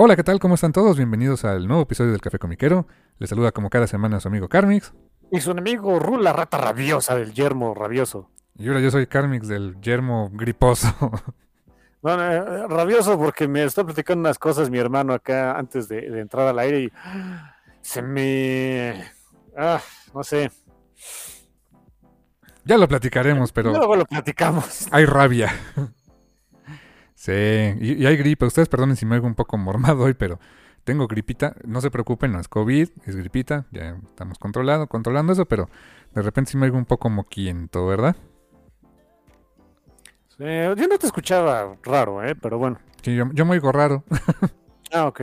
Hola, ¿qué tal? ¿Cómo están todos? Bienvenidos al nuevo episodio del Café Comiquero. Les saluda como cada semana su amigo Carmix. Y su enemigo Ru, la rata rabiosa del yermo rabioso. Y ahora yo soy Carmix del yermo griposo. Bueno, eh, rabioso porque me está platicando unas cosas mi hermano acá antes de, de entrar al aire y se me... Ah, no sé. ya lo platicaremos, pero Luego lo platicamos. hay rabia. sí, y, y hay gripe. Ustedes perdonen si me oigo un poco mormado hoy, pero tengo gripita. No se preocupen, no es COVID, es gripita. Ya estamos controlado, controlando eso, pero de repente sí me oigo un poco moquiento, ¿verdad? Eh, yo no te escuchaba raro, ¿eh? Pero bueno. Que yo, yo me oigo raro. Ah, ok.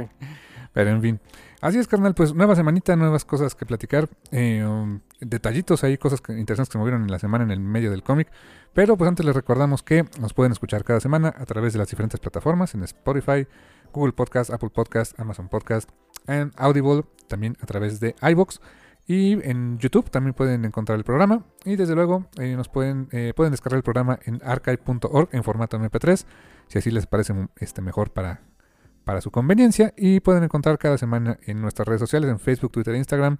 Pero en fin. Así es, carnal, pues nueva semanita, nuevas cosas que platicar. eh, um, detallitos ahí, cosas que- interesantes que se movieron en la semana en el medio del cómic. Pero pues antes les recordamos que nos pueden escuchar cada semana a través de las diferentes plataformas, en Spotify, Google Podcast, Apple Podcast, Amazon Podcast, en Audible, también a través de iBox. Y en YouTube también pueden encontrar el programa. Y desde luego eh, nos pueden, eh, pueden descargar el programa en archive.org en formato MP3, si así les parece este, mejor para, para su conveniencia y pueden encontrar cada semana en nuestras redes sociales, en Facebook, Twitter e Instagram,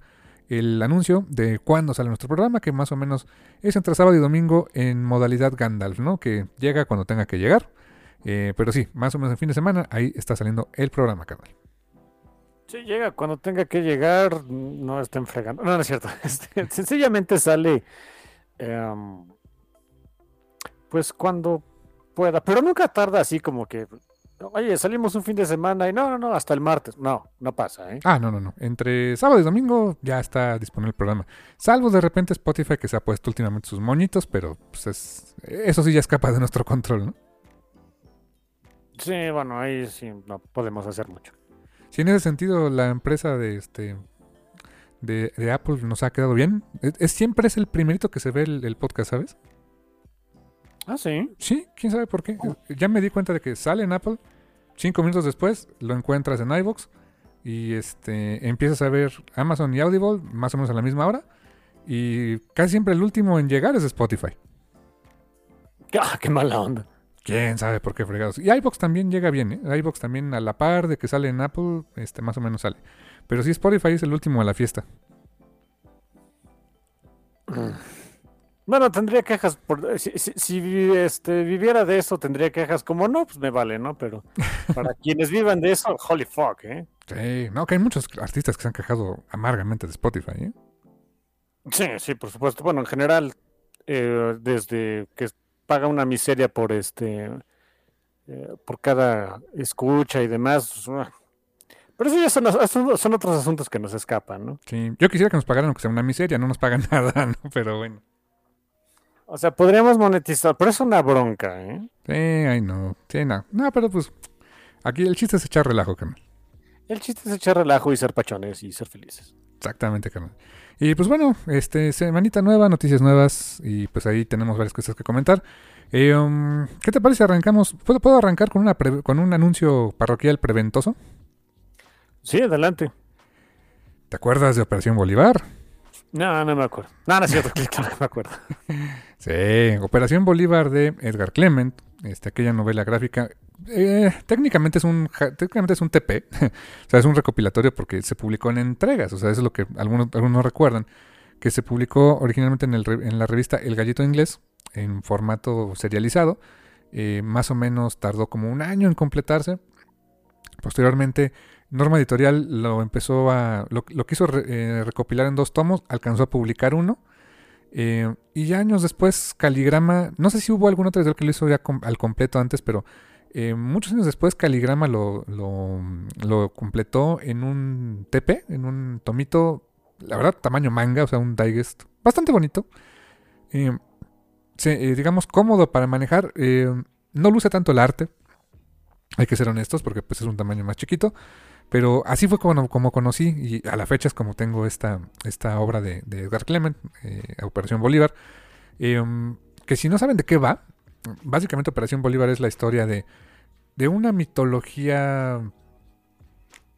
el anuncio de cuándo sale nuestro programa, que más o menos es entre sábado y domingo en modalidad Gandalf, ¿no? Que llega cuando tenga que llegar. Eh, pero sí, más o menos en fin de semana, ahí está saliendo el programa, canal. Sí, llega cuando tenga que llegar, no estén fregando. No, no es cierto. Este, sencillamente sale, em, pues cuando pueda, pero nunca tarda así como que, oye, salimos un fin de semana y no, no, no, hasta el martes. No, no pasa, ¿eh? Ah, no, no, no. Entre sábado y domingo ya está disponible el programa. Salvo de repente Spotify que se ha puesto últimamente sus moñitos, pero pues es, eso sí ya escapa de nuestro control, ¿no? Sí, bueno, ahí sí no podemos hacer mucho. Si en ese sentido la empresa de este de, de Apple nos ha quedado bien. Es, es- siempre es el primerito que se ve el, el podcast, ¿sabes? Ah, sí. Sí, quién sabe por qué. Ya me di cuenta de que sale en Apple. Cinco minutos después lo encuentras en iBox y este empiezas a ver Amazon y Audible más o menos a la misma hora. Y casi siempre el último en llegar es Spotify. Ah, qué mala onda. Quién sabe por qué fregados. Y iBox también llega bien, ¿eh? iBox también a la par de que sale en Apple, este más o menos sale. Pero sí Spotify es el último a la fiesta. Bueno, tendría quejas por si, si- este, viviera de eso, tendría quejas como no, pues me vale, ¿no? Pero para quienes vivan de eso, holy fuck, ¿eh? Sí, no, que hay muchos artistas que se han quejado amargamente de Spotify, ¿eh? Sí, sí, por supuesto. Bueno, en general, eh, desde que paga una miseria por este, eh, por cada escucha y demás. ah. Pero eso ya son, son, son otros asuntos que nos escapan, ¿no? Sí, yo quisiera que nos pagaran aunque sea una miseria, no nos pagan nada, ¿no? Pero bueno. O sea, podríamos monetizar, pero es una bronca, ¿eh? Sí, ay no, sí, no. No, pero pues aquí el chiste es echar relajo, carnal. El chiste es echar relajo y ser pachones y ser felices. Exactamente, carnal. Y pues bueno, este, semanita nueva, noticias nuevas y pues ahí tenemos varias cosas que comentar. Eh, um, ¿Qué te parece si arrancamos? ¿Puedo, puedo arrancar con, una pre- con un anuncio parroquial preventoso? Sí, adelante. ¿Te acuerdas de Operación Bolívar? No, no me acuerdo. No, no es cierto, claro que me acuerdo. Sí, Operación Bolívar de Edgar Clement, este, aquella novela gráfica. eh, técnicamente es un técnicamente es un TP, o sea, es un recopilatorio porque se publicó en entregas, o sea, eso es lo que algunos, algunos recuerdan, que se publicó originalmente en, el re- en la revista El Gallito Inglés, en formato serializado, eh, más o menos tardó como un año en completarse, posteriormente Norma Editorial lo empezó a. lo, quiso eh, recopilar en dos tomos, alcanzó a publicar uno. Eh, y ya años después, Caligrama. No sé si hubo algún otro editor que lo hizo ya al completo antes, pero eh, muchos años después, Caligrama lo, completó en un TP, en un tomito, la verdad, tamaño manga, o sea, un digest bastante bonito. digamos, cómodo para manejar. no luce tanto el arte. Hay que ser honestos porque pues, es un tamaño más chiquito. Pero así fue como, como conocí y a la fecha es como tengo esta, esta obra de, Edgar Clement, eh, Operación Bolívar. Em, que si no saben de qué va, básicamente Operación Bolívar es la historia de, de una mitología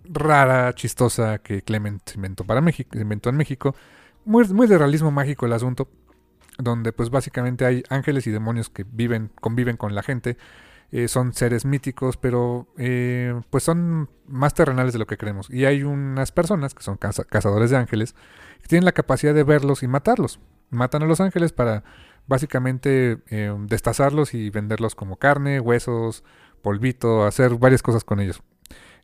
rara, chistosa que Clement inventó, para México, inventó en México. Muy, muy de realismo mágico el asunto, donde pues básicamente hay ángeles y demonios que viven, conviven con la gente eh, son seres míticos, pero eh, pues son más terrenales de lo que creemos. Y hay unas personas que son cazadores de ángeles que tienen la capacidad de verlos y matarlos. Matan a los ángeles para básicamente eh, destazarlos y venderlos como carne, huesos, polvito, hacer varias cosas con ellos.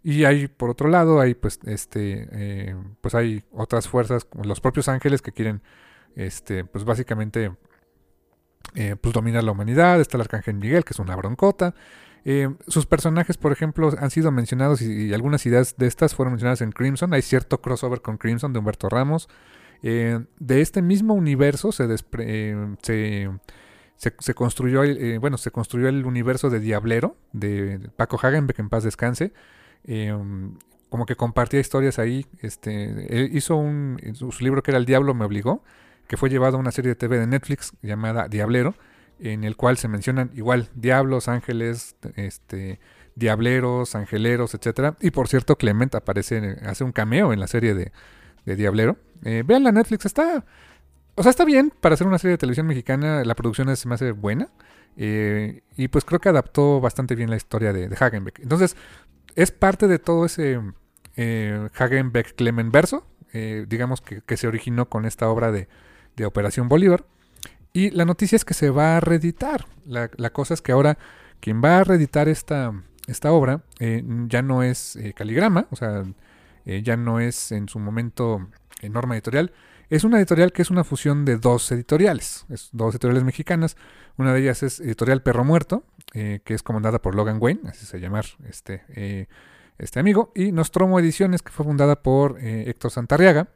Y hay, por otro lado, hay pues este pues hay otras fuerzas, los propios ángeles que quieren este pues básicamente eh, pues domina la humanidad. Está el Arcángel Miguel, que es una broncota. Eh, sus personajes, por ejemplo, han sido mencionados y, algunas ideas de estas fueron mencionadas en Crimson. Hay cierto crossover con Crimson de Humberto Ramos. Eh, de este mismo universo se, se, construyó, el, bueno, se construyó el universo de Diablero de Paco Hagenbeck en paz descanse. como que compartía historias ahí. Este, hizo un, su libro que era El Diablo me obligó que fue llevado a una serie de TV de Netflix llamada Diablero, en el cual se mencionan igual diablos, ángeles, este, diableros, angeleros, etcétera. Y por cierto, Clement aparece, hace un cameo en la serie de, Diablero. Eh, vean la Netflix, está, o sea, está bien para hacer una serie de televisión mexicana. La producción se me hace buena. Eh, y pues creo que adaptó bastante bien la historia de, Hagenbeck. Entonces, es parte de todo ese eh, Hagenbeck-Clement verso. Digamos que, se originó con esta obra de, de Operación Bolívar. Y la noticia es que se va a reeditar. La, cosa es que ahora quien va a reeditar esta, esta obra eh, ya no es eh, Caligrama, o sea, eh, ya no es en su momento norma editorial. Es una editorial que es una fusión de dos editoriales, es dos editoriales mexicanas. Una de ellas es Editorial Perro Muerto, que es comandada por Logan Wayne, así se llama este, este amigo, y Nostromo Ediciones, que fue fundada por Héctor Santarriaga.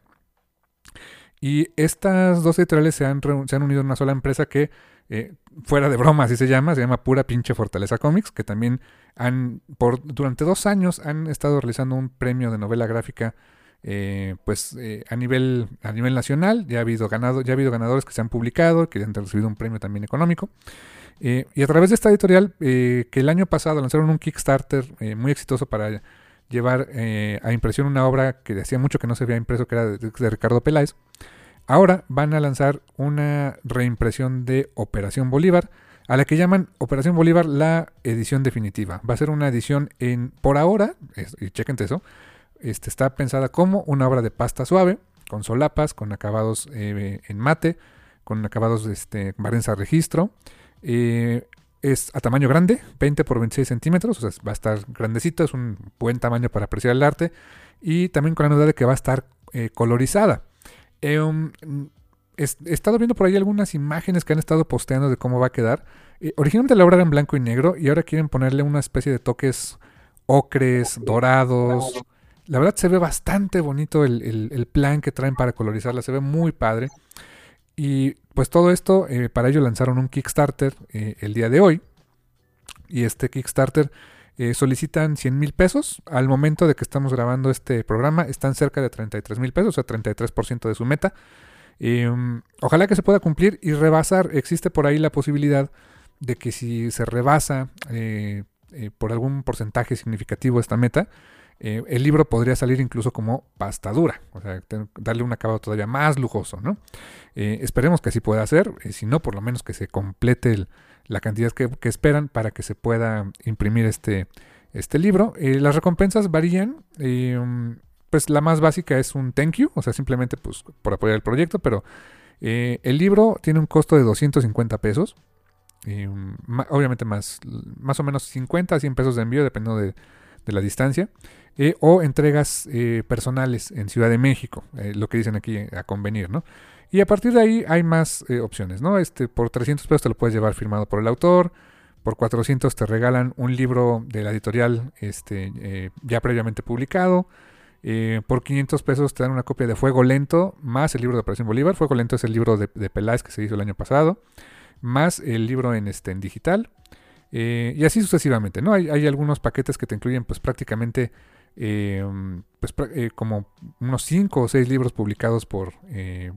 Y estas dos editoriales se han, se han unido en una sola empresa que, eh, fuera de broma, así se llama, se llama Pura Pinche Fortaleza Comics, que también han, por, durante dos años han estado realizando un premio de novela gráfica eh, pues eh, a nivel a nivel nacional. Ya ha habido ganado ya ha habido ganadores que se han publicado que han recibido un premio también económico. Y a través de esta editorial que el año pasado lanzaron un Kickstarter muy exitoso para llevar eh, a impresión una obra que hacía mucho que no se había impreso, que era de, Ricardo Peláez. Ahora van a lanzar una reimpresión de Operación Bolívar, a la que llaman Operación Bolívar la edición definitiva. Va a ser una edición en, por ahora, y chequen eso, este, está pensada como una obra de pasta suave, con solapas, con acabados eh, en mate, con acabados este, a registro. Eh, es a tamaño grande, 20 por 26 centímetros, o sea, va a estar grandecito, es un buen tamaño para apreciar el arte. Y también con la novedad de que va a estar eh, colorizada. Eh, um, he estado viendo por ahí algunas imágenes que han estado posteando de cómo va a quedar. Eh, originalmente la obra era en blanco y negro y ahora quieren ponerle una especie de toques ocres, dorados. La verdad se ve bastante bonito el, el plan que traen para colorizarla, se ve muy padre. Y pues todo esto, eh, para ello lanzaron un Kickstarter eh, el día de hoy. Y este Kickstarter eh, solicitan 100 mil pesos. Al momento de que estamos grabando este programa, están cerca de 33 mil pesos, o sea, 33% de su meta. Mm, ojalá que se pueda cumplir y rebasar. Existe por ahí la posibilidad de que si se rebasa por algún porcentaje significativo esta meta, eh, el libro podría salir incluso como pastadura, o sea, darle un acabado todavía más lujoso, ¿no? Eh, esperemos que así pueda ser, eh, si no, por lo menos que se complete la cantidad que, esperan para que se pueda imprimir este, este libro. las recompensas varían, pues la más básica es un thank you, o sea, simplemente pues, por apoyar el proyecto, pero el libro tiene un costo de 250 pesos. obviamente más, más o menos 50 a 100 pesos de envío, dependiendo de, de la distancia. Eh, o entregas eh, personales en Ciudad de México, eh, lo que dicen aquí a convenir, ¿no? Y a partir de ahí hay más opciones, ¿no? Este, por 300 pesos te lo puedes llevar firmado por el autor, por 400 te regalan un libro de la editorial este, ya previamente publicado, por 500 pesos te dan una copia de Fuego Lento, más el libro de Operación Bolívar. Fuego Lento es el libro de, de Peláez que se hizo el año pasado, más el libro en, este, en digital. y así sucesivamente, ¿no? Hay, hay, algunos paquetes que te incluyen pues prácticamente Em, pues, eh, como unos 5 o 6 libros publicados por, eh,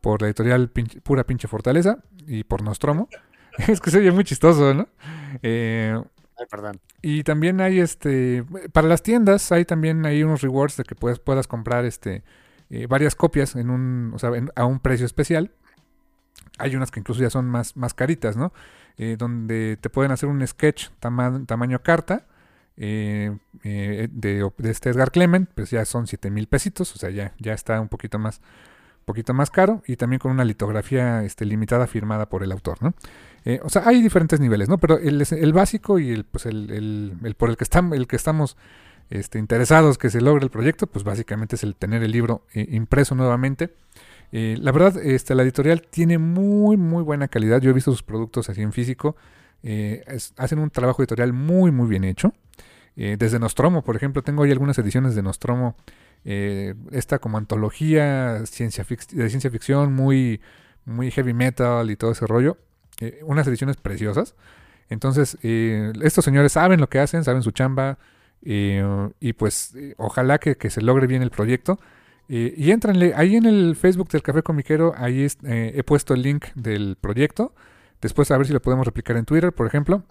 por la editorial Pura Pinche Fortaleza y por Nostromo. es que se oye muy chistoso, ¿no? Eh, Ay, perdón. Y también hay este, para las tiendas hay también hay unos rewards de que puedas, puedas comprar este, varias copias en un, o sea, a un precio especial. Hay unas que incluso ya son más, más caritas, ¿no? donde te pueden hacer un sketch tamaño carta eh, eh, de, este Edgar Clement, pues ya son 7 mil pesitos, o sea, ya, ya está un poquito más, poquito más caro y también con una litografía este, limitada firmada por el autor, ¿no? Eh, o sea, hay diferentes niveles, ¿no? Pero el, el básico y el, pues el, el, por el que, estamos, el que estamos este, interesados que se logre el proyecto, pues básicamente es el tener el libro impreso nuevamente. la verdad, este, la editorial tiene muy, muy buena calidad. Yo he visto sus productos así en físico. hacen un trabajo editorial muy, muy bien hecho. Eh, desde Nostromo, por ejemplo, tengo ahí algunas ediciones de Nostromo. Eh, esta como antología de ciencia ficción, muy, muy heavy metal y todo ese rollo. Eh, unas ediciones preciosas. Entonces, estos señores saben lo que hacen, saben su chamba. y pues ojalá que, se logre bien el proyecto. y entrenle, ahí en el Facebook del Café Comiquero, ahí he puesto el link del proyecto. Después a ver si lo podemos replicar en Twitter, por ejemplo.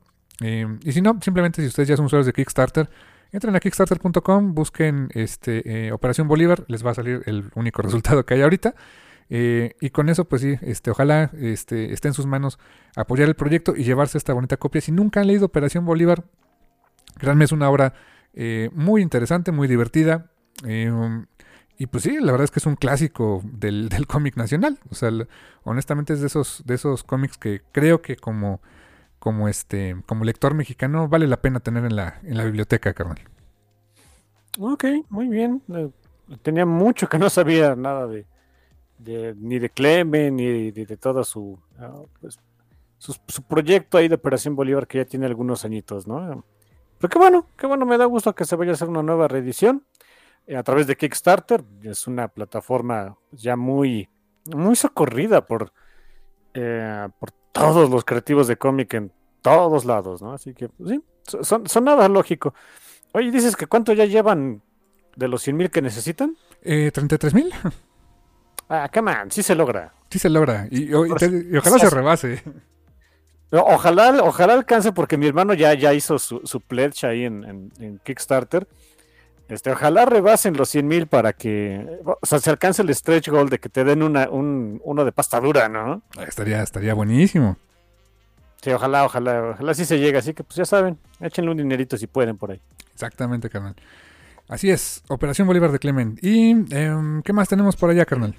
Em, y si no, simplemente si ustedes ya son usuarios de Kickstarter, entren a kickstarter.com, busquen este, eh, Operación Bolívar, les va a salir el único resultado que hay ahorita. Eh, y con eso, pues sí, este, ojalá este, esté en sus manos apoyar el proyecto y llevarse esta bonita copia. Si nunca han leído Operación Bolívar, créanme, es una obra eh, muy interesante, muy divertida. Em, y pues sí, la verdad es que es un clásico del, del cómic nacional. O sea, honestamente es de esos, de esos cómics que creo que como como este como lector mexicano vale la pena tener en la, en la biblioteca, carnal. Ok, muy bien. Eh, tenía mucho que no sabía nada de, ni de Clemen ni de, todo su, ah, pues, su, proyecto ahí de Operación Bolívar que ya tiene algunos añitos, ¿no? Pero qué bueno, qué bueno, me da gusto que se vaya a hacer una nueva reedición eh, a través de Kickstarter. Es una plataforma ya muy, muy socorrida por, eh, por todos los creativos de cómic en todos lados, ¿no? Así que, pues, sí, son, nada lógico. Oye, dices que cuánto ya llevan de los 100 mil que necesitan? Eh, 33 mil. Ah, come on, sí se logra. Sí se logra. Y, ojalá se rebase. Ojalá, ojalá alcance porque mi hermano ya, ya hizo su, su pledge ahí en, en, Kickstarter. Este, ojalá rebasen los 100 mil para que o sea, se alcance el stretch goal de que te den una, un, uno de pasta dura, ¿no? Estaría, estaría buenísimo. Sí, ojalá, ojalá, ojalá sí se llegue. Así que, pues ya saben, échenle un dinerito si pueden por ahí. Exactamente, carnal. Así es, Operación Bolívar de Clement. ¿Y em, qué más tenemos por allá, carnal?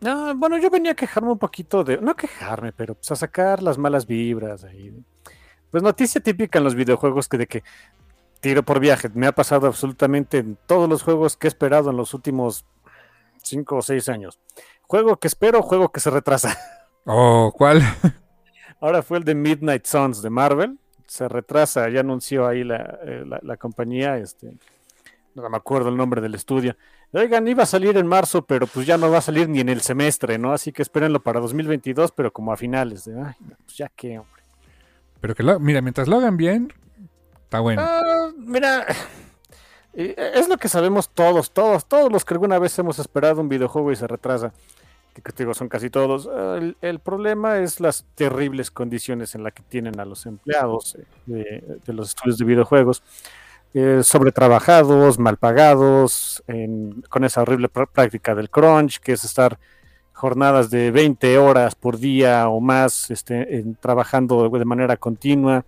No, bueno, yo venía a quejarme un poquito de. No quejarme, pero pues a sacar las malas vibras ahí. Pues noticia típica en los videojuegos que de que tiro por viaje. Me ha pasado absolutamente en todos los juegos que he esperado en los últimos cinco o seis años. Juego que espero, juego que se retrasa. Oh, ¿cuál? Ahora fue el de Midnight Suns de Marvel. Se retrasa, ya anunció ahí la, eh, compañía, este, no me acuerdo el nombre del estudio. Oigan, iba a salir en marzo, pero pues ya no va a salir ni en el semestre, ¿no? Así que espérenlo para 2022, pero como a finales. De, ay, pues ya qué, hombre. Pero que lo, mira, mientras lo hagan bien, está bueno. Ah, mira, eh, es lo que sabemos todos, todos, todos los que alguna vez hemos esperado un videojuego y se retrasa que digo son casi todos. El, problema es las terribles condiciones en las que tienen a los empleados eh, de, los estudios de videojuegos, eh, sobretrabajados, mal pagados, con esa horrible práctica del crunch, que es estar jornadas de 20 horas por día o más este, trabajando de manera continua,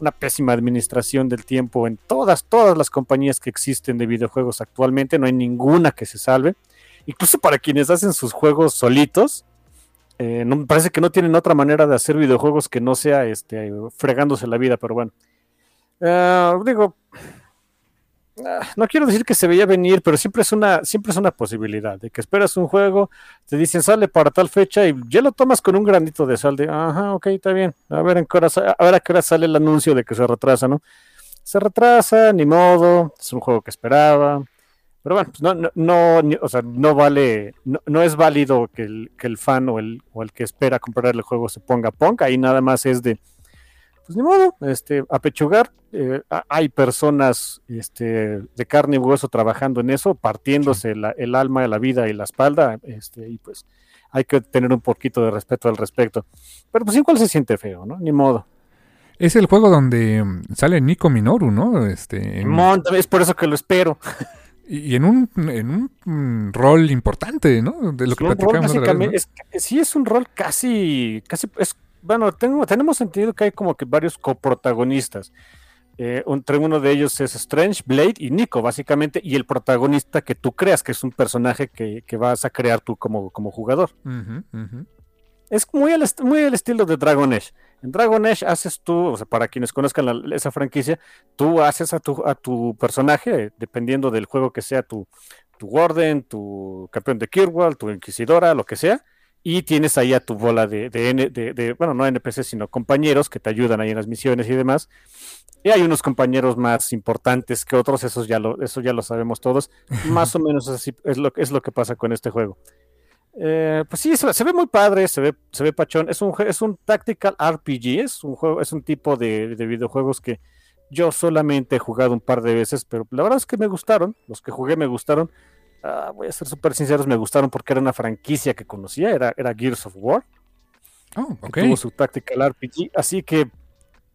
una pésima administración del tiempo en todas, todas las compañías que existen de videojuegos actualmente, no hay ninguna que se salve incluso para quienes hacen sus juegos solitos, eh, me parece que no tienen otra manera de hacer videojuegos que no sea este, fregándose la vida, pero bueno. Eh, digo, no quiero decir que se veía venir, pero siempre es una, siempre es una posibilidad de que esperas un juego, te dicen sale para tal fecha y ya lo tomas con un granito de sal de, ajá, ok, está bien, a ver, en qué hora, a ver a qué hora sale el anuncio de que se retrasa, ¿no? Se retrasa, ni modo, es un juego que esperaba. Pero bueno, pues no, no, no o sea, no vale, no, es válido que el, que el fan o el, o el que espera comprar el juego se ponga punk, ahí nada más es de, pues ni modo, este, apechugar. Eh, hay personas este, de carne y hueso trabajando en eso, partiéndose el alma, la vida y la espalda, este, y pues hay que tener un poquito de respeto al respecto. Pero pues igual se siente feo, ¿no? Ni modo. Es el juego donde mm, sale Nico Minoru, ¿no? Este, es por eso que lo espero. Y en un, en un mm, rol importante, ¿no? De lo que platicamos. sí, es un rol casi, casi, es bueno, tengo, tenemos entendido que hay como que varios coprotagonistas. Eh, entre uno de ellos es Strange, Blade y Nico, básicamente, y el protagonista que tú creas que es un personaje que, vas a crear tú como, como jugador. Es muy el, muy el estilo de Dragon Age. En Dragon Age haces tú, o sea, para quienes conozcan esa franquicia, tú haces a tu, a tu personaje, dependiendo del juego que sea, tu, tu Warden, tu campeón de Kirwall, tu Inquisidora, lo que sea, y tienes ahí a tu bola de, de, bueno, no NPC, sino compañeros que te ayudan ahí en las misiones y demás. Y hay unos compañeros más importantes que otros, eso ya lo, eso ya lo sabemos todos. Más o menos así es lo, es lo que pasa con este juego. Eh, pues sí, se, ve muy padre, se ve, se ve pachón. Es un, es un tactical RPG, es un juego, es un tipo de, de videojuegos que yo solamente he jugado un par de veces, pero la verdad es que me gustaron. Los que jugué me gustaron. Ah, voy a ser súper sinceros, me gustaron porque era una franquicia que conocía, era, era Gears of War. Oh, Tuvo su Tactical RPG, así que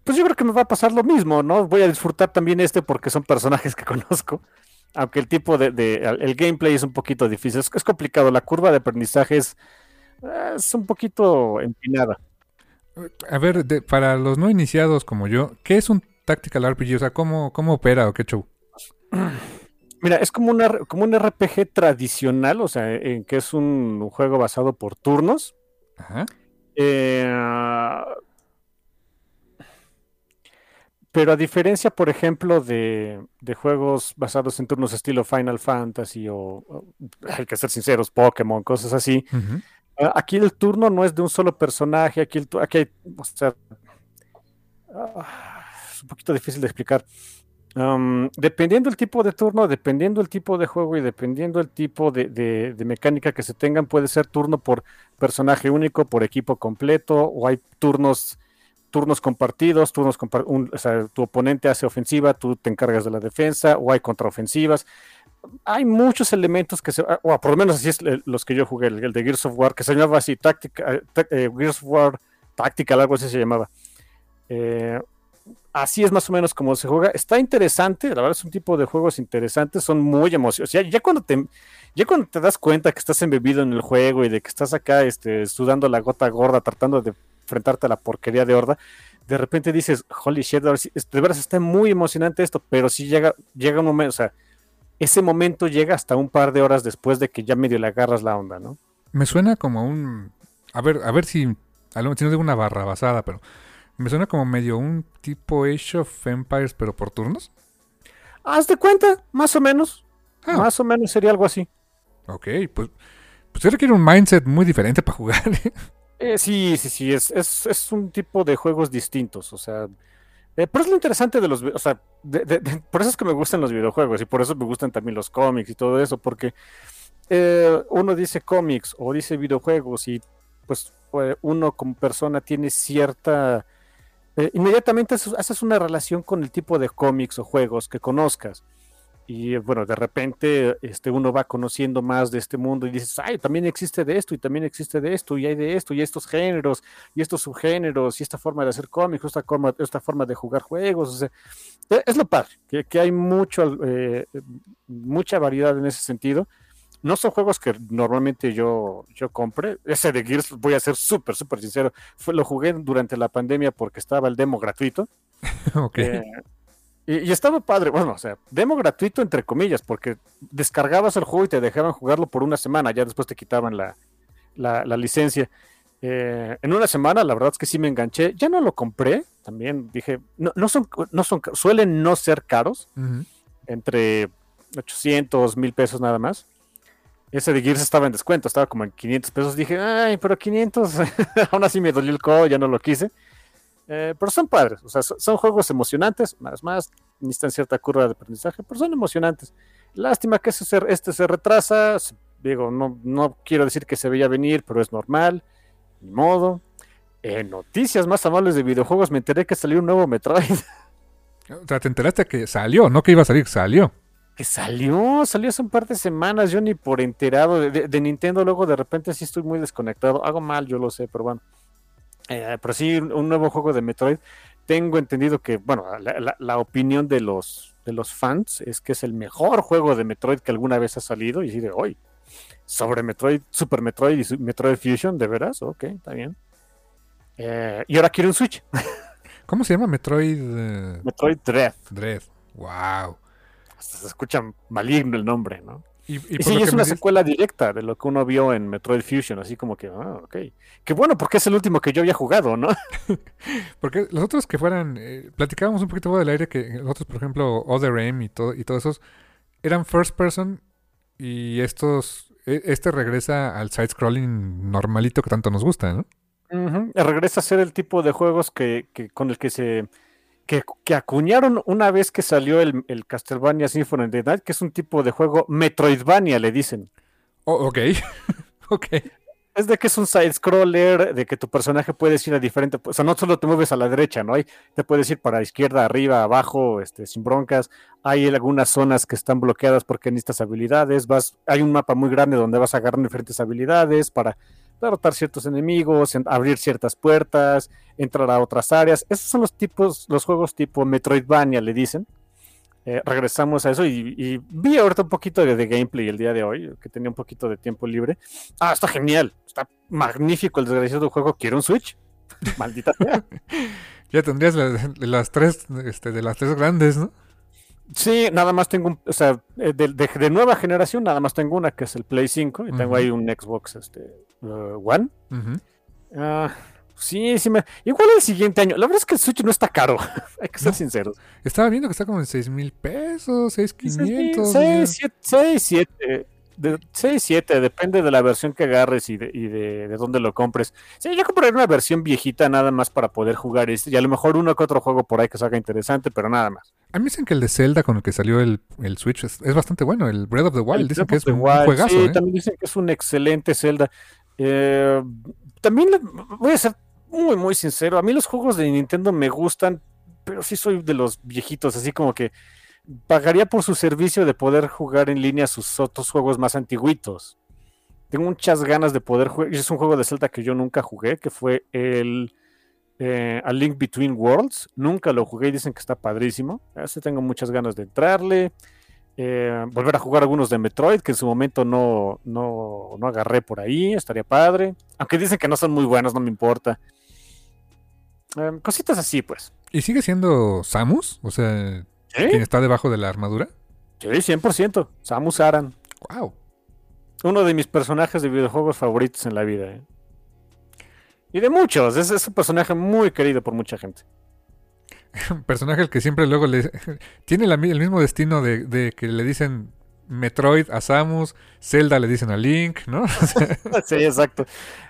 pues yo creo que me va a pasar lo mismo, ¿no? Voy a disfrutar también este porque son personajes que conozco. Aunque el tipo de, el gameplay es un poquito difícil, es, complicado, la curva de aprendizaje es, es un poquito empinada. A ver, para los no iniciados como yo, ¿qué es un Tactical RPG? O sea, ¿cómo, cómo opera o qué show? Mira, es como, una, como un RPG tradicional, o sea, en que es un, juego basado por turnos. Ajá. Eh, pero a diferencia, por ejemplo, de, juegos basados en turnos estilo Final Fantasy o, hay que ser sinceros, Pokémon, cosas así, aquí el turno no es de un solo personaje, aquí, el, aquí hay, o sea, ah, es un poquito difícil de explicar dependiendo el tipo de turno, dependiendo el tipo de juego y dependiendo el tipo de, mecánica que se tengan, puede ser turno por personaje único, por equipo completo, o hay turnos, turnos compartidos, turnos tu oponente hace ofensiva, tú te encargas de la defensa, o hay contraofensivas. Hay muchos elementos que se, o por lo menos así es los que yo jugué, el, de Gears of War, que se llamaba así, táctica, eh, eh, Gears of War Tactical, algo así se llamaba. Eh, así es más o menos como se juega. Está interesante, la verdad es un tipo de juegos interesantes, son muy emocionantes. Ya, ya, cuando te, ya cuando te das cuenta que estás embebido en el juego y de que estás acá este, sudando la gota gorda, tratando de enfrentarte a la porquería de horda, de repente dices, holy shit, de verdad está muy emocionante esto, pero si llega, llega un momento, o sea, ese momento llega hasta un par de horas después de que ya medio le agarras la onda, ¿no? Me suena como un... A ver, a ver si... Si no digo una barra basada, pero me suena como medio un tipo Age of Empires, pero por turnos. Haz de cuenta, más o menos. Ah. Más o menos sería algo así. Ok, pues, pues requiere un mindset muy diferente para jugar. ¿eh? Eh, sí, sí, sí, es, es, un tipo de juegos distintos, o sea, eh, pero es lo interesante de los, o sea, por eso es que me gustan los videojuegos y por eso me gustan también los cómics y todo eso, porque uno dice cómics o dice videojuegos y pues uno como persona tiene cierta eh, inmediatamente haces una relación con el tipo de cómics o juegos que conozcas. Y bueno, de repente este, uno va conociendo más de este mundo y dices, ay, también existe de esto y también existe de esto y hay de esto y estos géneros y estos subgéneros y esta forma de hacer cómics, esta forma, esta forma de jugar juegos. E, es lo padre, que, hay mucho, eh, mucha variedad en ese sentido no son juegos que normalmente yo, yo compre. Ese de Gears, voy a ser súper, súper sincero, fue, lo jugué durante la pandemia porque estaba el demo gratuito. ok. Eh, y, estaba padre, bueno, o sea, demo gratuito entre comillas, porque descargabas el juego y te dejaban jugarlo por una semana, ya después te quitaban la, la, licencia. Eh, en una semana, la verdad es que sí me enganché. Ya no lo compré, también dije, no, no son, no son, suelen no ser caros. entre 800, 1000 pesos nada más. Ese de Gears estaba en descuento, estaba como en 500 pesos. Dije, ay, pero 500, aún así me dolió el codo, ya no lo quise. Eh, pero son padres, o sea, son juegos emocionantes, más más, necesitan cierta curva de aprendizaje, pero son emocionantes. Lástima que este se retrasa, digo, no, no quiero decir que se veía venir, pero es normal, ni modo. En noticias más amables de videojuegos me enteré que salió un nuevo Metroid. O sea, te enteraste que salió, no que iba a salir, salió que salió, salió hace un par de semanas, yo ni por enterado de, Nintendo, luego de repente sí estoy muy desconectado, hago mal, yo lo sé, pero bueno. Eh, pero sí, un nuevo juego de Metroid. Tengo entendido que, bueno, la, opinión de los, de los fans es que es el mejor juego de Metroid que alguna vez ha salido, y sí de hoy. Sobre Metroid, Super Metroid y Metroid Fusion, ¿de veras? Ok, está bien. Eh, y ahora quiero un Switch. ¿Cómo se llama Metroid? Eh? Metroid Dread. Dread, wow se escucha maligno el nombre, ¿no? Y, sí, es una secuela directa de lo que uno vio en Metroid Fusion, así como que, ah, ok. Qué bueno, porque es el último que yo había jugado, ¿no? porque los otros que fueran, eh, platicábamos un poquito del aire que nosotros, por ejemplo, Other M y todo y todos esos eran first person y estos, e, este regresa al side scrolling normalito que tanto nos gusta, ¿no? Regresa a ser el tipo de juegos que, que con el que se que, acuñaron una vez que salió el, el, Castlevania Symphony of the Night, que es un tipo de juego Metroidvania, le dicen. Oh, ok, ok. Es de que es un side-scroller, de que tu personaje puede ir a diferente, o sea, no solo te mueves a la derecha, ¿no? Hay, te puedes ir para izquierda, arriba, abajo, este, sin broncas. Hay algunas zonas que están bloqueadas porque necesitas habilidades. Vas, hay un mapa muy grande donde vas a agarrar diferentes habilidades para derrotar ciertos enemigos, abrir ciertas puertas, entrar a otras áreas. Esos son los tipos, los juegos tipo Metroidvania, le dicen. Eh, regresamos a eso y, vi ahorita un poquito de, gameplay el día de hoy, que tenía un poquito de tiempo libre. Ah, está genial, está magnífico el desgraciado juego. Quiero un Switch. Maldita sea. ya tendrías las tres, este, de las tres grandes, ¿no? Sí, nada más tengo, un, o sea, eh, de, nueva generación, nada más tengo una que es el Play 5 y tengo ahí un Xbox este, uh, One. Ah, sí, sí, me... igual el siguiente año. La verdad es que el Switch no está caro, hay que ser sinceros. Estaba viendo que está como en 6 mil pesos, 6 500. 6, 7, de 6, 7, depende de la versión que agarres y de, y de, de, dónde lo compres. Sí, yo compré una versión viejita nada más para poder jugar este, y a lo mejor uno que otro juego por ahí que salga interesante, pero nada más. A mí dicen que el de Zelda con el que salió el, el Switch es, bastante bueno, el Breath of the Wild, dicen que es un juegazo. Sí, ¿eh? también dicen que es un excelente Zelda. Eh, también voy a ser muy, muy sincero, a mí los juegos de Nintendo me gustan, pero sí soy de los viejitos, así como que pagaría por su servicio de poder jugar en línea sus otros juegos más antiguitos. Tengo muchas ganas de poder jugar. Es un juego de Zelda que yo nunca jugué, que fue el eh, A Link Between Worlds. Nunca lo jugué y dicen que está padrísimo. Así tengo muchas ganas de entrarle. Eh, volver a jugar algunos de Metroid, que en su momento no, no, no agarré por ahí. Estaría padre. Aunque dicen que no son muy buenos, no me importa. Eh, cositas así, pues. ¿Y sigue siendo Samus? O sea, ¿Quién está debajo de la armadura? Sí, 100%. Samus Aran. Wow. Uno de mis personajes de videojuegos favoritos en la vida. ¿eh? Y de muchos. Es, un personaje muy querido por mucha gente. Un personaje al que siempre luego le... Tiene el mismo destino de, que le dicen Metroid a Samus, Zelda le dicen a Link, ¿no? sí, exacto.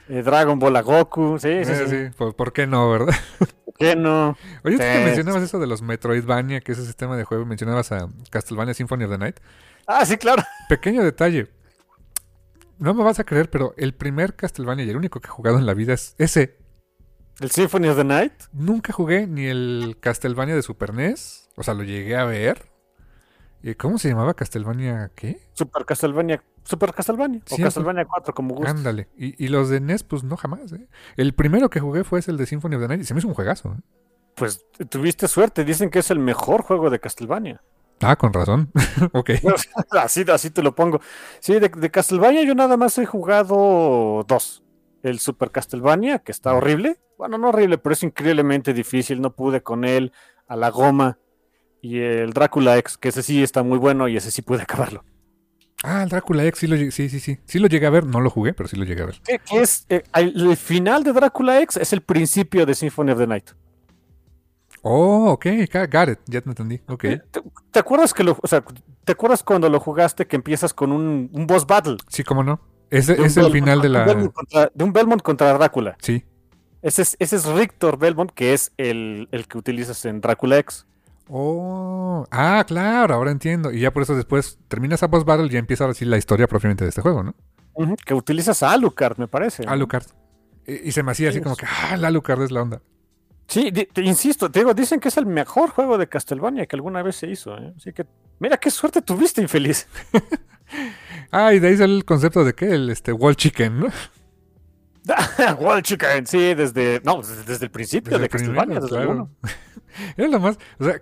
Eh, Dragon Ball a Goku, sí, sí, sí. ¿Por, qué no, verdad? qué no? Oye, tú que mencionabas eso de los Metroidvania, que es ese sistema de juego, mencionabas a Castlevania Symphony of the Night. Ah, sí, claro. Pequeño detalle. No me vas a creer, pero el primer Castlevania y el único que he jugado en la vida es ese. ¿El Symphony of the Night? Nunca jugué ni el Castlevania de Super NES. O sea, lo llegué a ver. ¿Cómo se llamaba Castlevania qué? Super Castlevania. Super Castlevania. o Castlevania 4, como gusta. Ándale. Y, los de NES, pues no jamás. ¿eh? El primero que jugué fue el de Symphony of the Night y se me hizo un juegazo. ¿eh? Pues tuviste suerte. Dicen que es el mejor juego de Castlevania. Ah, con razón. ok. así, así te lo pongo. Sí, de, de, Castlevania yo nada más he jugado dos. El Super Castlevania, que está horrible. Bueno, no horrible, pero es increíblemente difícil. No pude con él a la goma y el Drácula X, que ese sí está muy bueno y ese sí puede acabarlo. Ah, el Drácula X, sí, lo, sí, sí, sí. Sí lo llegué a ver, no lo jugué, pero sí lo llegué a ver. es, eh, el, final de Drácula X es el principio de Symphony of the Night. Oh, ok, got it, ya te entendí. Ok. ¿Te, te acuerdas que lo, o sea, te acuerdas cuando lo jugaste que empiezas con un, un boss battle? Sí, cómo no. Un es el final de la. Belmont contra- de un Belmont contra Drácula. Sí. Ese es, ese es Victor Belmont, que es el, el que utilizas en Drácula X. Oh, ah, claro, ahora entiendo. Y ya por eso después termina esa boss battle y ya empieza ahora sí la historia propiamente de este juego, ¿no? Que utilizas a Alucard, me parece. Alucard. Y, y se me hacía así Sí, como que, ah, el Alucard es la onda. Sí, te insisto, te digo, dicen que es el mejor juego de Castlevania que alguna vez se hizo. ¿eh? Así que, mira qué suerte tuviste, infeliz. Ah, y de ahí sale el concepto de que el este, Wall Chicken, ¿no? Wall Chicken, sí, desde, no, desde, el principio Desde de Castlevania, desde claro. uno. Era lo más. O sea,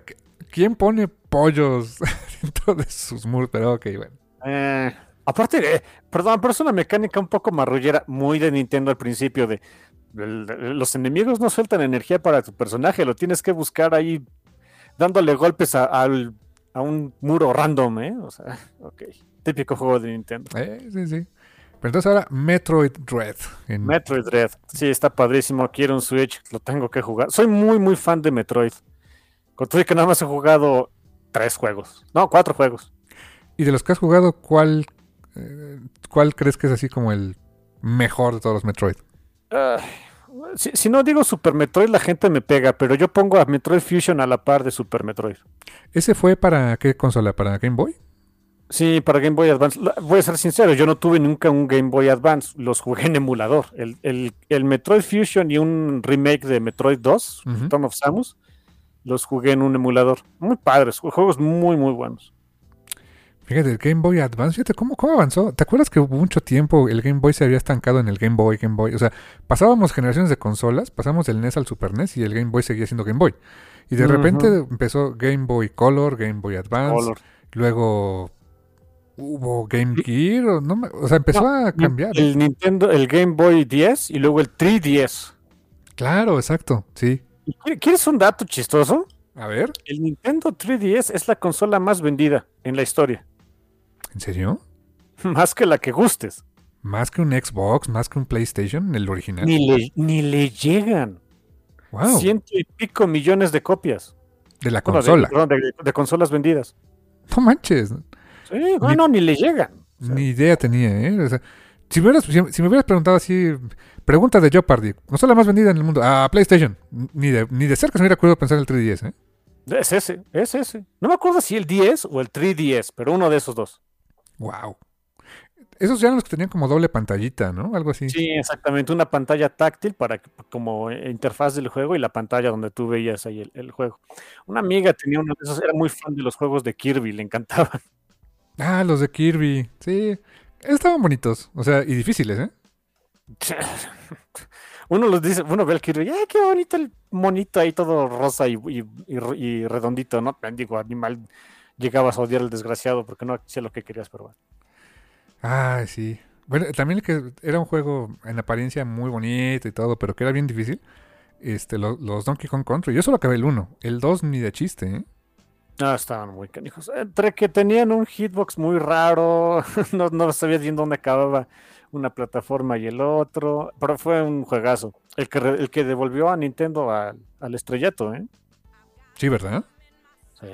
¿quién pone pollos dentro de sus muros? Pero ok, bueno. Eh, aparte, eh, perdón, pero es una mecánica un poco marrullera, muy de Nintendo al principio, de, los enemigos no sueltan energía para tu personaje, lo tienes que buscar ahí dándole golpes a, al- a un muro random, ¿eh? O sea, ok, típico juego de Nintendo. Eh, sí, sí. Pero entonces ahora Metroid Dread. en- Metroid Dread, sí, está padrísimo, quiero un Switch, lo tengo que jugar. Soy muy, muy fan de Metroid. Con todo que nada más he jugado tres juegos, no, cuatro juegos. Y de los que has jugado, ¿cuál, eh, ¿cuál crees que es así como el mejor de todos los Metroid? Si, si no digo Super Metroid, la gente me pega, pero yo pongo a Metroid Fusion a la par de Super Metroid. ¿Ese fue para qué consola? ¿Para Game Boy? Sí, para Game Boy Advance. Voy a ser sincero, yo no tuve nunca un Game Boy Advance, los jugué en emulador. El, el- el Metroid Fusion y un remake de Metroid 2, Ujú. Dawn of Samus, los jugué en un emulador. Muy padres, ju- juegos muy, muy buenos. Fíjate, el Game Boy Advance, fíjate cómo, cómo avanzó. ¿Te acuerdas que mucho tiempo el Game Boy se había estancado en el Game Boy, Game Boy? O sea, pasábamos generaciones de consolas, pasamos del NES al Super NES y el Game Boy seguía siendo Game Boy. Y de repente empezó Game Boy Color, Game Boy Advance, Color. luego hubo Game Gear, o, no me- o sea, empezó a cambiar. El Nintendo, el Game Boy 10 y luego el 3DS. Claro, exacto, sí. ¿Y qui- ¿Quieres un dato chistoso? A ver, El Nintendo 3DS es la consola más vendida en la historia. ¿en serio? Más que la que gustes. Más que un Xbox, más que un PlayStation, el original. Ni le, ni le llegan. wow, Ciento y pico millones de copias. de la Bueno, de- consola. perdón, de, de consolas vendidas. No manches, Sí, no, no, ni le llegan. O sea, ni idea tenía, ¿eh? O sea, si, me hubieras, si, si me hubieras preguntado así, pregunta de Jeopardy, consola más vendida en el mundo, ah, PlayStation. Ni de, ni de cerca se me hubiera ocurrido pensar en el 3DS, ¿eh? Es ese, es ese. No me acuerdo si el 10 o el 3DS, pero uno de esos dos. Wow. Esos ya eran los que tenían como doble pantallita, ¿no? Algo así. Sí, exactamente. Una pantalla táctil para como interfaz del juego y la pantalla donde tú veías ahí el, el juego. Una amiga tenía uno de esos, era muy fan de los juegos de Kirby, le encantaban. Ah, los de Kirby. Sí. Estaban bonitos. O sea, y difíciles, ¿eh? Uno los dice, uno ve el Kirby, ¡ay, qué bonito el monito ahí todo rosa y, y- y r- y redondito! ¿no? Digo, animal, llegabas a odiar al desgraciado porque no hacía lo que querías, pero bueno. Ah, sí. Bueno, también que era un juego en apariencia muy bonito y todo, pero que era bien difícil. Este, lo- los Donkey Kong Country. Yo solo acabé el 1. El 2 ni de chiste, ¿eh? Ah, estaban muy canijos. Entre que tenían un hitbox muy raro, no, no sabía bien dónde acababa una plataforma y el otro, pero fue un juegazo. El que, el que devolvió a Nintendo al- al estrellato, ¿eh? Sí, ¿verdad? Sí.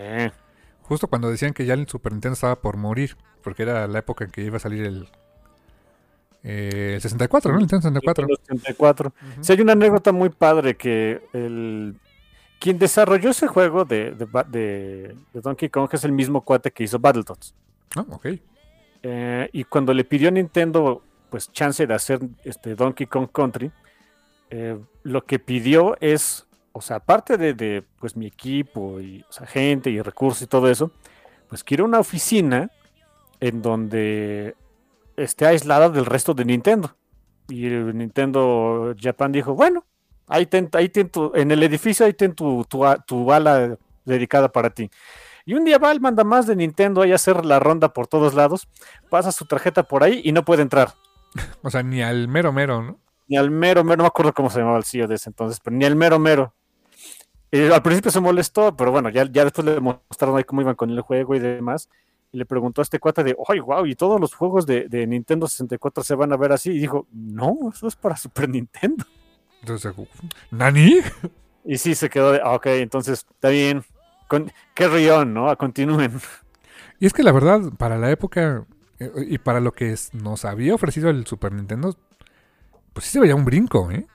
Justo cuando decían que ya el Super Nintendo estaba por morir, porque era la época en que iba a salir el, eh, el 64, ¿no? El Nintendo 64. Nintendo 64. Ujú. Sí, hay una anécdota muy padre que el quien desarrolló ese juego de, de Ba- de- de Donkey Kong es el mismo cuate que hizo Battletoads. Ah, ok. Eh, y cuando le pidió a Nintendo pues chance de hacer este Donkey Kong Country, eh, lo que pidió es, o sea, aparte de, de, pues mi equipo y o sea, gente y recursos y todo eso, pues quiero una oficina en donde esté aislada del resto de Nintendo. Y el Nintendo Japan dijo, bueno, ahí ten, ahí ten tu- en el edificio ahí ten tu, tu, tu ala dedicada para ti. Y un día va el manda más de Nintendo ahí a hacer la ronda por todos lados, pasa su tarjeta por ahí y no puede entrar. O sea, ni al mero mero, ¿no? Ni al mero mero, no me acuerdo cómo se llamaba el CEO de ese entonces, pero ni al mero mero. Al principio se molestó, pero bueno, ya, ya después le mostraron ahí cómo iban con el juego y demás. Y le preguntó a este cuate de, ¡ay, wow! ¿Y todos los juegos de, de Nintendo 64 se van a ver así? Y dijo, no, eso es para Super Nintendo. Entonces, ¿Nani? Y sí se quedó de, ah, ok, entonces está bien. Con, qué rión, ¿no? Continúen. Y es que la verdad, para la época eh, y para lo que nos había ofrecido el Super Nintendo, pues sí se veía un brinco, ¿eh?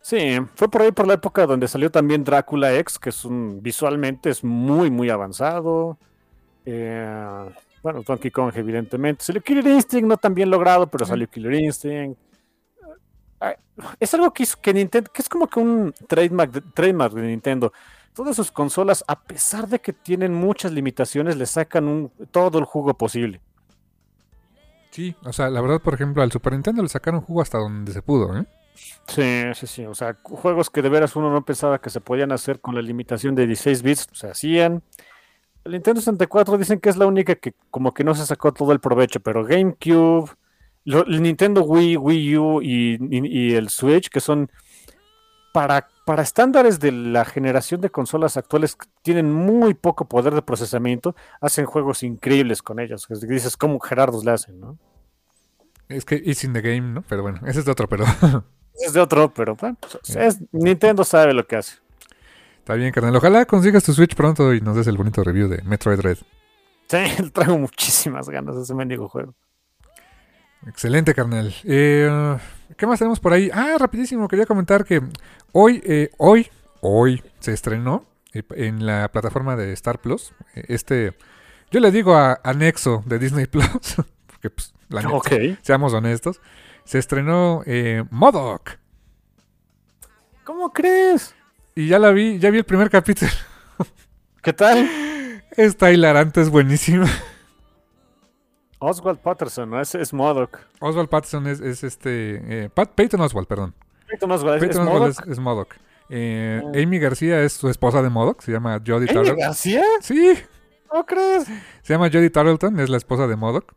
Sí, fue por ahí por la época donde salió también Drácula X, que es un visualmente es muy, muy avanzado. Eh, bueno, Donkey Kong, evidentemente. Salió Killer Instinct, no tan bien logrado, pero salió Killer Instinct. Es algo que, hizo que Nintendo, que es como que un trademark de, trademark de Nintendo. Todas sus consolas, a pesar de que tienen muchas limitaciones, le sacan un, todo el jugo posible. Sí. O sea, la verdad, por ejemplo, al Super Nintendo le sacaron jugo hasta donde se pudo, ¿eh? Sí, sí, sí. O sea, juegos que de veras uno no pensaba que se podían hacer con la limitación de 16 bits, se hacían. El Nintendo 64 dicen que es la única que como que no se sacó todo el provecho, pero GameCube, lo- el Nintendo Wii, Wii U y, y- y el Switch, que son para, para estándares de la generación de consolas actuales, tienen muy poco poder de procesamiento, hacen juegos increíbles con ellos. Que Dices, ¿cómo Gerardos le hacen, no? Es que it's in the game, ¿no? Pero bueno, ese es de otro, pero Es de otro, pero bueno, pues, es- Nintendo sabe lo que hace. está bien, carnal. Ojalá consigas tu Switch pronto y nos des el bonito review de Metroid Red. Sí, traigo muchísimas ganas de ese mendigo juego. Excelente, carnal. Eh, ¿Qué más tenemos por ahí? Ah, rapidísimo, quería comentar que hoy, eh, hoy, hoy se estrenó eh, en la plataforma de Star Plus. eh, Este, yo le digo a anexo de Disney Plus, porque pues, la neta, Ok. seamos honestos, se estrenó eh, Modoc. ¿Cómo crees? Y ya la vi, ya vi el primer capítulo. ¿Qué tal? Está hilarante, es buenísimo. Oswald Patterson, ¿no? Ese es Modoc. Oswald Patterson es, es este... eh, Pat, Peyton Oswald, perdón. Peyton Oswald, ¿es, es Peyton Oswald es, es Modoc. Eh, Ah. Amy García es su esposa de Modoc, se llama Jodie ¿Amy Tarleton. García? Sí, ¿Cómo crees? se llama Jodie Tarleton, es la esposa de Modoc.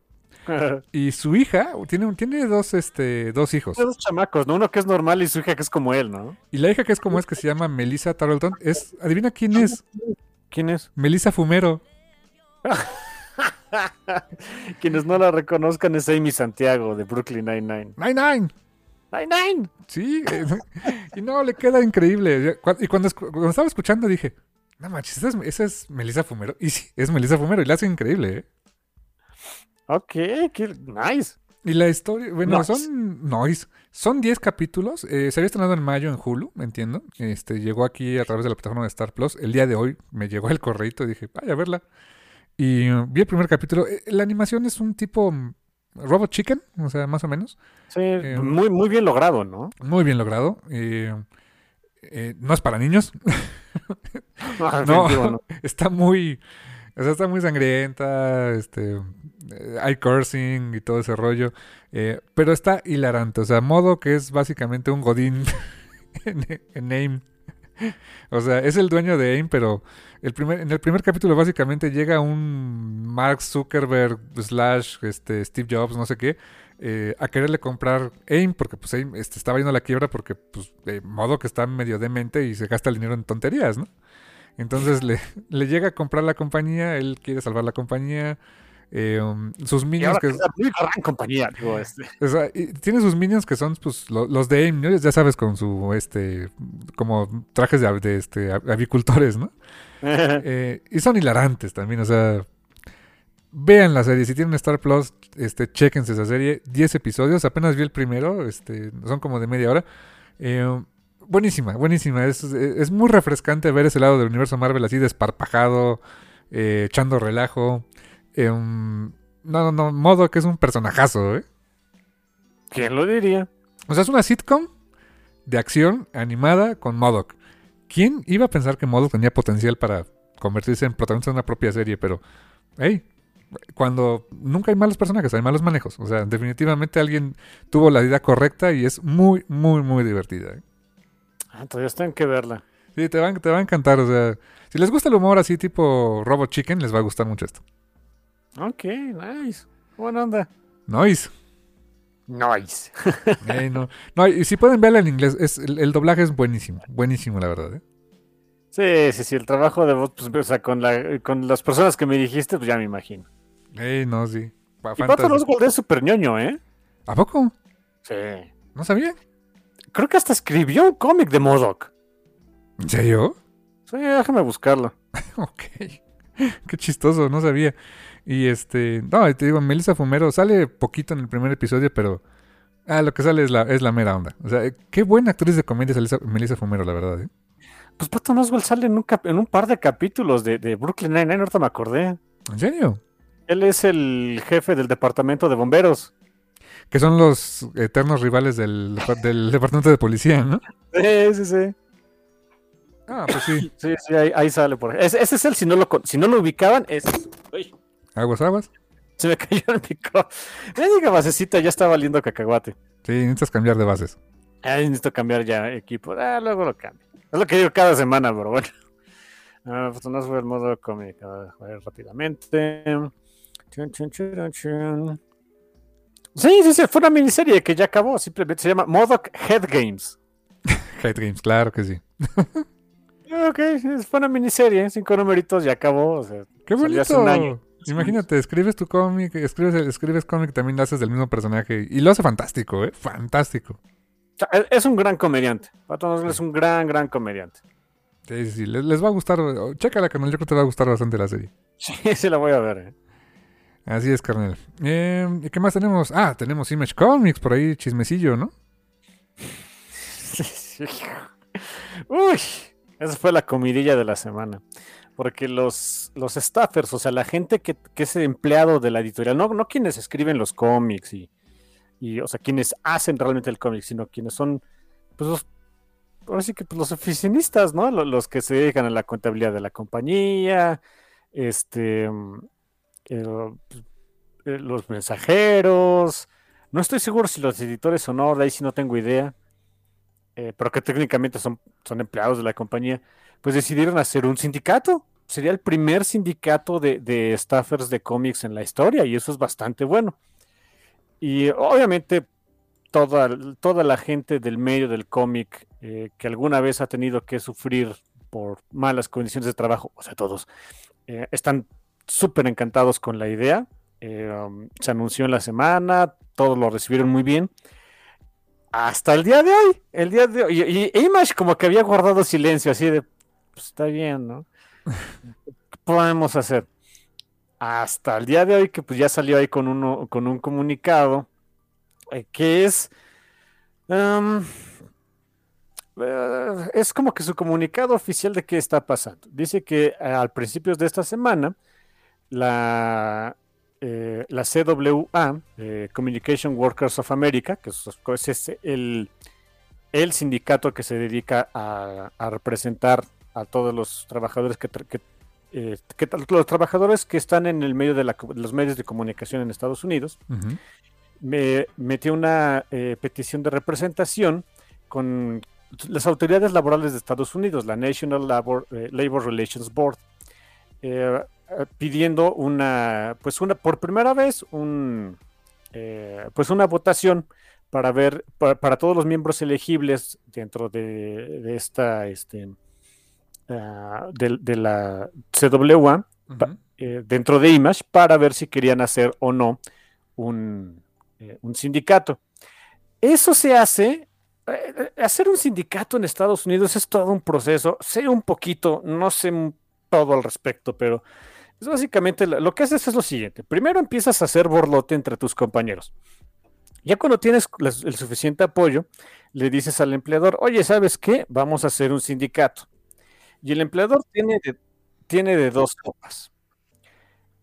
Y su hija tiene, tiene dos, este, dos hijos. Dos chamacos, ¿no? Uno que es normal y su hija que es como él, ¿no? Y la hija que es como es, que se llama Melissa Tarleton, es, adivina quién es, ¿Quién es? Melissa Fumero. Quienes no la reconozcan es Amy Santiago de Brooklyn Nine-Nine. Nine Nine. ¡Nine-Nine! Sí, eh, y no, le queda increíble. Y cuando, cuando estaba escuchando dije, no manches, esa es, esa es Melissa Fumero. Y sí, es Melissa Fumero y la hace increíble, ¿eh? Ok, qué nice. Y la historia, bueno, Nice. son noise. Son 10 capítulos. eh, se había estrenado en mayo en Hulu, me entiendo. Este, llegó aquí a través de la plataforma de Star Plus. El día de hoy me llegó el correito y dije, vaya a verla. Y vi el primer capítulo. Eh, la animación es un tipo mm, Robot Chicken, o sea, más o menos. Sí, muy, muy bien logrado, ¿no? Muy bien logrado. eh, eh, no es para niños. No, no. está muy. O sea, está muy sangrienta. Este. eh, hay cursing y todo ese rollo. eh, pero está hilarante. O sea, modo que es básicamente un Godín en, en AIM. O sea, es el dueño de AIM, pero el primer, en el primer capítulo básicamente llega un Mark Zuckerberg slash este, Steve Jobs, no sé qué, eh, a quererle comprar AIM, porque pues AIM este, estaba yendo a la quiebra porque pues de modo que está medio demente y se gasta el dinero en tonterías, ¿no? Entonces le, le llega a comprar la compañía, él quiere salvar la compañía, eh, um, sus minions que... muy gran compañía, digo, este. O sea, y tiene sus minions que son pues lo- los de AIM, ¿no? Ya sabes, con su este como trajes de, de, este av- avicultores, ¿no? Eh, y son hilarantes también, o sea, vean la serie, si tienen Star Plus, este chéquense esa serie, 10 episodios, apenas vi el primero, este son como de media hora. Eh, buenísima, buenísima, es, es muy refrescante ver ese lado del universo Marvel así desparpajado, eh, echando relajo. Eh, no, no, no, modo que es un personajazo, ¿eh? ¿Quién lo diría? O sea, es una sitcom de acción animada con Modoc. ¿Quién iba a pensar que Modoc tenía potencial para convertirse en protagonista de una propia serie? Pero, hey, cuando nunca hay malos personajes, hay malos manejos. O sea, definitivamente alguien tuvo la idea correcta y es muy, muy, muy divertida. ¿eh? Ah, entonces tienen que verla. Sí, te va, te va a encantar. O sea, si les gusta el humor así tipo Robot Chicken, les va a gustar mucho esto. Ok, nice. Buena onda. Noise. Nice. No. no, y si pueden verla en inglés, es, el, el doblaje es buenísimo. Buenísimo, la verdad. ¿eh? Sí, sí, sí, el trabajo de voz, pues, o sea, con, la, con las personas que me dijiste, pues ya me imagino. Ey, no, sí. Y fantasy. Oswalt es súper ñoño, ¿eh? ¿A poco? Sí. No sabía. Creo que hasta escribió un cómic de Modoc. ¿En serio? Sí, déjame buscarlo. ok. Qué chistoso, no sabía. Y este, no, te digo, Melissa Fumero sale poquito en el primer episodio, pero ah, lo que sale es la, es la mera onda. O sea, qué buena actriz de comedia es Melissa Fumero, la verdad. ¿eh? Pues Patton Oswalt sale en un, en un par de capítulos de, de Brooklyn Nine-Nine, ahorita me acordé. ¿En serio? Él es el jefe del departamento de bomberos. Que son los eternos rivales del, del departamento de policía, ¿no? Sí, sí, sí. Ah, pues sí. Sí, sí, ahí, sale. Por... Ese, ese, es el, si no lo, si no lo ubicaban, es... Aguas, aguas. Se me cayó el micro. diga basecita ya está valiendo cacahuate. Sí, necesitas cambiar de bases. Ah, necesito cambiar ya equipo. Ah, luego lo cambio. Es lo que digo cada semana, pero bueno. Ah, pues no fue el modo cómic. A ver, rápidamente. Sí, sí, sí, fue una miniserie que ya acabó. Simplemente se llama Modoc Head Games. Head Games, claro que sí. ok, fue una miniserie, cinco numeritos, ya acabó. O sea, ¡Qué bonito! Un año. Imagínate, escribes tu cómic, escribes, escribes cómic, también lo haces del mismo personaje. Y lo hace fantástico, ¿eh? Fantástico. Es un gran comediante. Pato es un gran, gran comediante. Sí, sí, Les, les, va a gustar. Chécala, carnal. Yo creo que te va a gustar bastante la serie. Sí, sí la voy a ver. Eh. Así es, carnal. Eh, ¿Y qué más tenemos? Ah, tenemos Image Comics por ahí, chismecillo, ¿no? Uy, esa fue la comidilla de la semana. Porque los, los staffers, o sea, la gente que, que es empleado de la editorial, no, no quienes escriben los cómics y, y, o sea, quienes hacen realmente el cómic, sino quienes son, pues, los, ahora sí que pues, los oficinistas, ¿no? Los, que se dedican a la contabilidad de la compañía, este, mm, eh, eh, los mensajeros, no estoy seguro si los editores o no, de ahí sí no tengo idea, eh, pero que técnicamente son, son empleados de la compañía pues decidieron hacer un sindicato. Sería el primer sindicato de, staffers de cómics en la historia y eso es bastante bueno. Y obviamente toda, toda la gente del medio del cómic eh, que alguna vez ha tenido que sufrir por malas condiciones de trabajo, o sea, todos, eh, están súper encantados con la idea. Eh, um, se anunció en la semana, todos lo recibieron muy bien hasta el día de hoy. El día de hoy. Y, Image como que había guardado silencio, así de, pues está bien, ¿no? ¿Qué podemos hacer? Hasta el día de hoy que pues ya salió ahí con, uno, con un comunicado eh, que es... Um, eh, es como que su comunicado oficial de qué está pasando. Dice que eh, al principios de esta semana la, la CWA, Communication Workers of America, que es, el, el, sindicato que se dedica a representar a todos los trabajadores que, que, eh, los trabajadores que están en el medio de, los medios de comunicación en Estados Unidos. Me metió una eh, petición de representación con las autoridades laborales de Estados Unidos, la National Labor, eh, Labor Relations Board, pidiendo una, pues una, por primera vez, un, pues una votación para ver, para, todos los miembros elegibles dentro de, de esta, este, Ah, de, la CWA eh, dentro de Image para ver si querían hacer o no un, eh, sindicato. Eso se hace. Eh, hacer un sindicato en Estados Unidos es todo un proceso. Sé un poquito, no sé todo al respecto, pero es básicamente lo que haces es lo siguiente. Primero empiezas a hacer borlote entre tus compañeros. Ya cuando tienes el suficiente apoyo, le dices al empleador, oye, ¿sabes qué? Vamos a hacer un sindicato. Y el empleador tiene de, tiene de dos copas.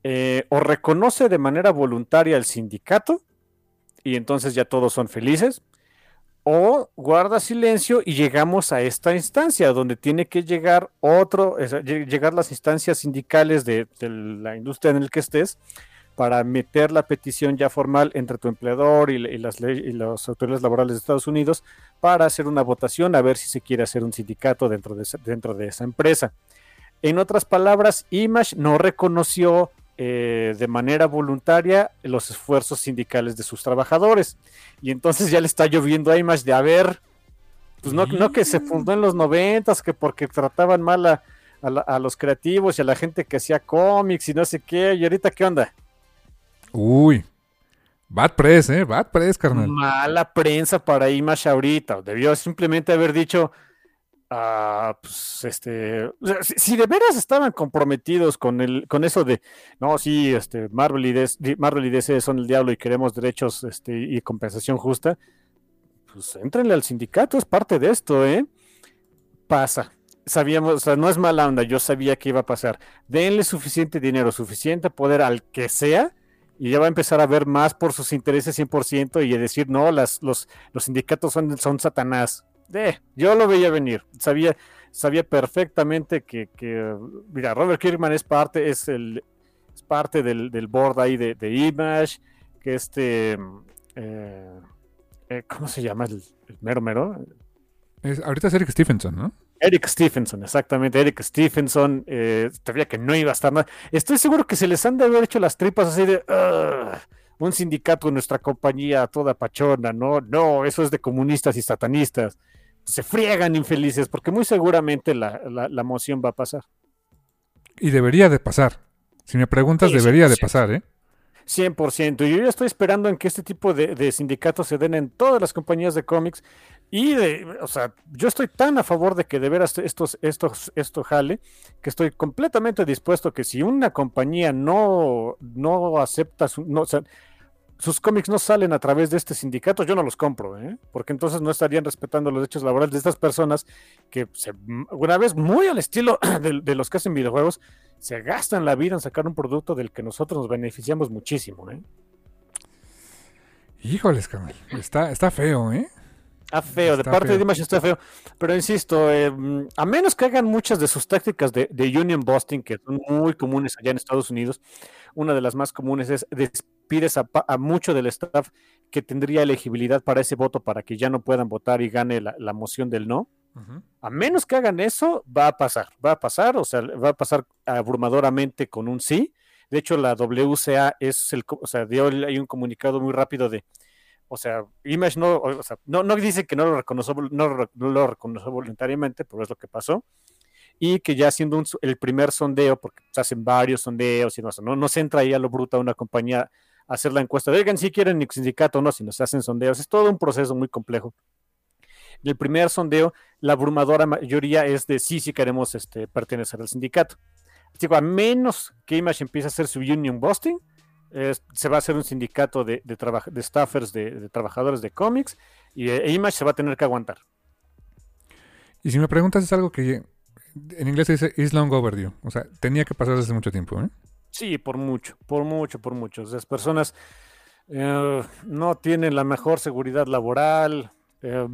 Eh, o reconoce de manera voluntaria el sindicato y entonces ya todos son felices, o guarda silencio y llegamos a esta instancia donde tiene que llegar otro, llegar las instancias sindicales de, la industria en el que estés para meter la petición ya formal entre tu empleador y, las, y las autoridades laborales de Estados Unidos para hacer una votación a ver si se quiere hacer un sindicato dentro de esa, dentro de esa empresa. En otras palabras, Image no reconoció eh, de manera voluntaria los esfuerzos sindicales de sus trabajadores. Y entonces ya le está lloviendo a Image de, a ver, pues no, no que se fundó en los noventas, que porque trataban mal a, a, los creativos y a la gente que hacía cómics y no sé qué, y ahorita qué onda. Uy, bad press, ¿eh? Bad press, carnal. Mala prensa para Image ahorita. Debió simplemente haber dicho, Ah, pues este, si, de veras estaban comprometidos con el, con eso de, no, sí, este, Marvel y, DC, son el diablo y queremos derechos este, y compensación justa, pues entrenle al sindicato, es parte de esto, ¿eh? Pasa. Sabíamos, o sea, no es mala onda, yo sabía que iba a pasar. Denle suficiente dinero, suficiente poder al que sea, y ya va a empezar a ver más por sus intereses 100% y a decir, no, las, los, los sindicatos son, son Satanás yo lo veía venir. Sabía, sabía perfectamente que, mira, Robert Kirkman es parte, es el, es parte del, board ahí de, Image, que este, eh, eh, ¿cómo se llama el, mero mero? ahorita es Eric Stephenson, ¿no? Eric Stephenson, exactamente, Eric Stephenson, eh, sabía que no iba a estar nada. Estoy seguro que se les han de haber hecho las tripas así de un sindicato de nuestra compañía toda pachona, no, no, eso es de comunistas y satanistas se friegan infelices, porque muy seguramente la, la, moción va a pasar. Y debería de pasar. Si me preguntas, debería de pasar, ¿eh? 100%. Y yo ya estoy esperando en que este tipo de, sindicatos se den en todas las compañías de cómics. Y de, o sea, yo estoy tan a favor de que de veras estos, estos, esto jale, que estoy completamente dispuesto que si una compañía no, no acepta su, sus cómics no salen a través de este sindicato, yo no los compro, ¿eh? porque entonces no estarían respetando los derechos laborales de estas personas que se, una vez muy al estilo de, los que hacen videojuegos, se gastan la vida en sacar un producto del que nosotros nos beneficiamos muchísimo. ¿eh? Híjoles, cabrón, está, está feo, ¿eh? Está feo, de parte de Image está feo. Pero insisto, eh, a menos que hagan muchas de sus tácticas de, de, union busting, que son muy comunes allá en Estados Unidos, una de las más comunes es despides a, mucho del staff que tendría elegibilidad para ese voto para que ya no puedan votar y gane la, moción del no. A menos que hagan eso, va a pasar, va a pasar, o sea, va a pasar abrumadoramente con un sí. De hecho, la WCA es el, o sea, dio hay un comunicado muy rápido de, o sea, Image no, o sea, no, no dice que no lo reconoció, no, lo reconoció voluntariamente, pero es lo que pasó. Y que ya haciendo el primer sondeo, porque se hacen varios sondeos y no, no, se entra ahí a lo bruto a una compañía a hacer la encuesta oigan, si quieren ni sindicato o no, si no se hacen sondeos. Es todo un proceso muy complejo. En el primer sondeo, la abrumadora mayoría es de sí, sí queremos este, pertenecer al sindicato. Digo, a menos que Image empiece a hacer su union busting, se va a hacer un sindicato de, de, de staffers, de, trabajadores de cómics, y e Image se va a tener que aguantar. Y si me preguntas, es algo que en inglés se dice is long overdue. O sea, tenía que pasar desde mucho tiempo. ¿eh? Sí, por mucho, por mucho, por mucho. Las personas eh, no tienen la mejor seguridad laboral. Eh,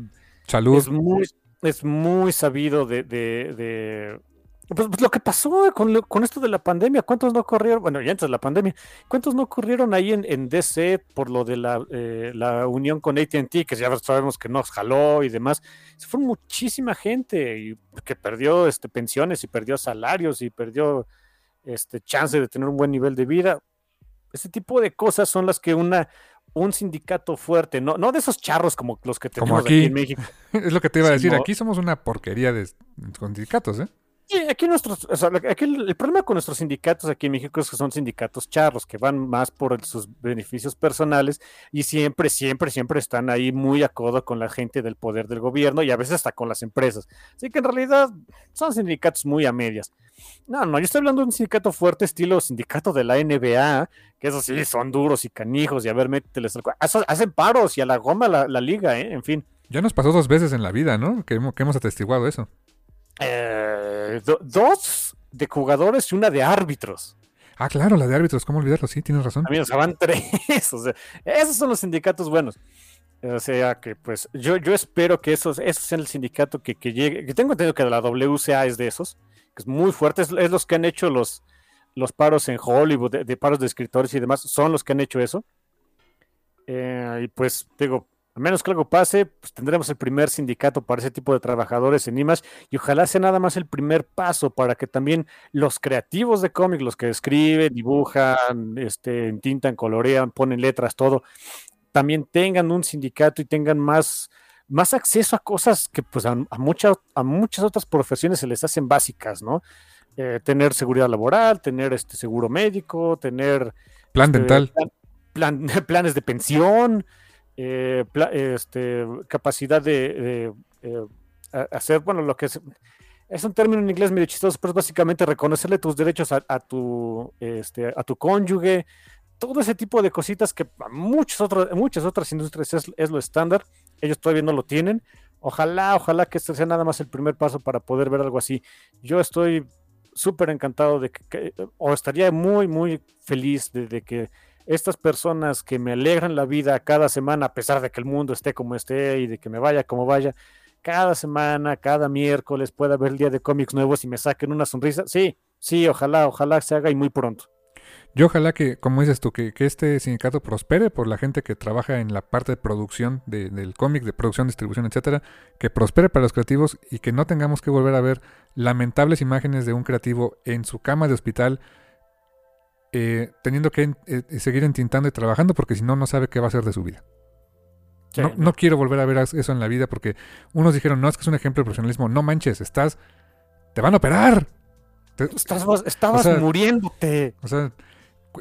Salud. Es muy, es muy sabido de, pues, pues, lo que pasó con, con, esto de la pandemia, ¿cuántos no corrieron? Bueno, ya antes de la pandemia, ¿cuántos no ocurrieron ahí en, en DC por lo de la, eh, la unión con ATT, que ya sabemos que nos jaló y demás? Se fue muchísima gente y que perdió este, pensiones y perdió salarios y perdió este, chance de tener un buen nivel de vida. Ese tipo de cosas son las que una, un sindicato fuerte, no, no de esos charros como los que tenemos aquí, en México. es lo que te iba a decir, aquí somos una porquería de sindicatos, ¿eh? Sí, aquí nuestros, aquí el, problema con nuestros sindicatos aquí en México es que son sindicatos charros, que van más por sus beneficios personales y siempre, siempre, siempre están ahí muy a codo con la gente del poder del gobierno y a veces hasta con las empresas. Así que en realidad son sindicatos muy a medias. No, no, yo estoy hablando de un sindicato fuerte estilo sindicato de la NBA, que eso sí, son duros y canijos y a ver, mételes Hacen paros y a la goma la, liga, ¿eh? En fin. Ya nos pasó dos veces en la vida, ¿no? que hemos atestiguado eso. Eh, dos de jugadores y una de árbitros. Ah, claro, la de árbitros, ¿cómo olvidarlo? Sí, tienes razón. Amigos, van tres. esos son los sindicatos buenos. O sea que, pues, yo, yo espero que esos, esos sean el sindicato que, llegue. Que tengo entendido que la WCA es de esos, que es muy fuerte. Es, los que han hecho los, los paros en Hollywood, de, paros de escritores y demás, son los que han hecho eso. Eh, y pues, digo, a menos que algo pase, pues tendremos el primer sindicato para ese tipo de trabajadores en IMAS y ojalá sea nada más el primer paso para que también los creativos de cómics, los que escriben, dibujan, este, tintan, colorean, ponen letras, todo, también tengan un sindicato y tengan más, más acceso a cosas que pues a, muchas, a muchas otras profesiones se les hacen básicas, ¿no? Eh, tener seguridad laboral, tener este seguro médico, tener plan este, dental, planes de pensión, eh, este, capacidad de, eh, hacer, bueno, lo que es, es un término en inglés medio chistoso, pero es básicamente reconocerle tus derechos a, tu, este, a tu cónyuge, todo ese tipo de cositas que a muchas otras, muchas otras industrias es, lo estándar, ellos todavía no lo tienen. Ojalá, ojalá que este sea nada más el primer paso para poder ver algo así. Yo estoy súper encantado de que, o estaría muy, muy feliz de, que estas personas que me alegran la vida cada semana, a pesar de que el mundo esté como esté y de que me vaya como vaya, cada semana, cada miércoles pueda haber el día de cómics nuevos y me saquen una sonrisa. Sí, sí, ojalá, ojalá se haga y muy pronto. Yo ojalá que, como dices tú, que, este sindicato prospere por la gente que trabaja en la parte de producción del cómic, de producción, distribución, etcétera, que prospere para los creativos y que no tengamos que volver a ver lamentables imágenes de un creativo en su cama de hospital eh, teniendo que eh, seguir entintando y trabajando porque si no, no sabe qué va a hacer de su vida. no, quiero volver a ver eso en la vida porque unos dijeron, no, es que es un ejemplo de profesionalismo. No manches, estás... Te van a operar. estabas muriéndote. O sea,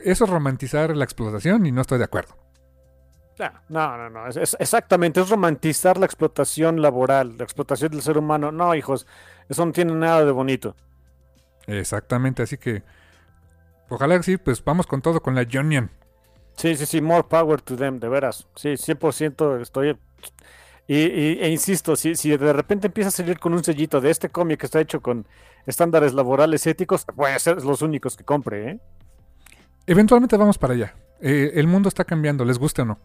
eso es romantizar la explotación y no estoy de acuerdo. No, no, no, es, exactamente, es romantizar la explotación laboral, la explotación del ser humano. No, hijos, eso no tiene nada de bonito. Exactamente, así que ojalá que sí, pues vamos con todo con la Union. Sí, sí, sí, more power to them, de veras. Sí, 100% estoy... Y, e insisto, si, si de repente empieza a salir con un sellito de este cómic que está hecho con estándares laborales éticos, a ser los únicos que compre, ¿eh? Eventualmente vamos para allá. Eh, el mundo está cambiando, les guste o no.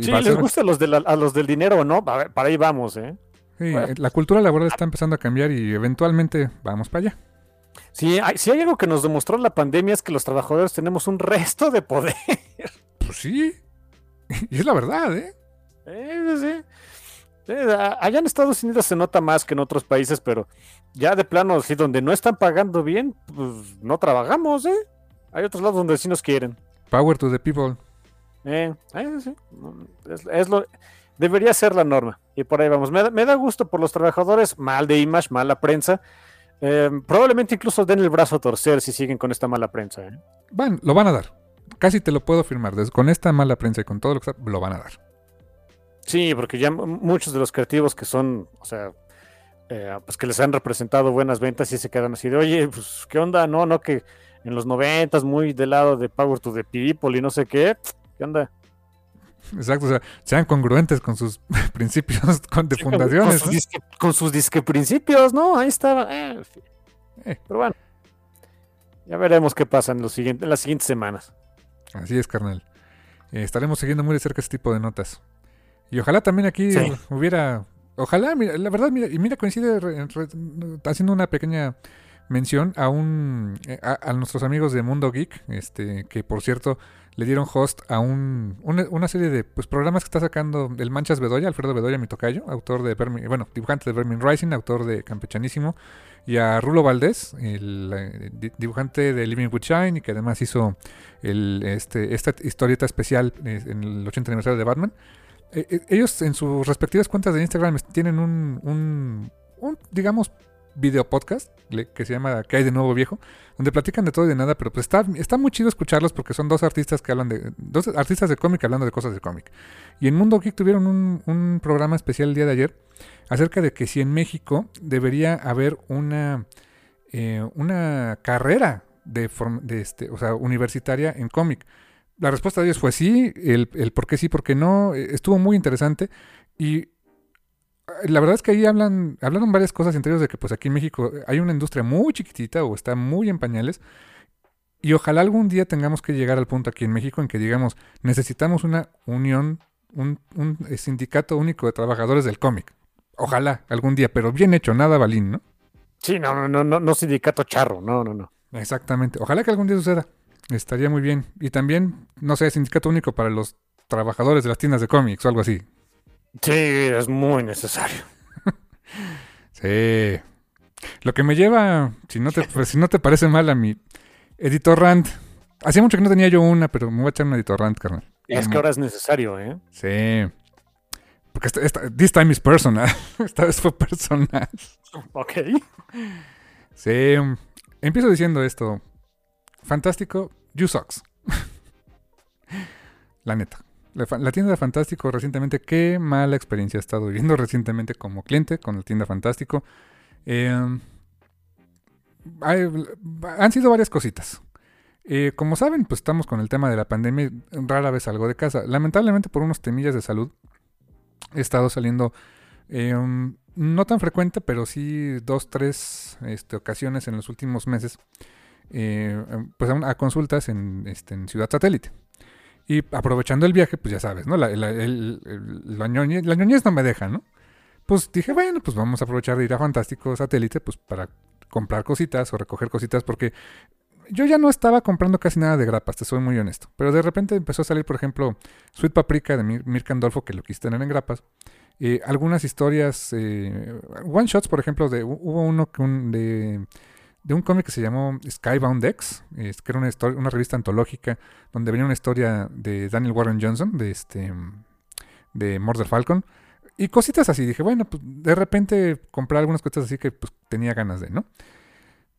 sí, les gusta a los, a los del dinero o no, para ahí vamos, ¿eh? Sí, la cultura laboral está empezando a cambiar y eventualmente vamos para allá. Sí, hay, si hay algo que nos demostró la pandemia es que los trabajadores tenemos un resto de poder. Pues sí, y es la verdad, ¿eh? sí, sí. allá en Estados Unidos se nota más que en otros países, pero ya de plano, si donde no están pagando bien, pues no trabajamos, ¿eh? Hay otros lados donde sí nos quieren. Power to the people. Eh, sí. es, lo, debería ser la norma. Y por ahí vamos. Me da, gusto por los trabajadores. Mal de image, mala prensa. Eh, probablemente incluso den el brazo a torcer si siguen con esta mala prensa. ¿eh? Van, lo van a dar. Casi te lo puedo firmar. con esta mala prensa y con todo lo que está, lo van a dar. Sí, porque ya muchos de los creativos que son, o sea, eh, pues que les han representado buenas ventas y se quedan así de, oye, pues, ¿qué onda? No, no, que en los noventas, muy del lado de Power to the People y no sé qué. ¿Qué onda? Exacto, o sea, sean congruentes con sus principios con, de fundaciones. Con sus, disque, principios, ¿no? Ahí estaba. Eh, eh. Pero bueno, ya veremos qué pasa en, los siguientes, en las siguientes semanas. Así es, carnal. Eh, estaremos siguiendo muy de cerca este tipo de notas. Y ojalá también aquí hubiera. Ojalá, mira, la verdad, mira, y mira, coincide haciendo una pequeña mención a un a, nuestros amigos de Mundo Geek, este que por cierto le dieron host a un, una, serie de pues, programas que está sacando el Manchas Bedoya, Alfredo Bedoya, mi tocayo, autor de bueno, dibujante de Vermin Rising, autor de Campechanísimo, y a Rulo Valdés, el eh, dibujante de Living with Shine, y que además hizo el, este, esta historieta especial eh, en el 80 aniversario de Batman. ellos en sus respectivas cuentas de Instagram tienen un, un, un digamos, video podcast que se llama ¿Qué hay de nuevo viejo? Donde platican de todo y de nada, pero pues está, está muy chido escucharlos porque son dos artistas que hablan de. Dos artistas de cómic hablando de cosas de cómic. Y en Mundo Geek tuvieron un, programa especial el día de ayer acerca de que si en México debería haber una, eh, una carrera de, de este, o sea, universitaria en cómic. La respuesta de ellos fue sí, el, el por qué sí, por qué no, eh, estuvo muy interesante y la verdad es que ahí hablan, hablaron varias cosas, entre ellos de que pues aquí en México hay una industria muy chiquitita o está muy en pañales. Y ojalá algún día tengamos que llegar al punto aquí en México en que digamos, necesitamos una unión, un, sindicato único de trabajadores del cómic. Ojalá algún día, pero bien hecho, nada balín, ¿no? Sí, no, no, no, no, no sindicato charro, no, no, no. Exactamente. Ojalá que algún día suceda. Estaría muy bien. Y también, no sé, sindicato único para los trabajadores de las tiendas de cómics o algo así. Sí, es muy necesario. sí. Lo que me lleva, si no te, pues, si no te parece mal a mi editor rant. Hacía mucho que no tenía yo una, pero me voy a echar un editor rant, carnal. Es que ahora es necesario, ¿eh? Sí. Porque esta, this time is personal. esta vez fue personal. Ok. Sí. Empiezo diciendo esto. Fantástico. You sucks. La neta. La, tienda de Fantástico recientemente, qué mala experiencia he estado viviendo recientemente como cliente con la tienda Fantástico. Em, han sido varias cositas. Eh, como saben, pues estamos con el tema de la pandemia. Rara vez salgo de casa. Lamentablemente por unos temillas de salud he estado saliendo em, no tan frecuente, pero sí dos, tres este, ocasiones en los últimos meses. Eh, pues a, consultas en, este, en Ciudad Satélite. Y aprovechando el viaje, pues ya sabes, ¿no? La, la, la, ñoñez, no me deja, ¿no? Pues dije, bueno, pues vamos a aprovechar de ir a Fantástico Satélite, pues para comprar cositas o recoger cositas, porque yo ya no estaba comprando casi nada de grapas, te soy muy honesto. Pero de repente empezó a salir, por ejemplo, Sweet Paprika de Mir, Mir Candolfo, que lo quise tener en grapas. Eh, algunas historias, eh, one shots, por ejemplo, de, hubo uno que un, de de un cómic que se llamó Skybound X, que era una, una revista antológica donde venía una historia de Daniel Warren Johnson, de este de Murder Falcon, y cositas así. Dije, bueno, pues de repente comprar algunas cosas así que pues, tenía ganas de, ¿no?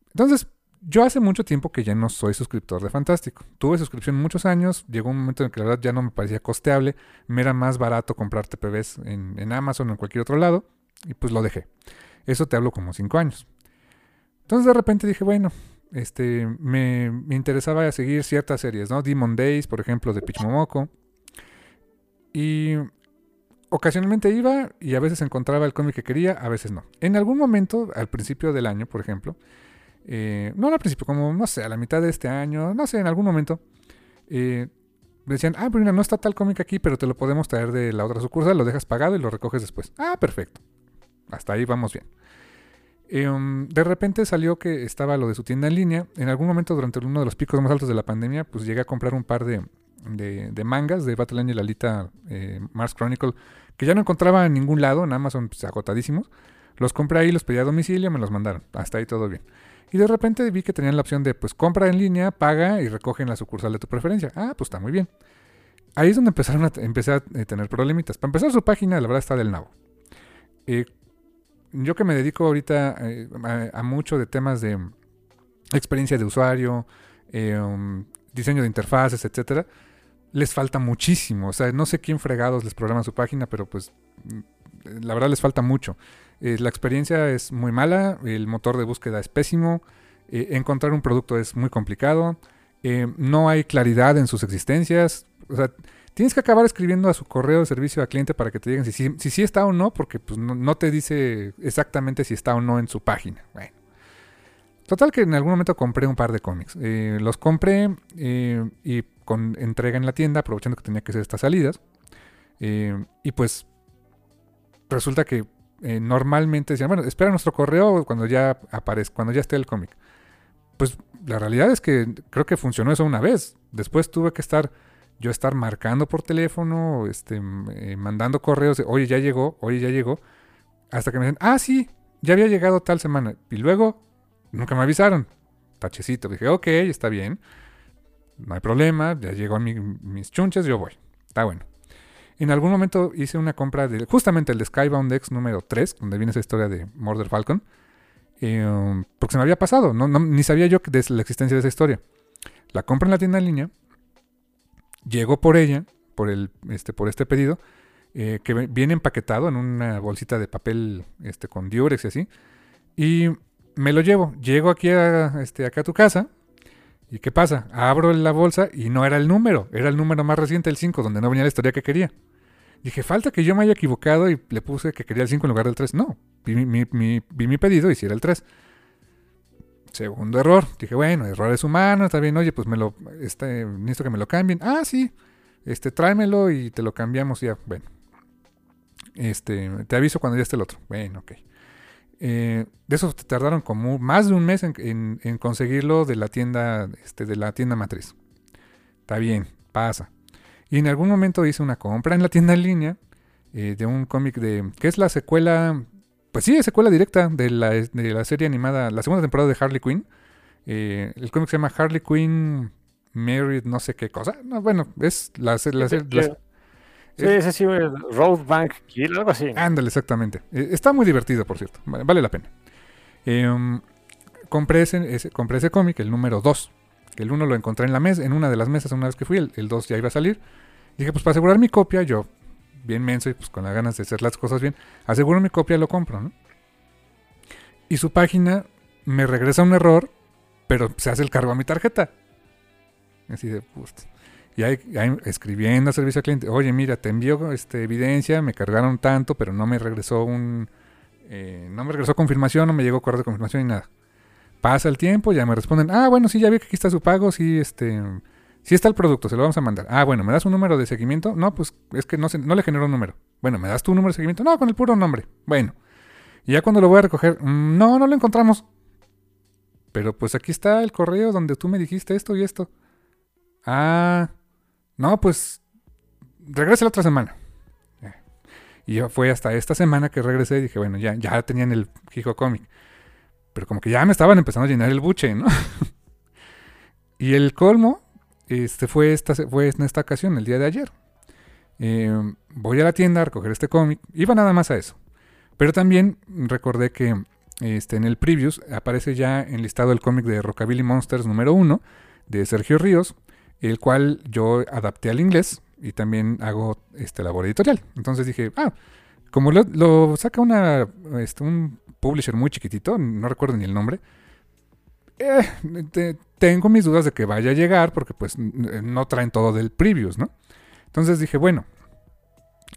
Entonces, yo hace mucho tiempo que ya no soy suscriptor de Fantástico. Tuve suscripción muchos años, llegó un momento en que la verdad ya no me parecía costeable, me era más barato comprar TPBs en, en Amazon o en cualquier otro lado, y pues lo dejé. Eso te hablo como cinco años. Entonces de repente dije, bueno, este, me, interesaba seguir ciertas series, ¿no? Demon Days, por ejemplo, de Pichmomoko. Y ocasionalmente iba y a veces encontraba el cómic que quería, a veces no. En algún momento, al principio del año, por ejemplo, eh, no al principio, como, no sé, a la mitad de este año, no sé, en algún momento, eh, me decían, ah, pero mira, no está tal cómic aquí, pero te lo podemos traer de la otra sucursal, lo dejas pagado y lo recoges después. Ah, perfecto. Hasta ahí vamos bien. Em, de repente salió que estaba lo de su tienda en línea. En algún momento durante uno de los picos más altos de la pandemia, pues llegué a comprar un par de, mangas de Battle Angel Alita eh, Mars Chronicle que ya no encontraba en ningún lado, en Amazon pues, agotadísimos. Los compré ahí, los pedí a domicilio, me los mandaron. Hasta ahí todo bien. Y de repente vi que tenían la opción de, pues compra en línea, paga y recoge en la sucursal de tu preferencia. Ah, pues está muy bien. Ahí es donde empezaron a, empecé a eh, tener problemitas. Para empezar, su página, la verdad, está del nabo. Eh, yo que me dedico ahorita eh, a, mucho de temas de experiencia de usuario, eh, um, diseño de interfaces, etcétera, les falta muchísimo. O sea, no sé quién fregados les programa su página, pero pues mm, la verdad les falta mucho. Eh, la experiencia es muy mala, el motor de búsqueda es pésimo, encontrar un producto es muy complicado, no hay claridad en sus existencias. O sea, Tienes que acabar escribiendo a su correo de servicio al cliente para que te digan si sí si, está o no, porque pues, no, te dice exactamente si está o no en su página. Bueno. Total que en algún momento compré un par de cómics. Eh, los compré eh, y con entrega en la tienda, aprovechando que tenía que hacer estas salidas. Eh, y pues resulta que normalmente decían, bueno, espera nuestro correo cuando ya aparezca, cuando ya esté el cómic. Pues la realidad es que creo que funcionó eso una vez. Después tuve que estar yo estar marcando por teléfono, este, eh, mandando correos de, oye, ya llegó, oye, ya llegó, hasta que me dicen, ah, sí, ya había llegado tal semana. Y luego, nunca me avisaron. Tachecito, dije, ok, está bien, no hay problema, ya llegó a mis chunches, yo voy. Está bueno. En algún momento hice una compra de justamente el de Skybound X número 3, donde viene esa historia de Murder Falcon, eh, porque se me había pasado, no, ni sabía yo de la existencia de esa historia. La compro en la tienda en línea, Llegó por ella, por, el, este, por este pedido, eh, que viene empaquetado en una bolsita de papel este, con diurex y así. Y me lo llevo. Llego aquí a, este, acá a tu casa. ¿Y qué pasa? Abro la bolsa y no era el número. Era el número más reciente, el 5, donde no venía la historia que quería. Dije, falta que yo me haya equivocado y le puse que quería el 5 en lugar del 3. No, vi mi, vi mi pedido y si era el 3. Segundo error. Dije, bueno, errores humanos, está bien, oye, pues me lo, este, necesito que me lo cambien. Ah, sí, este, tráemelo y te lo cambiamos ya. Bueno, este, te aviso cuando ya esté el otro. Bueno, ok. Eh, de eso te tardaron como más de un mes en, conseguirlo de la tienda, este, de la tienda matriz. Está bien, pasa. Y en algún momento hice una compra en la tienda en línea eh, de un cómic de, que es la secuela pues sí, es secuela directa de la, de la serie animada, la segunda temporada de Harley Quinn. Eh, el cómic se llama Harley Quinn Married no sé qué cosa. No, bueno, es la, serie... Sí, ese sí, Roadbank Kill, algo así. Ándale, exactamente. Eh, está muy divertido, por cierto. Vale, la pena. Em, compré, ese, compré ese cómic, el número 2. El 1 lo encontré en la mesa, en una de las mesas una vez que fui. El 2 ya iba a salir. Dije, pues para asegurar mi copia, yo, bien menso y pues con las ganas de hacer las cosas bien, aseguro mi copia y lo compro, ¿no? Y su página me regresa un error, pero se hace el cargo a mi tarjeta. Así de, y ahí, escribiendo a servicio al cliente, oye, mira, te envío este, evidencia, me cargaron tanto, pero no me regresó un, eh, no me regresó confirmación, no me llegó correo de confirmación ni nada. Pasa el tiempo, ya me responden, ah, bueno, sí, ya vi que aquí está su pago, sí, este, sí está el producto, se lo vamos a mandar. Ah, bueno, ¿me das un número de seguimiento? No, pues es que no, le generó un número. Bueno, ¿me das tu número de seguimiento? No, con el puro nombre. Bueno. Y ya cuando lo voy a recoger, mm, no, no lo encontramos. Pero pues aquí está el correo donde tú me dijiste esto y esto. Ah, no, pues regrese la otra semana. Y yo fue hasta esta semana que regresé y dije, bueno, ya, ya tenían el Hijo Comic. Pero como que ya me estaban empezando a llenar el buche, ¿no? y el colmo este, fue, esta, fue en esta ocasión, el día de ayer. Eh, voy a la tienda a recoger este cómic. Iba nada más a eso. Pero también recordé que este, en el previews aparece ya enlistado el cómic de Rockabilly Monsters número 1 de Sergio Ríos, el cual yo adapté al inglés y también hago este labor editorial. Entonces dije, ah, como lo, saca una, este, un publisher muy chiquitito, no recuerdo ni el nombre, eh, tengo mis dudas de que vaya a llegar porque pues no traen todo del previews, ¿no? Entonces dije, bueno,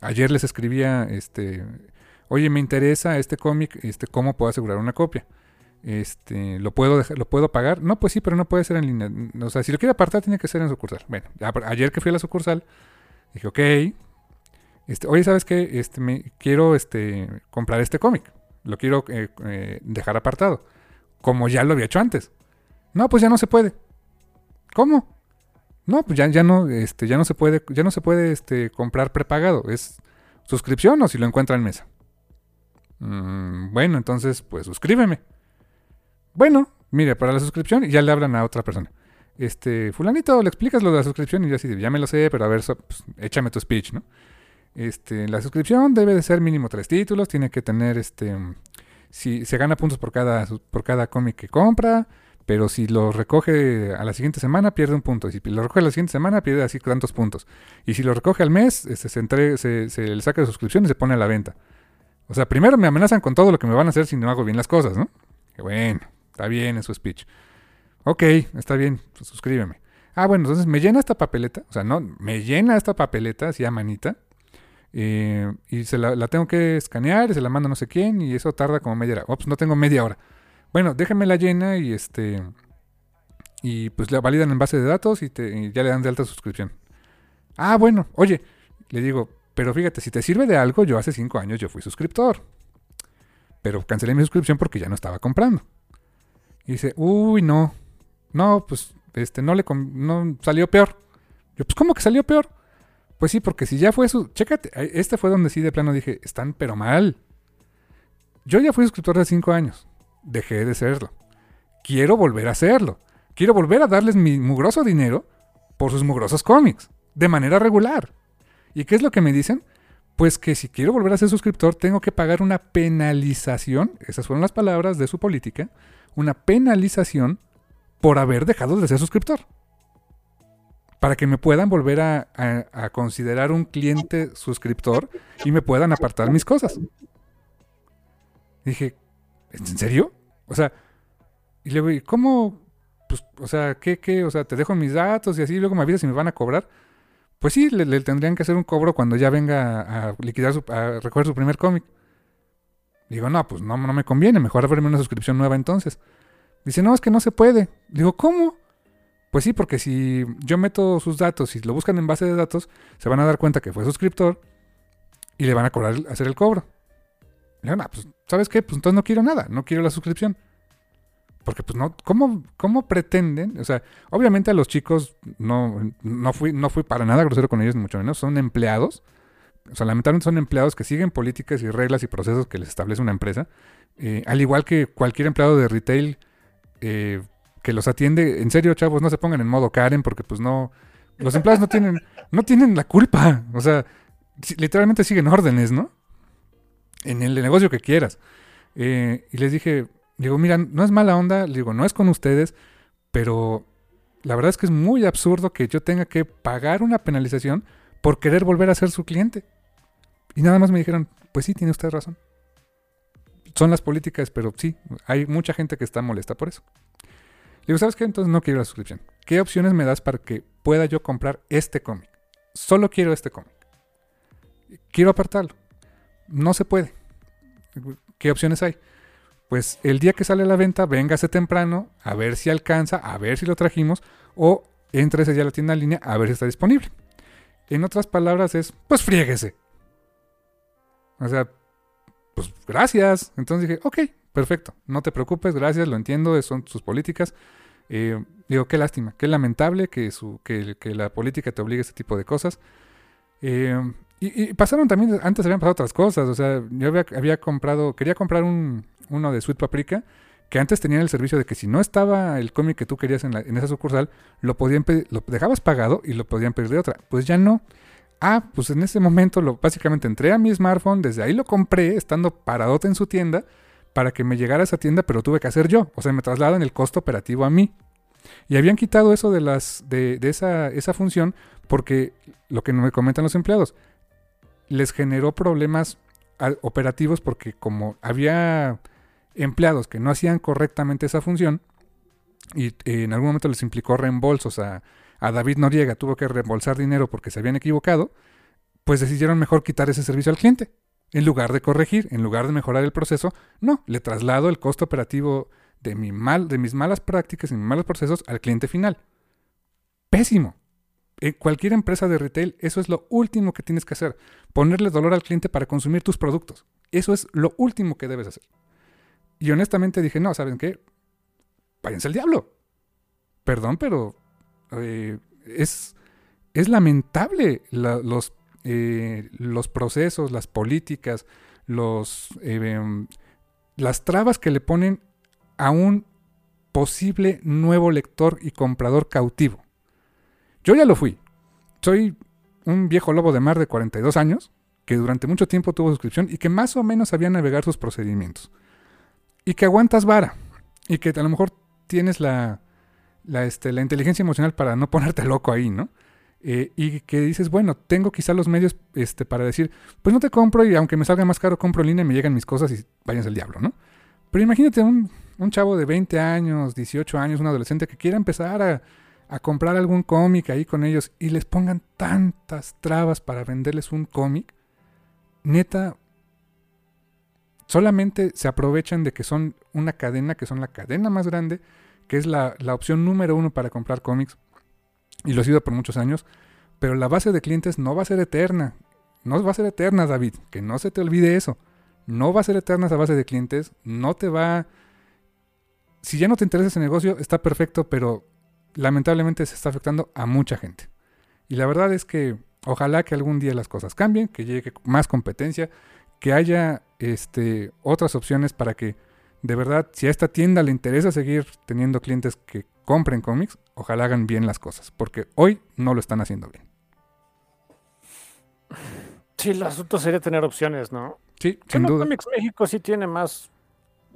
ayer les escribía, este, oye, me interesa este cómic, este, ¿cómo puedo asegurar una copia? Este, ¿lo puedo lo puedo pagar? No, pues sí, pero no puede ser en línea. O sea, si lo quiere apartar, tiene que ser en sucursal. Bueno, ayer que fui a la sucursal, dije, ok, este, oye, ¿sabes qué? Este, me, quiero este, comprar este cómic. Lo quiero eh, eh, dejar apartado. Como ya lo había hecho antes. No, pues ya no se puede. ¿Cómo? No, pues ya, ya no, este, ya no se puede, ya no se puede este, comprar prepagado. Es suscripción o si lo encuentra en mesa. Mm, bueno, entonces, pues suscríbeme. Bueno, mire, para la suscripción ya le hablan a otra persona. Este, fulanito, le explicas lo de la suscripción y yo así, ya me lo sé, pero a ver, pues, échame tu speech, ¿no? Este, la suscripción debe de ser mínimo tres títulos, tiene que tener, este, si se gana puntos por cada, por cada cómic que compra, pero si lo recoge a la siguiente semana, pierde un punto. Y si lo recoge a la siguiente semana, pierde así tantos puntos. Y si lo recoge al mes, este, se, se, le saca de suscripción y se pone a la venta. O sea, primero me amenazan con todo lo que me van a hacer si no hago bien las cosas, ¿no? Bueno, está bien en su speech. Ok, está bien, pues suscríbeme. Ah, bueno, entonces me llena esta papeleta, o sea, no, me llena esta papeleta así a manita. Eh, y se la, tengo que escanear y se la manda no sé quién y eso tarda como media hora. Ops, no tengo media hora. Bueno, déjame la llena y este. Y pues la validan en base de datos y, ya le dan de alta suscripción. Ah, bueno, oye, le digo, pero fíjate, si te sirve de algo, yo hace cinco años yo fui suscriptor. Pero cancelé mi suscripción porque ya no estaba comprando. Y dice, uy, no. No, pues, este, no le no salió peor. Yo, pues, ¿cómo que salió peor? Pues sí, porque si ya fue su. Chécate, este fue donde sí de plano dije, están pero mal. Yo ya fui suscriptor de cinco años dejé de serlo. Quiero volver a hacerlo. Quiero volver a darles mi mugroso dinero por sus mugrosos cómics, de manera regular. ¿Y qué es lo que me dicen? Pues que si quiero volver a ser suscriptor tengo que pagar una penalización, esas fueron las palabras de su política, una penalización por haber dejado de ser suscriptor. Para que me puedan volver a, considerar un cliente suscriptor y me puedan apartar mis cosas. Dije, ¿en serio? O sea, y luego, ¿y cómo? Pues, o sea, ¿qué, qué? O sea, te dejo mis datos y así, luego me avisas si me van a cobrar. Pues sí, le, tendrían que hacer un cobro cuando ya venga a liquidar, su, a recoger su primer cómic. Digo, no, pues no, no me conviene, mejor abrirme una suscripción nueva entonces. Dice, no, es que no se puede. Digo, ¿cómo? Pues sí, porque si yo meto sus datos y lo buscan en base de datos, se van a dar cuenta que fue suscriptor y le van a cobrar hacer el cobro. Le no, pues ¿sabes qué? Pues entonces no quiero nada, no quiero la suscripción. Porque pues no, ¿cómo, cómo pretenden? O sea, obviamente a los chicos no, no, fui, no fui para nada grosero con ellos, mucho menos, son empleados. O sea, lamentablemente son empleados que siguen políticas y reglas y procesos que les establece una empresa. Eh, al igual que cualquier empleado de retail eh, que los atiende. En serio, chavos, no se pongan en modo Karen porque pues no... Los empleados no tienen, no tienen la culpa. O sea, literalmente siguen órdenes, ¿no? en el negocio que quieras. Eh, y les dije, digo, mira, no es mala onda, digo, no es con ustedes, pero la verdad es que es muy absurdo que yo tenga que pagar una penalización por querer volver a ser su cliente. Y nada más me dijeron, pues sí, tiene usted razón. Son las políticas, pero sí, hay mucha gente que está molesta por eso. Digo, ¿sabes qué? Entonces no quiero la suscripción. ¿Qué opciones me das para que pueda yo comprar este cómic? Solo quiero este cómic. Quiero apartarlo. No se puede. ¿Qué opciones hay? Pues el día que sale a la venta, véngase temprano, a ver si alcanza, a ver si lo trajimos, o entrese ya a la tienda en línea a ver si está disponible. En otras palabras es, pues friéguese. O sea, pues gracias. Entonces dije, ok, perfecto, no te preocupes, gracias, lo entiendo, son sus políticas. Eh, digo, qué lástima, qué lamentable que, su, que, la política te obligue a este tipo de cosas. Eh, y, pasaron también, antes habían pasado otras cosas, o sea, yo había, comprado, quería comprar un, uno de Sweet Paprika, que antes tenían el servicio de que si no estaba el cómic que tú querías en, esa sucursal, lo podían lo dejabas pagado y lo podían pedir de otra. Pues ya no. Ah, pues en ese momento lo, básicamente entré a mi smartphone, desde ahí lo compré, estando paradote en su tienda, para que me llegara a esa tienda, pero tuve que hacer yo. O sea, me trasladan el costo operativo a mí. Y habían quitado eso de, las, de, esa, esa función porque lo que me comentan los empleados, les generó problemas operativos porque como había empleados que no hacían correctamente esa función y en algún momento les implicó reembolsos a, a David Noriega tuvo que reembolsar dinero porque se habían equivocado, pues decidieron mejor quitar ese servicio al cliente. En lugar de corregir, en lugar de mejorar el proceso, no, le traslado el costo operativo de, mi mal, de mis malas prácticas y mis malos procesos al cliente final. Pésimo. En cualquier empresa de retail, eso es lo último que tienes que hacer. Ponerle dolor al cliente para consumir tus productos. Eso es lo último que debes hacer. Y honestamente dije, no, ¿saben qué? Váyanse al diablo. Perdón, pero eh, es, es lamentable los, eh, los procesos, las políticas, los, eh, las trabas que le ponen a un posible nuevo lector y comprador cautivo. Yo ya lo fui. Soy un viejo lobo de mar de 42 años que durante mucho tiempo tuvo suscripción y que más o menos sabía navegar sus procedimientos. Y que aguantas vara. Y que a lo mejor tienes la, la, este, la inteligencia emocional para no ponerte loco ahí, ¿no? Eh, y que dices, bueno, tengo quizá los medios este, para decir, pues no te compro y aunque me salga más caro, compro en línea y me llegan mis cosas y vayas al diablo, ¿no? Pero imagínate un, un chavo de 20 años, 18 años, un adolescente que quiera empezar a, a comprar algún cómic ahí con ellos y les pongan tantas trabas para venderles un cómic, neta, solamente se aprovechan de que son una cadena, que son la cadena más grande, que es la, opción número uno para comprar cómics, y lo ha sido por muchos años, pero la base de clientes no va a ser eterna. No va a ser eterna, David, que no se te olvide eso. No va a ser eterna esa base de clientes, no te va... Si ya no te interesa ese negocio, está perfecto, pero lamentablemente se está afectando a mucha gente. Y la verdad es que ojalá que algún día las cosas cambien, que llegue más competencia, que haya este, otras opciones para que de verdad, si a esta tienda le interesa seguir teniendo clientes que compren cómics, ojalá hagan bien las cosas, porque hoy no lo están haciendo bien. Sí, el asunto sería tener opciones, ¿no? Sí, sin duda. Comics México sí tiene más,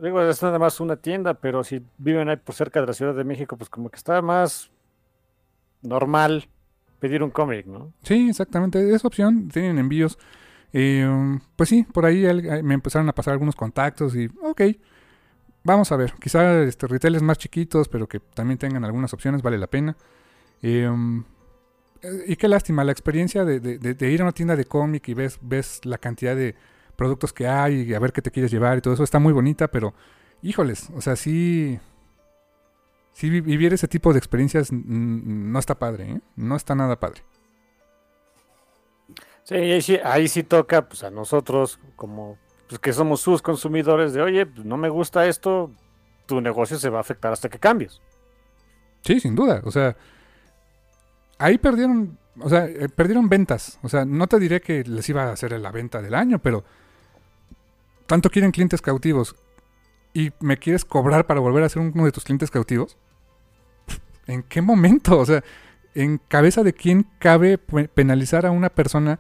digo, es nada más una tienda, pero si viven ahí por cerca de la Ciudad de México, pues como que está más normal pedir un cómic, ¿no? Sí, exactamente, es opción, tienen envíos. Eh, pues sí, por ahí me empezaron a pasar algunos contactos y, ok, Vamos a ver, quizá este, retailers más chiquitos, pero que también tengan algunas opciones, vale la pena. Em, y qué lástima, la experiencia de, ir a una tienda de cómic y ves, ves la cantidad de productos que hay y a ver qué te quieres llevar y todo eso está muy bonita, pero híjoles, o sea, sí, sí vivir ese tipo de experiencias no está padre, ¿eh? no está nada padre. Sí, ahí sí, ahí sí toca pues a nosotros como pues que somos sus consumidores de, oye, pues, no me gusta esto, tu negocio se va a afectar hasta que cambies. Sí, sin duda. O sea, ahí perdieron, o sea, eh, perdieron ventas. O sea, no te diré que les iba a hacer la venta del año, pero tanto quieren clientes cautivos y me quieres cobrar para volver a ser uno de tus clientes cautivos. ¿En qué momento? O sea, ¿en cabeza de quién cabe penalizar a una persona?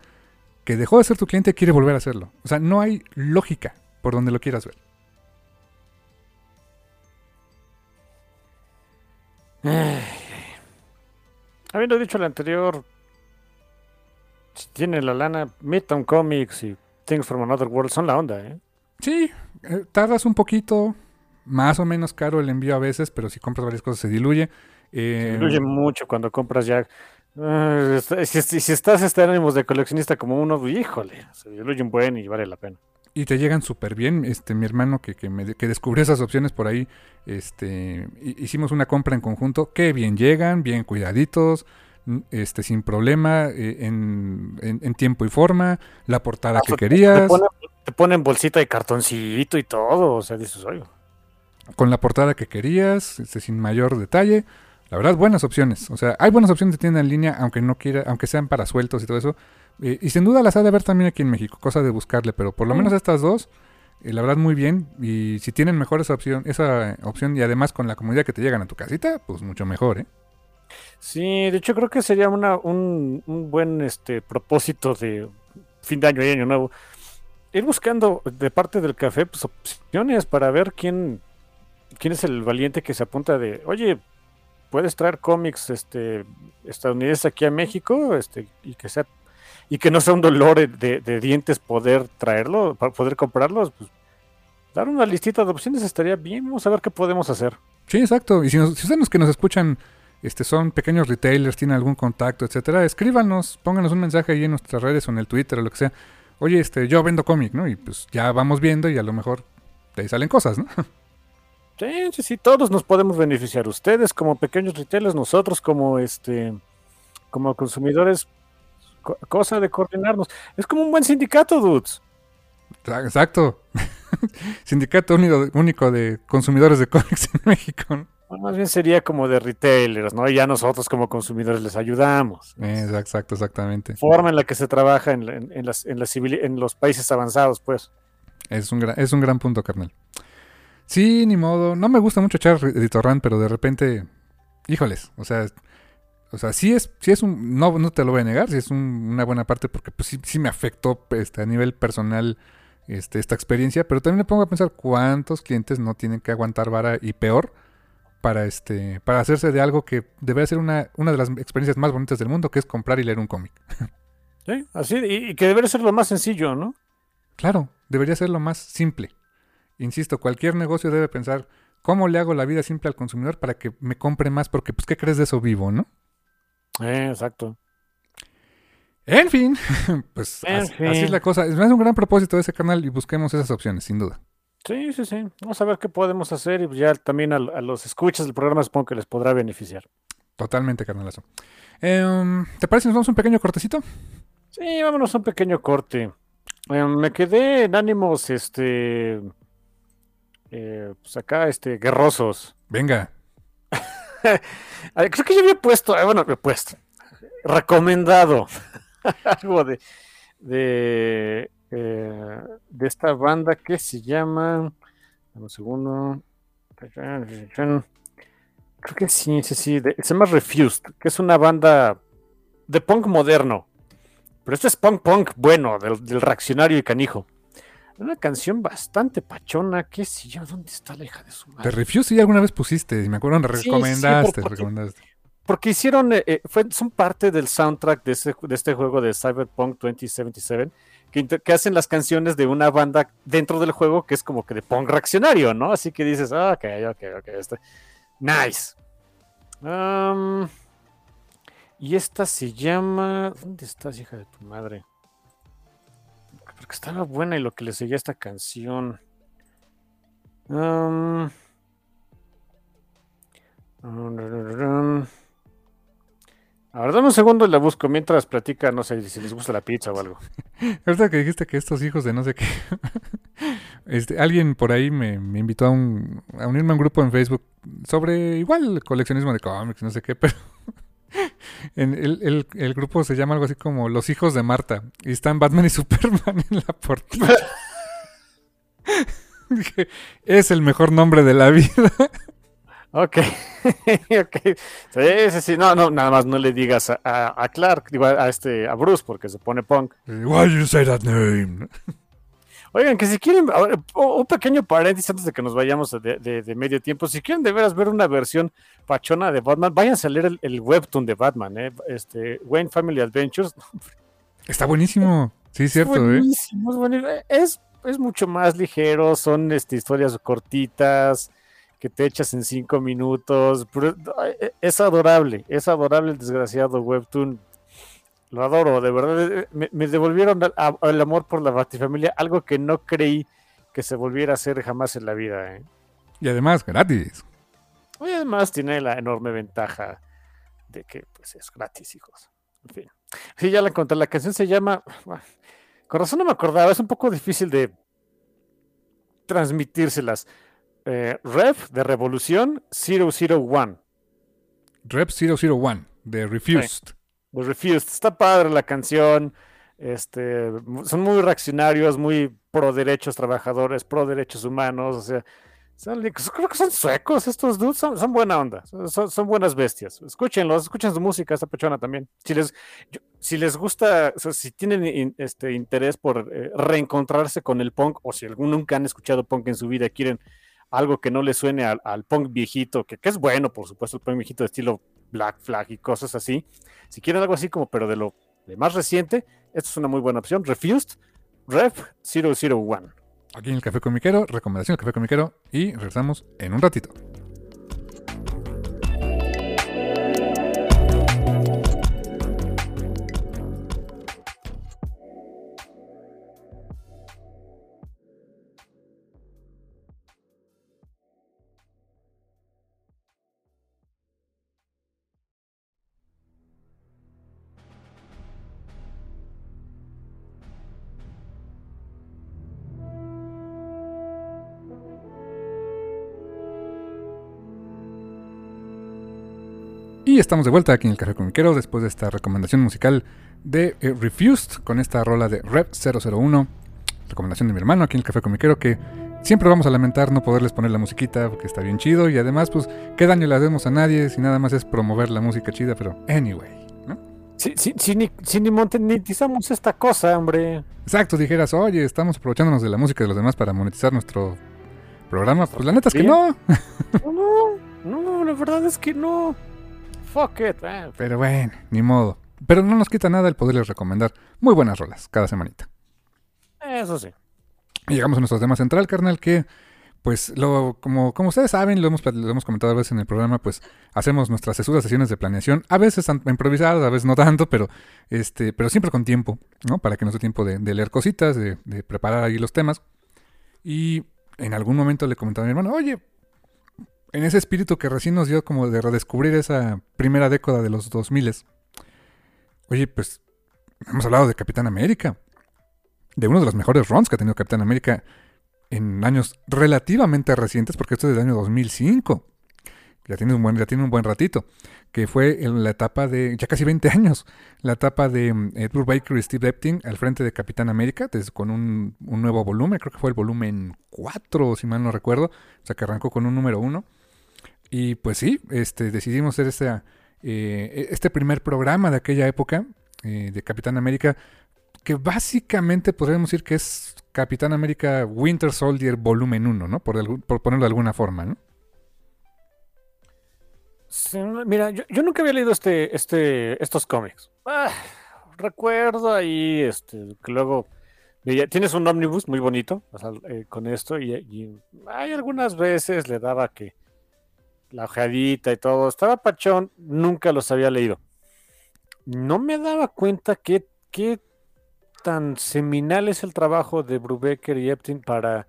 Que dejó de ser tu cliente quiere volver a hacerlo. O sea, no hay lógica por donde lo quieras ver. Habiendo dicho lo anterior, Si tiene la lana, Midtown Comics y Things from Another World son la onda, ¿eh? Sí, eh, tardas un poquito, más o menos caro el envío a veces, pero si compras varias cosas se diluye. Se Eh, diluye mucho cuando compras ya. Si, si- si estás este ánimos de coleccionista como uno, híjole, se diluye un buen y vale la pena. y te llegan súper bien. Este, mi hermano que, que, me- que descubrió esas opciones por ahí, este, hi- hicimos una compra en conjunto. Que bien llegan, bien cuidaditos, este, sin problema, eh, en, en- en tiempo y forma, la portada que Te querías, ponen, te ponen bolsita de cartoncito y todo, o sea, dices, oye. con la portada que querías, este, sin mayor detalle. La verdad, buenas opciones. O sea, hay buenas opciones de tienda en línea, aunque no quiera, aunque sean para sueltos y todo eso. Eh, y sin duda las ha de haber también aquí en México, cosa de buscarle, pero por lo Mm. menos estas dos, eh, la verdad muy bien. Y si tienen mejor esa opción, esa opción y además con la comunidad que te llegan a tu casita, pues mucho mejor, ¿eh? Sí, de hecho creo que sería una, un, un buen este propósito de fin de año y año nuevo. Ir buscando de parte del café pues, opciones para ver quién, quién es el valiente que se apunta de, oye, puedes traer cómics este, estadounidenses aquí a México este, y que sea y que no sea un dolor de, dientes poder traerlo, para poder comprarlos, pues dar una listita de opciones estaría bien. Vamos a ver qué podemos hacer. Sí, exacto. Y si, nos- si ustedes los que nos escuchan este, son pequeños retailers, tienen algún contacto, etcétera, escríbanos, pónganos un mensaje ahí en nuestras redes o en el Twitter o lo que sea. Oye, este, yo vendo cómic, ¿no? Y pues ya vamos viendo y a lo mejor de ahí salen cosas, ¿no? Sí, sí, sí, todos nos podemos beneficiar. Ustedes como pequeños retailers, nosotros como este, como consumidores, co- cosa de coordinarnos. Es como un buen sindicato, dudes. Exacto. Sindicato único, único de consumidores de cómics en México. ¿no? Bueno, más bien sería como de retailers, ¿no? Y ya nosotros como consumidores les ayudamos. Eh, Exacto, exactamente. Forma en la que se trabaja en, en- en las, en, las civili- en los países avanzados, pues. Es un, gran, es un gran punto, carnal. Sí, ni modo. No me gusta mucho echar editor rant, pero de repente, híjoles, o sea, o sea, sí es, sí es un, no, no te lo voy a negar, sí es un- una buena parte porque pues sí, sí me afectó este, a nivel personal este, esta experiencia, pero también me pongo a pensar cuántos clientes no tienen que aguantar vara y peor para este, para hacerse de algo que debería ser una, una de las experiencias más bonitas del mundo, que es comprar y leer un cómic. Sí, así, y, y que debería ser lo más sencillo, ¿no? Claro, debería ser lo más simple. Insisto, cualquier negocio debe pensar cómo le hago la vida simple al consumidor para que me compre más, porque pues qué crees de eso vivo, ¿no? Eh, exacto. En fin, pues En así, fin. así es la cosa. Es un gran propósito de ese canal y busquemos esas opciones, sin duda. Sí, sí, sí. Vamos a ver qué podemos hacer y ya también a, a los escuchas del programa supongo que les podrá beneficiar. Totalmente, carnalazo. Em, ¿Te parece nos vamos a un pequeño cortecito? Sí, vámonos a un pequeño corte. Eh, me quedé en ánimos, este, eh, pues acá, este, guerrosos. Venga. Creo que yo había puesto, eh, bueno, he puesto, recomendado algo de, de, eh, de esta banda que se llama, un segundo, creo que sí, sí, sí, de- se llama Refused, que es una banda de punk moderno, pero esto es punk punk bueno, del, del reaccionario y canijo. Una canción bastante pachona, qué sé yo, ¿dónde está la hija de su Te madre? Refuse sí alguna vez pusiste, y me acuerdo, Sí, sí, recomendaste, por- porque- recomendaste. Porque hicieron, eh, eh, fue, son parte del soundtrack de, ese- de este juego de Cyberpunk 2077, que, hacen las canciones de una banda dentro del juego que es como que de punk reaccionario, ¿no? Así que dices, ah, ok, ok, ok, este. Nice. Y esta se llama. ¿Dónde estás, hija de tu madre? Porque estaba buena y lo que le seguía esta canción. Am, a ver, dame un segundo y la busco mientras platica, no sé si les gusta la pizza o algo. Ahorita que dijiste que estos hijos de no sé qué. este, alguien por ahí me, me invitó a, un, a unirme a un grupo en Facebook sobre igual coleccionismo de cómics, no sé qué, pero. En el, el- el grupo se llama algo así como Los hijos de Marta. Y están Batman y Superman en la portada. Es el mejor nombre de la vida. Ok, ok. Sí, sí, sí. No, no, nada más no le digas a, a- a Clark, digo, a, a este, a Bruce, porque se pone punk. Why you say that name? Oigan, que si quieren, un pequeño paréntesis antes de que nos vayamos de, de- de medio tiempo, si quieren de veras ver una versión pachona de Batman, váyanse a leer el, el webtoon de Batman, ¿eh? este, Wayne Family Adventures. Está buenísimo. Sí, es cierto, ¿eh? es buenísimo. Es, es mucho más ligero, son este, historias cortitas que te echas en cinco minutos. pero, ay, e, es adorable, es adorable el desgraciado Webtoon. Lo adoro, de verdad. eh, Me, me devolvieron a- el amor por la Batifamilia, algo que no creí que se volviera a hacer jamás en la vida. ¿eh? Y además, gratis. Y además tiene la enorme ventaja de que pues, es gratis, hijos. En fin. Sí, ya la encontré. La canción se llama. bueno, Con razón no me acordaba, es un poco difícil de transmitírselas. Eh, Rev de Revolución 001. Rep 001 de Refused. The Refused. Está padre la canción. Este, son muy reaccionarios, muy pro derechos trabajadores, pro derechos humanos. O sea, creo que son suecos estos dudes. Son, buena onda. Son, buenas bestias. Escúchenlos, escuchen su música, esta pechona también. Si les, si les gusta, si tienen este interés por eh, reencontrarse con el punk, o si algún nunca han escuchado punk en su vida quieren algo que no les suene al, al punk viejito, que, que es bueno, por supuesto, el punk viejito de estilo Black Flag y cosas así. Si quieren algo así como, pero de lo de más reciente, esta es una muy buena opción. Refused, Ref 001. Aquí en el Café Comiquero, recomendación del Café Comiquero. Y regresamos en un ratito. Y estamos de vuelta aquí en el Café Comiquero después de esta recomendación musical de eh, Refused con esta rola de Rep 001. Recomendación de mi hermano aquí en el Café Comiquero que siempre vamos a lamentar no poderles poner la musiquita porque está bien chido y además pues qué daño le hacemos a nadie si nada más es promover la música chida, pero anyway, ¿no? Si, si, si ni, si ni monetizamos esta cosa, hombre. Exacto, dijeras, oye, estamos aprovechándonos de la música de los demás para monetizar nuestro programa. Pues la neta es que no. No, no, no, la verdad es que no. Fuck it. eh. Pero bueno, ni modo. Pero no nos quita nada el poderles recomendar muy buenas rolas cada semanita. Eso sí. Y llegamos a nuestro tema central, carnal, que pues lo, como, como ustedes saben, lo hemos, lo hemos comentado a veces en el programa, pues hacemos nuestras sesudas sesiones de planeación, a veces improvisadas, a veces no tanto, pero este, pero siempre con tiempo, ¿no? Para que nos dé tiempo de, de leer cositas, de, de preparar ahí los temas. Y en algún momento le comentaba a mi hermano, oye, en ese espíritu que recién nos dio como de redescubrir esa primera década de los 2000 oye, pues hemos hablado de Capitán América, de uno de los mejores runs que ha tenido Capitán América en años relativamente recientes, porque esto es del año 2005. Ya tiene un buen, ya tiene un buen ratito. Que fue en la etapa de, ya casi 20 años, la etapa de mm, Edward Baker y Steve Epting al frente de Capitán América, con un, un nuevo volumen, creo que fue el volumen 4, si mal no recuerdo. O sea, que arrancó con un número 1. Y pues sí, este, decidimos hacer este, eh, este primer programa de aquella época eh, de Capitán América, que básicamente podríamos decir que es Capitán América Winter Soldier volumen 1, ¿no? Por, por ponerlo de alguna forma, ¿no? Mira, yo, nunca había leído este, este, estos cómics. Ah, recuerdo ahí, este, que luego tienes un ómnibus muy bonito o sea, eh, con esto y, y hay algunas veces le daba que la ojeadita y todo, estaba pachón, nunca los había leído. No me daba cuenta qué tan seminal es el trabajo de Brubaker y Epting para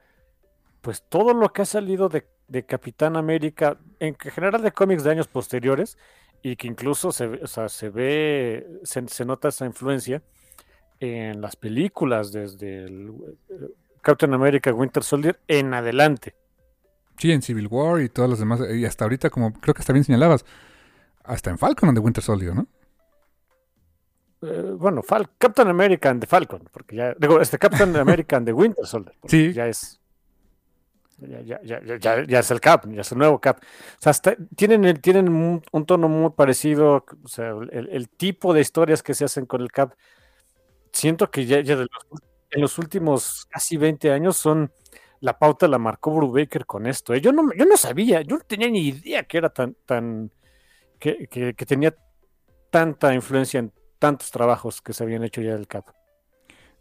pues todo lo que ha salido de, de Capitán América, en general de cómics de años posteriores, y que incluso se, o sea, se ve, se, se nota esa influencia en las películas desde el, eh, Captain America Winter Soldier en adelante. Sí, en Civil War y todas las demás, y hasta ahorita, como creo que hasta bien señalabas, hasta en Falcon and the Winter Soldier, ¿no? Eh, bueno, Fal- Captain America and the Falcon, porque ya, digo, este Captain America and the Winter Soldier, Sí. ya es, ya, ya, ya, es el Cap, ya es el nuevo Cap. O sea, hasta- tienen, el- tienen un, un tono muy parecido, o sea, el, el tipo de historias que se hacen con el Cap, siento que ya, ya de los- en los últimos casi 20 años son, la pauta la marcó Brubaker con esto. ¿eh? Yo, no, yo no sabía, yo no tenía ni idea que era tan, tan, que, que- que tenía tanta influencia en tantos trabajos que se habían hecho ya del Cap.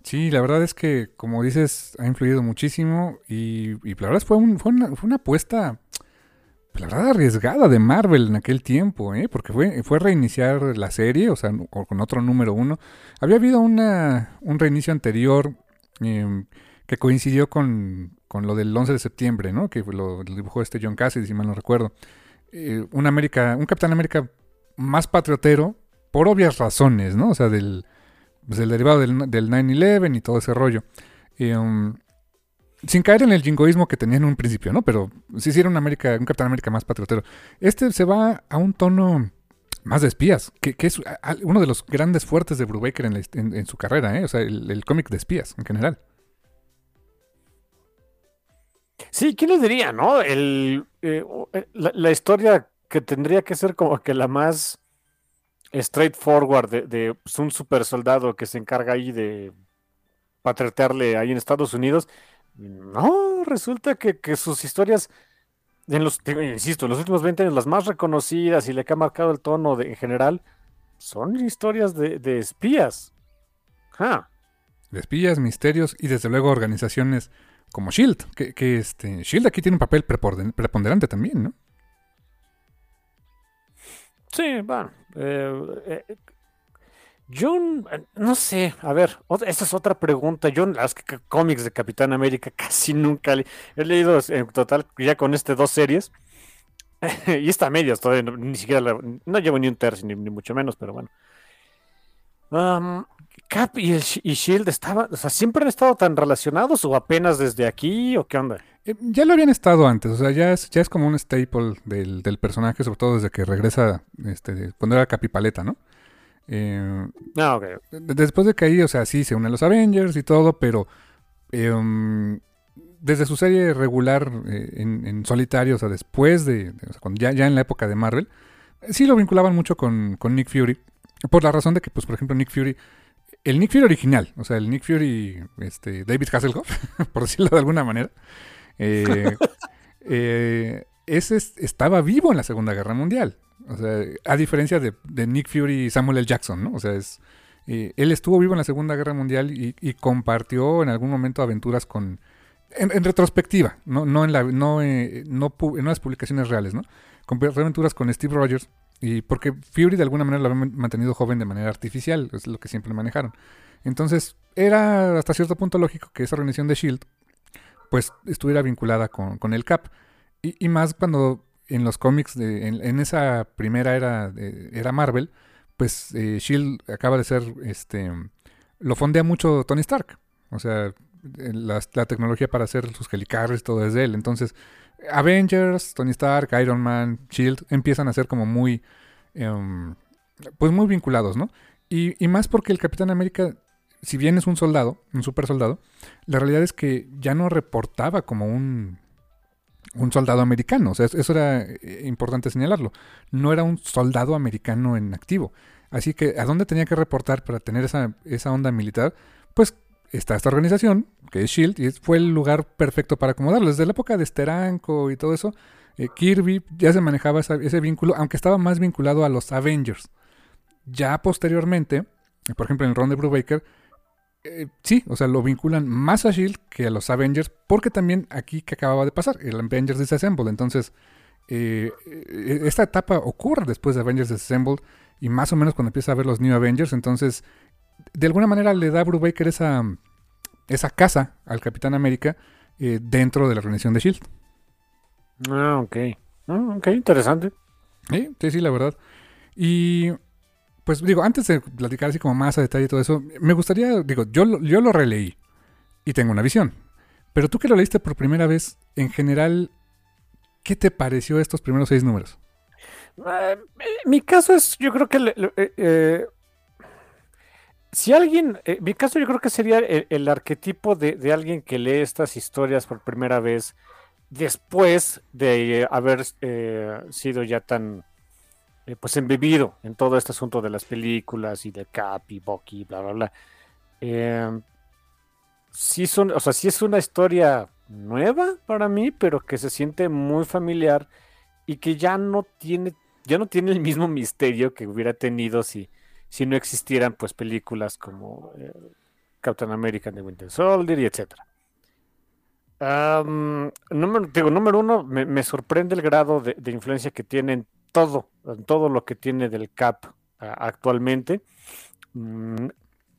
Sí, la verdad es que, como dices, ha influido muchísimo y, y la verdad fue, un, fue, una, fue, una, apuesta, pues, la verdad, arriesgada de Marvel en aquel tiempo, ¿eh? porque fue, fue reiniciar la serie, o sea, con otro número uno. Había habido una, un reinicio anterior eh, que coincidió con, con, lo del 11 de septiembre, ¿no? que lo, dibujó este John Cassidy, si mal no recuerdo. Eh, un, América, un Capitán América más patriotero, por obvias razones, ¿no? O sea, del pues, derivado del, del 9-11 y todo ese rollo. Um, sin caer en el jingoísmo que tenía en un principio, ¿no? Pero si sí, era un, América, un Capitán América más patriotero. Este se va a un tono más de espías, que, es uno de los grandes fuertes de Brubaker en, en, en su carrera, ¿eh? O sea, el, cómic de espías en general. Sí, ¿quién lo diría, no? El, eh, la, la historia que tendría que ser como que la más straightforward de, de pues, un super soldado que se encarga ahí de patriotearle ahí en Estados Unidos. No, resulta que, que sus historias, en los, insisto, en los últimos 20 años, las más reconocidas y le que ha marcado el tono en general, son historias de, de espías. De espías, misterios y desde luego organizaciones como Shield, que, este, Shield aquí tiene un papel preponderante también, ¿no? Sí, bueno. Eh, eh, no sé, a ver, esa es otra pregunta. Yo las cómics de Capitán América casi nunca he leído en total ya con este dos series. y está medias todavía, ni siquiera la, no llevo ni un tercio, ni, ni, mucho menos, pero bueno. Um, Cap y, el, y Shield estaban, o sea, siempre han estado tan relacionados o apenas desde aquí o qué onda? Eh, ya lo habían estado antes, o sea, ya es, ya es como un staple del, del personaje, sobre todo desde que regresa, este, cuando era Capipaleta, ¿no? Eh, ah, okay. Después de que ahí, o sea, sí se unen los Avengers y todo, pero eh, um, desde su serie regular eh, en, en, solitario, o sea, después de, de o sea, cuando ya, ya en la época de Marvel, sí lo vinculaban mucho con, con Nick Fury, por la razón de que, pues, por ejemplo, Nick Fury el Nick Fury original, o sea, el Nick Fury, este, David Hasselhoff, por decirlo de alguna manera, eh, eh, ese estaba vivo en la Segunda Guerra Mundial. O sea, a diferencia de, Nick Fury y Samuel L. Jackson, ¿no? O sea, es, eh, él estuvo vivo en la Segunda Guerra Mundial y, compartió en algún momento aventuras con... En, retrospectiva, no, no, en la, no, eh, no, en las publicaciones reales, ¿no? Compartió aventuras con Steve Rogers y porque Fury de alguna manera lo había mantenido joven de manera artificial, es lo que siempre manejaron. Entonces, era hasta cierto punto lógico que esa organización de Shield pues estuviera vinculada con, con el Cap. Y, y, más cuando en los cómics, de, en, esa primera era, de, era Marvel, pues eh, Shield acaba de ser, este, lo fondea mucho Tony Stark. O sea, la, la tecnología para hacer sus helicarriers, todo es de él. Entonces, Avengers, Tony Stark, Iron Man, Shield empiezan a ser como muy, um, pues muy vinculados, ¿no? Y, y, más porque el Capitán América si bien es un soldado, un super soldado, la realidad es que ya no reportaba como un, un soldado americano. O sea, eso era eh, importante señalarlo. No era un soldado americano en activo. Así que, ¿a dónde tenía que reportar para tener esa, esa onda militar? Pues está esta organización, que es SHIELD, y fue el lugar perfecto para acomodarlo. Desde la época de Steranko y todo eso, eh, Kirby ya se manejaba ese vínculo, aunque estaba más vinculado a los Avengers. Ya posteriormente, por ejemplo, en el Ron de Brubaker, eh, sí, o sea, lo vinculan más a Shield que a los Avengers, porque también aquí que acababa de pasar, el Avengers Disassemble. Entonces, eh, eh, esta etapa ocurre después de Avengers Disassemble y más o menos cuando empieza a ver los New Avengers. Entonces, de alguna manera le da a Brubaker esa, esa casa al Capitán América eh, dentro de la organización de Shield. Ah, ok. Ah, ok, interesante. Sí, sí, sí, la verdad. Y pues digo, antes de platicar así como más a detalle y todo eso, me gustaría, digo, yo, yo lo releí y tengo una visión. Pero tú que lo leíste por primera vez, en general, ¿qué te pareció estos primeros seis números? Uh, mi caso es, yo creo que... Eh, eh, si alguien, eh, mi caso yo creo que sería el, arquetipo de, alguien que lee estas historias por primera vez después de haber sido ya tan eh, pues embebido en todo este asunto de las películas y de Cap y Bucky, bla, bla, bla. Eh, sí son, o sea, sí es una historia nueva para mí, pero que se siente muy familiar y que ya no tiene, ya no tiene el mismo misterio que hubiera tenido si, si no existieran pues películas como eh, Captain America de Winter Soldier y etcétera. número, digo, número uno, me, sorprende el grado de, influencia que tiene en todo, en todo lo que tiene del Cap actualmente. Mm,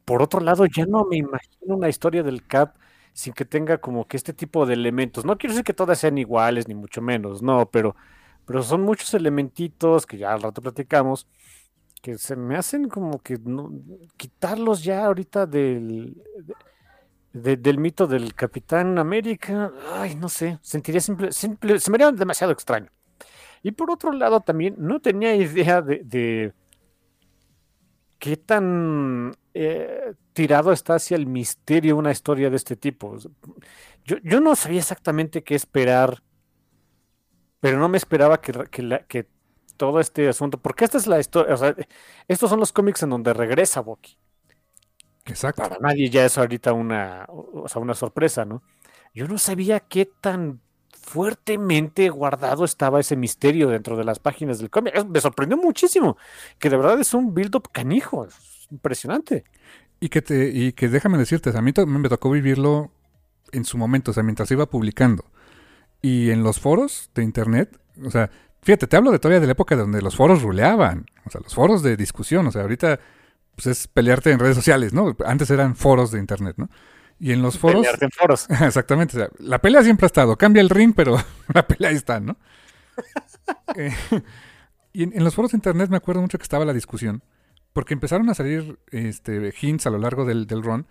por otro lado, ya no me imagino una historia del Cap sin que tenga como que este tipo de elementos. No quiero decir que todas sean iguales, ni mucho menos, no, pero, pero son muchos elementitos que ya al rato platicamos, que se me hacen como que no, quitarlos ya ahorita del, del mito del Capitán América. Ay, no sé, sentiría simple, simple, se me haría demasiado extraño. Y por otro lado, también no tenía idea de qué tan eh, tirado está hacia el misterio una historia de este tipo. Yo, no sabía exactamente qué esperar, pero no me esperaba que, que, todo este asunto, porque esta es la historia, o sea, estos son los cómics en donde regresa Bucky. Exacto. Para nadie ya es ahorita una, o sea, una sorpresa, ¿no? Yo no sabía qué tan fuertemente guardado estaba ese misterio dentro de las páginas del cómic. Me sorprendió muchísimo, que de verdad es un build-up canijo, es impresionante. Y que, te, y que déjame decirte, a mí me tocó vivirlo en su momento, o sea, mientras iba publicando. Y en los foros de internet, o sea, fíjate, te hablo de todavía de la época donde los foros ruleaban, o sea, los foros de discusión, o sea, ahorita pues es pelearte en redes sociales, ¿no? Antes eran foros de internet, ¿no? Y en los foros. en foros. Exactamente. la pelea siempre ha estado. Cambia el ring, pero la pelea ahí está, ¿no? Eh, y en, los foros de internet me acuerdo mucho que estaba la discusión. Porque empezaron a salir este, hints a lo largo del, del run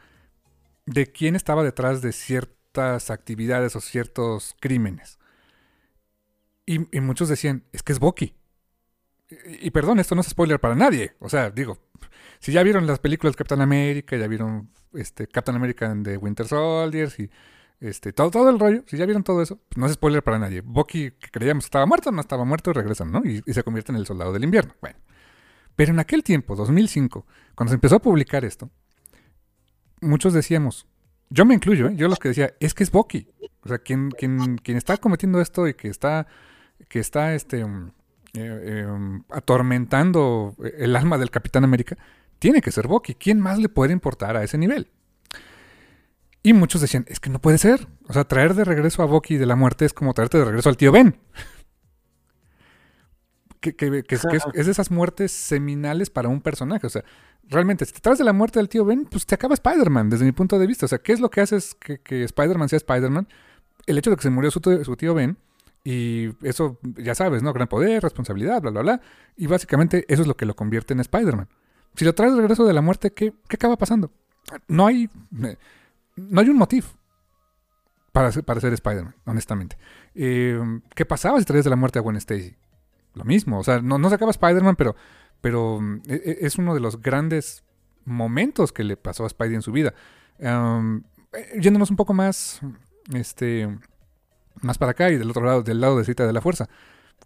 de quién estaba detrás de ciertas actividades o ciertos crímenes. Y, muchos decían, es que es Bucky. Y, y, perdón, esto no es spoiler para nadie. O sea, digo, si ya vieron las películas de Captain America, ya vieron este, Captain America de Winter Soldiers y este, todo, todo el rollo, si ya vieron todo eso, pues no es spoiler para nadie. Bucky, que creíamos estaba muerto, no estaba muerto y regresan, ¿no? Y, se convierte en el soldado del invierno. Bueno. Pero en aquel tiempo, 2005, cuando se empezó a publicar esto, muchos decíamos, yo me incluyo, ¿eh? yo los que decía, es que es Bucky. O sea, quien, quien, quien está cometiendo esto y que está, que está este, um, eh, em, atormentando el alma del Capitán América, tiene que ser Bucky. ¿Quién más le puede importar a ese nivel? Y muchos decían, es que no puede ser. O sea, traer de regreso a Bucky de la muerte es como traerte de regreso al tío Ben. que, es, de esas muertes seminales para un personaje. O sea, realmente, si te traes de la muerte del tío Ben, pues te acaba Spider-Man, desde mi punto de vista. O sea, ¿qué es lo que hace que, que Spider-Man sea Spider-Man? El hecho de que se murió su, su tío Ben. Y eso, ya sabes, ¿no? Gran poder, responsabilidad, bla, bla, bla. Y básicamente eso es lo que lo convierte en Spider-Man. Si lo traes de regreso de la muerte, ¿qué, acaba pasando? No hay, no hay un motivo para, para ser Spider-Man, honestamente. Eh, ¿Qué pasaba si traes de la muerte a Gwen Stacy? Lo mismo, o sea, no, no se acaba Spider-Man, pero, pero e, e, es uno de los grandes momentos que le pasó a Spidey en su vida. Um, yéndonos un poco más, este, más para acá y del otro lado, del lado de Cita de la Fuerza.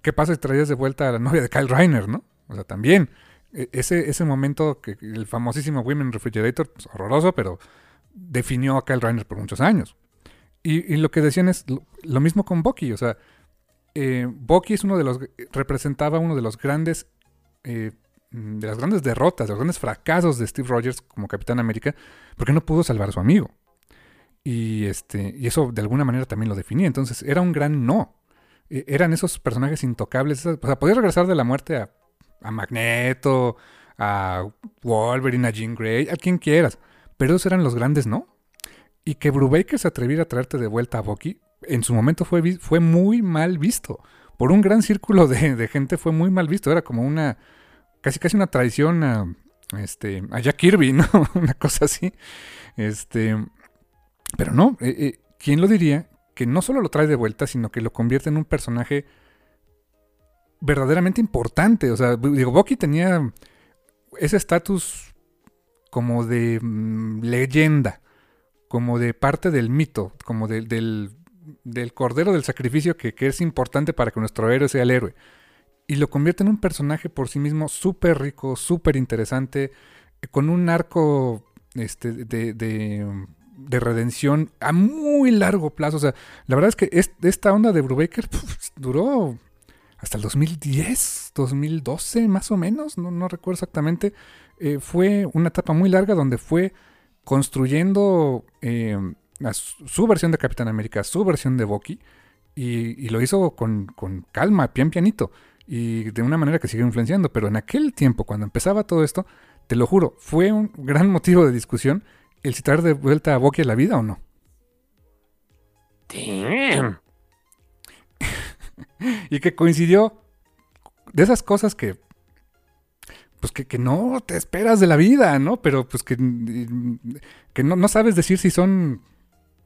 ¿Qué pasa si traías de vuelta a la novia de Kyle Reiner, no? O sea, también e, ese, ese momento, que el famosísimo Women Refrigerator, pues, horroroso, pero definió a Kyle Reiner por muchos años. Y, lo que decían es lo, mismo con Bucky, o sea, eh, Bucky es uno de los, representaba uno de los grandes, eh, de las grandes derrotas, de los grandes fracasos de Steve Rogers como Capitán América, porque no pudo salvar a su amigo. Y, este, y eso de alguna manera también lo definía. Entonces era un gran no. E, eran esos personajes intocables. O sea, podía regresar de la muerte a a Magneto, a Wolverine, a Jean Grey, a quien quieras. Pero esos eran los grandes, ¿no? Y que Brubaker se atreviera a traerte de vuelta a Bucky, en su momento fue, fue muy mal visto. Por un gran círculo de, gente fue muy mal visto. Era como una, casi casi una traición a, este, a Jack Kirby, ¿no? una cosa así. Este, pero no, eh, eh, ¿quién lo diría? Que no solo lo trae de vuelta, sino que lo convierte en un personaje verdaderamente importante. O sea, digo, Bucky tenía ese estatus como de mm, leyenda, como de parte del mito, como del, del, cordero del sacrificio que, es importante para que nuestro héroe sea el héroe. Y lo convierte en un personaje por sí mismo súper rico, súper interesante, con un arco este, de, de, redención a muy largo plazo. O sea, la verdad es que esta onda de Brubaker duró hasta el 2010, 2012 más o menos, no, no recuerdo exactamente. Eh, fue una etapa muy larga donde fue construyendo eh, su versión de Capitán América, su versión de Bucky, y, lo hizo con, con, calma, bien pianito, y de una manera que sigue influenciando. Pero en aquel tiempo, cuando empezaba todo esto, te lo juro, fue un gran motivo de discusión el citar de vuelta a Bucky a la vida o no. y que coincidió de esas cosas que pues que, no te esperas de la vida, ¿no? Pero pues que, que no, sabes decir si son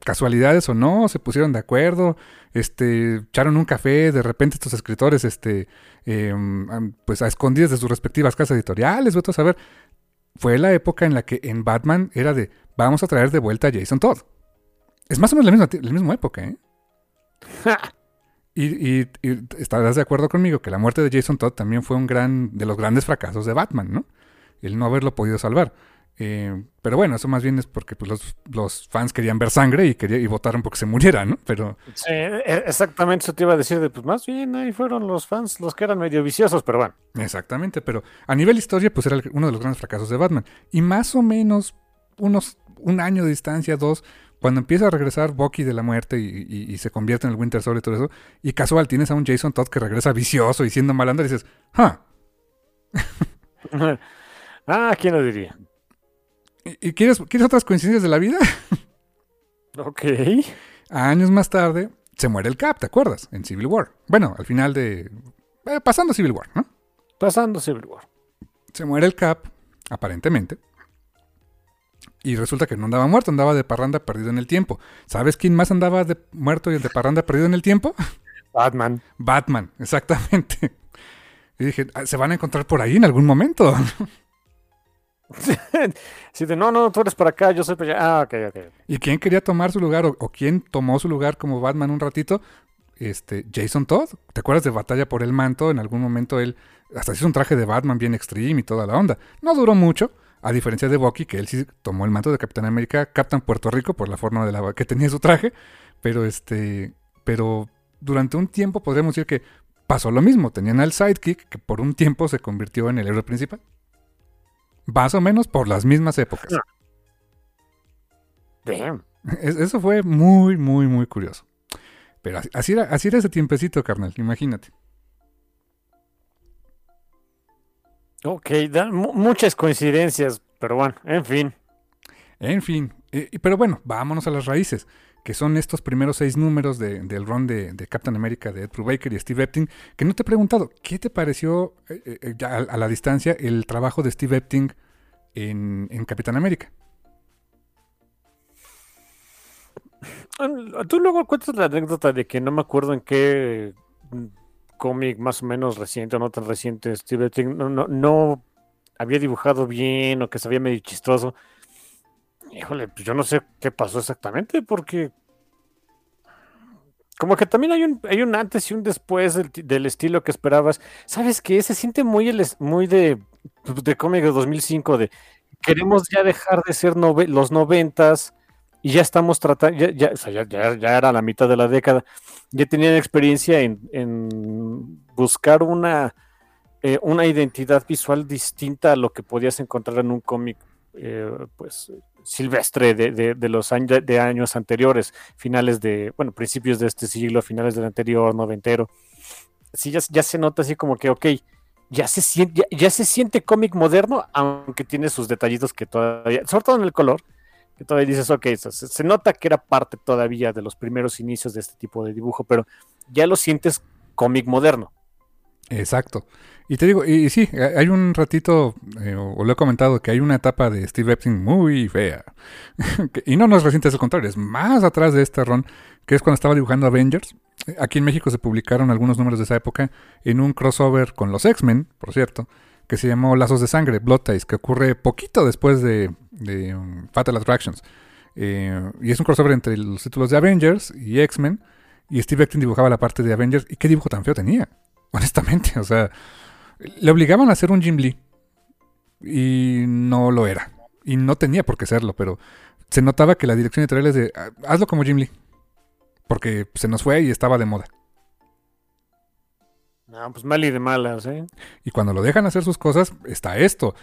casualidades o no, se pusieron de acuerdo, este, echaron un café, de repente estos escritores, este, em, pues a escondidas de sus respectivas casas editoriales, vete a saber. Fue la época en la que en Batman era de, vamos a traer de vuelta a Jason Todd. Es más o menos la misma, la misma época, ¿eh? Y, estarás de acuerdo conmigo que la muerte de Jason Todd también fue un gran de los grandes fracasos de Batman, ¿no? El no haberlo podido salvar. Eh, pero bueno, eso más bien es porque pues, los, fans querían ver sangre y, quería, y votaron porque se muriera, ¿no? Pero... Sí, e, exactamente eso te iba a decir de, pues más bien ahí fueron los fans los que eran medio viciosos, pero bueno. Exactamente, pero a nivel historia pues era uno de los grandes fracasos de Batman. Y más o menos unos un año de distancia, dos, cuando empieza a regresar Bucky de la muerte y, se convierte en el Winter Soldier y todo eso, y casual tienes a un Jason Todd que regresa vicioso y siendo malandro y dices, ¡ah! ah, ¿quién lo diría? ¿Y, quieres, quieres otras coincidencias de la vida? ok. Años más tarde se muere el Cap, ¿te acuerdas? En Civil War. Bueno, al final de... Eh, pasando Civil War, ¿no? Pasando Civil War. Se muere el Cap, aparentemente. Y resulta que no andaba muerto, andaba de parranda perdido en el tiempo. ¿Sabes quién más andaba de muerto y de parranda perdido en el tiempo? Batman. Batman, exactamente. Y dije, ah, se van a encontrar por ahí en algún momento. sí, de no, no, tú eres para acá, yo soy para allá. Ah, ok, ok. ¿Y quién quería tomar su lugar o, quién tomó su lugar como Batman un ratito? Este, Jason Todd. ¿Te acuerdas de Batalla por el Manto? En algún momento él hasta hizo un traje de Batman bien extreme y toda la onda. No duró mucho, a diferencia de Bucky, que él sí tomó el manto de Capitán América, Captain Puerto Rico, por la forma de la que tenía su traje. Pero este. Pero durante un tiempo podríamos decir que pasó lo mismo. Tenían al sidekick, que por un tiempo se convirtió en el héroe principal. Más o menos por las mismas épocas. Damn. Eso fue muy, muy, muy curioso. Pero así era, así era ese tiempecito, carnal, imagínate. Ok, dan muchas coincidencias, pero bueno, en fin. En fin, eh, pero bueno, vámonos a las raíces, que son estos primeros seis números del run de, Captain America de Ed Brubaker y Steve Epting, que no te he preguntado, ¿qué te pareció eh, eh, ya a, la distancia el trabajo de Steve Epting en, en Capitán América? Tú luego cuentas la anécdota de que no me acuerdo en qué cómic más o menos reciente o no tan reciente, Steve no, no, no, había dibujado bien o que se había medio chistoso. Híjole, pues yo no sé qué pasó exactamente porque como que también hay un, hay un antes y un después del, estilo que esperabas. ¿Sabes qué? Se siente muy, el, muy de, de cómic de 2005, de queremos ya dejar de ser los noventas y ya estamos tratando, ya, ya, ya, era la mitad de la década, ya tenían experiencia en, buscar una, eh, una identidad visual distinta a lo que podías encontrar en un cómic eh, pues silvestre de, los años, de años anteriores, finales de, bueno, principios de este siglo, finales del anterior, noventero. Sí, ya, ya se nota así como que, ok, ya se siente, ya se siente cómic moderno, aunque tiene sus detallitos que todavía, sobre todo en el color, que todavía dices, ok, se, nota que era parte todavía de los primeros inicios de este tipo de dibujo, pero ya lo sientes cómic moderno. Exacto. Y te digo, y, sí, hay un ratito, eh, o, lo he comentado, que hay una etapa de Steve Epstein muy fea. y no, no es reciente, es el contrario, es más atrás de este ron, que es cuando estaba dibujando Avengers. Aquí en México se publicaron algunos números de esa época en un crossover con los X-Men, por cierto que se llamó Lazos de Sangre, Blood Ties, que ocurre poquito después de, um, Fatal Attractions. Eh, y es un crossover entre los títulos de Avengers y X-Men. Y Steve Ecton dibujaba la parte de Avengers. ¿Y qué dibujo tan feo tenía? Honestamente, o sea, le obligaban a hacer un Jim Lee. Y no lo era. Y no tenía por qué serlo, pero se notaba que la dirección editorial es de ah, hazlo como Jim Lee. Porque se nos fue y estaba de moda. Ah, pues mal y de malas, ¿eh? Y cuando lo dejan hacer sus cosas, está esto.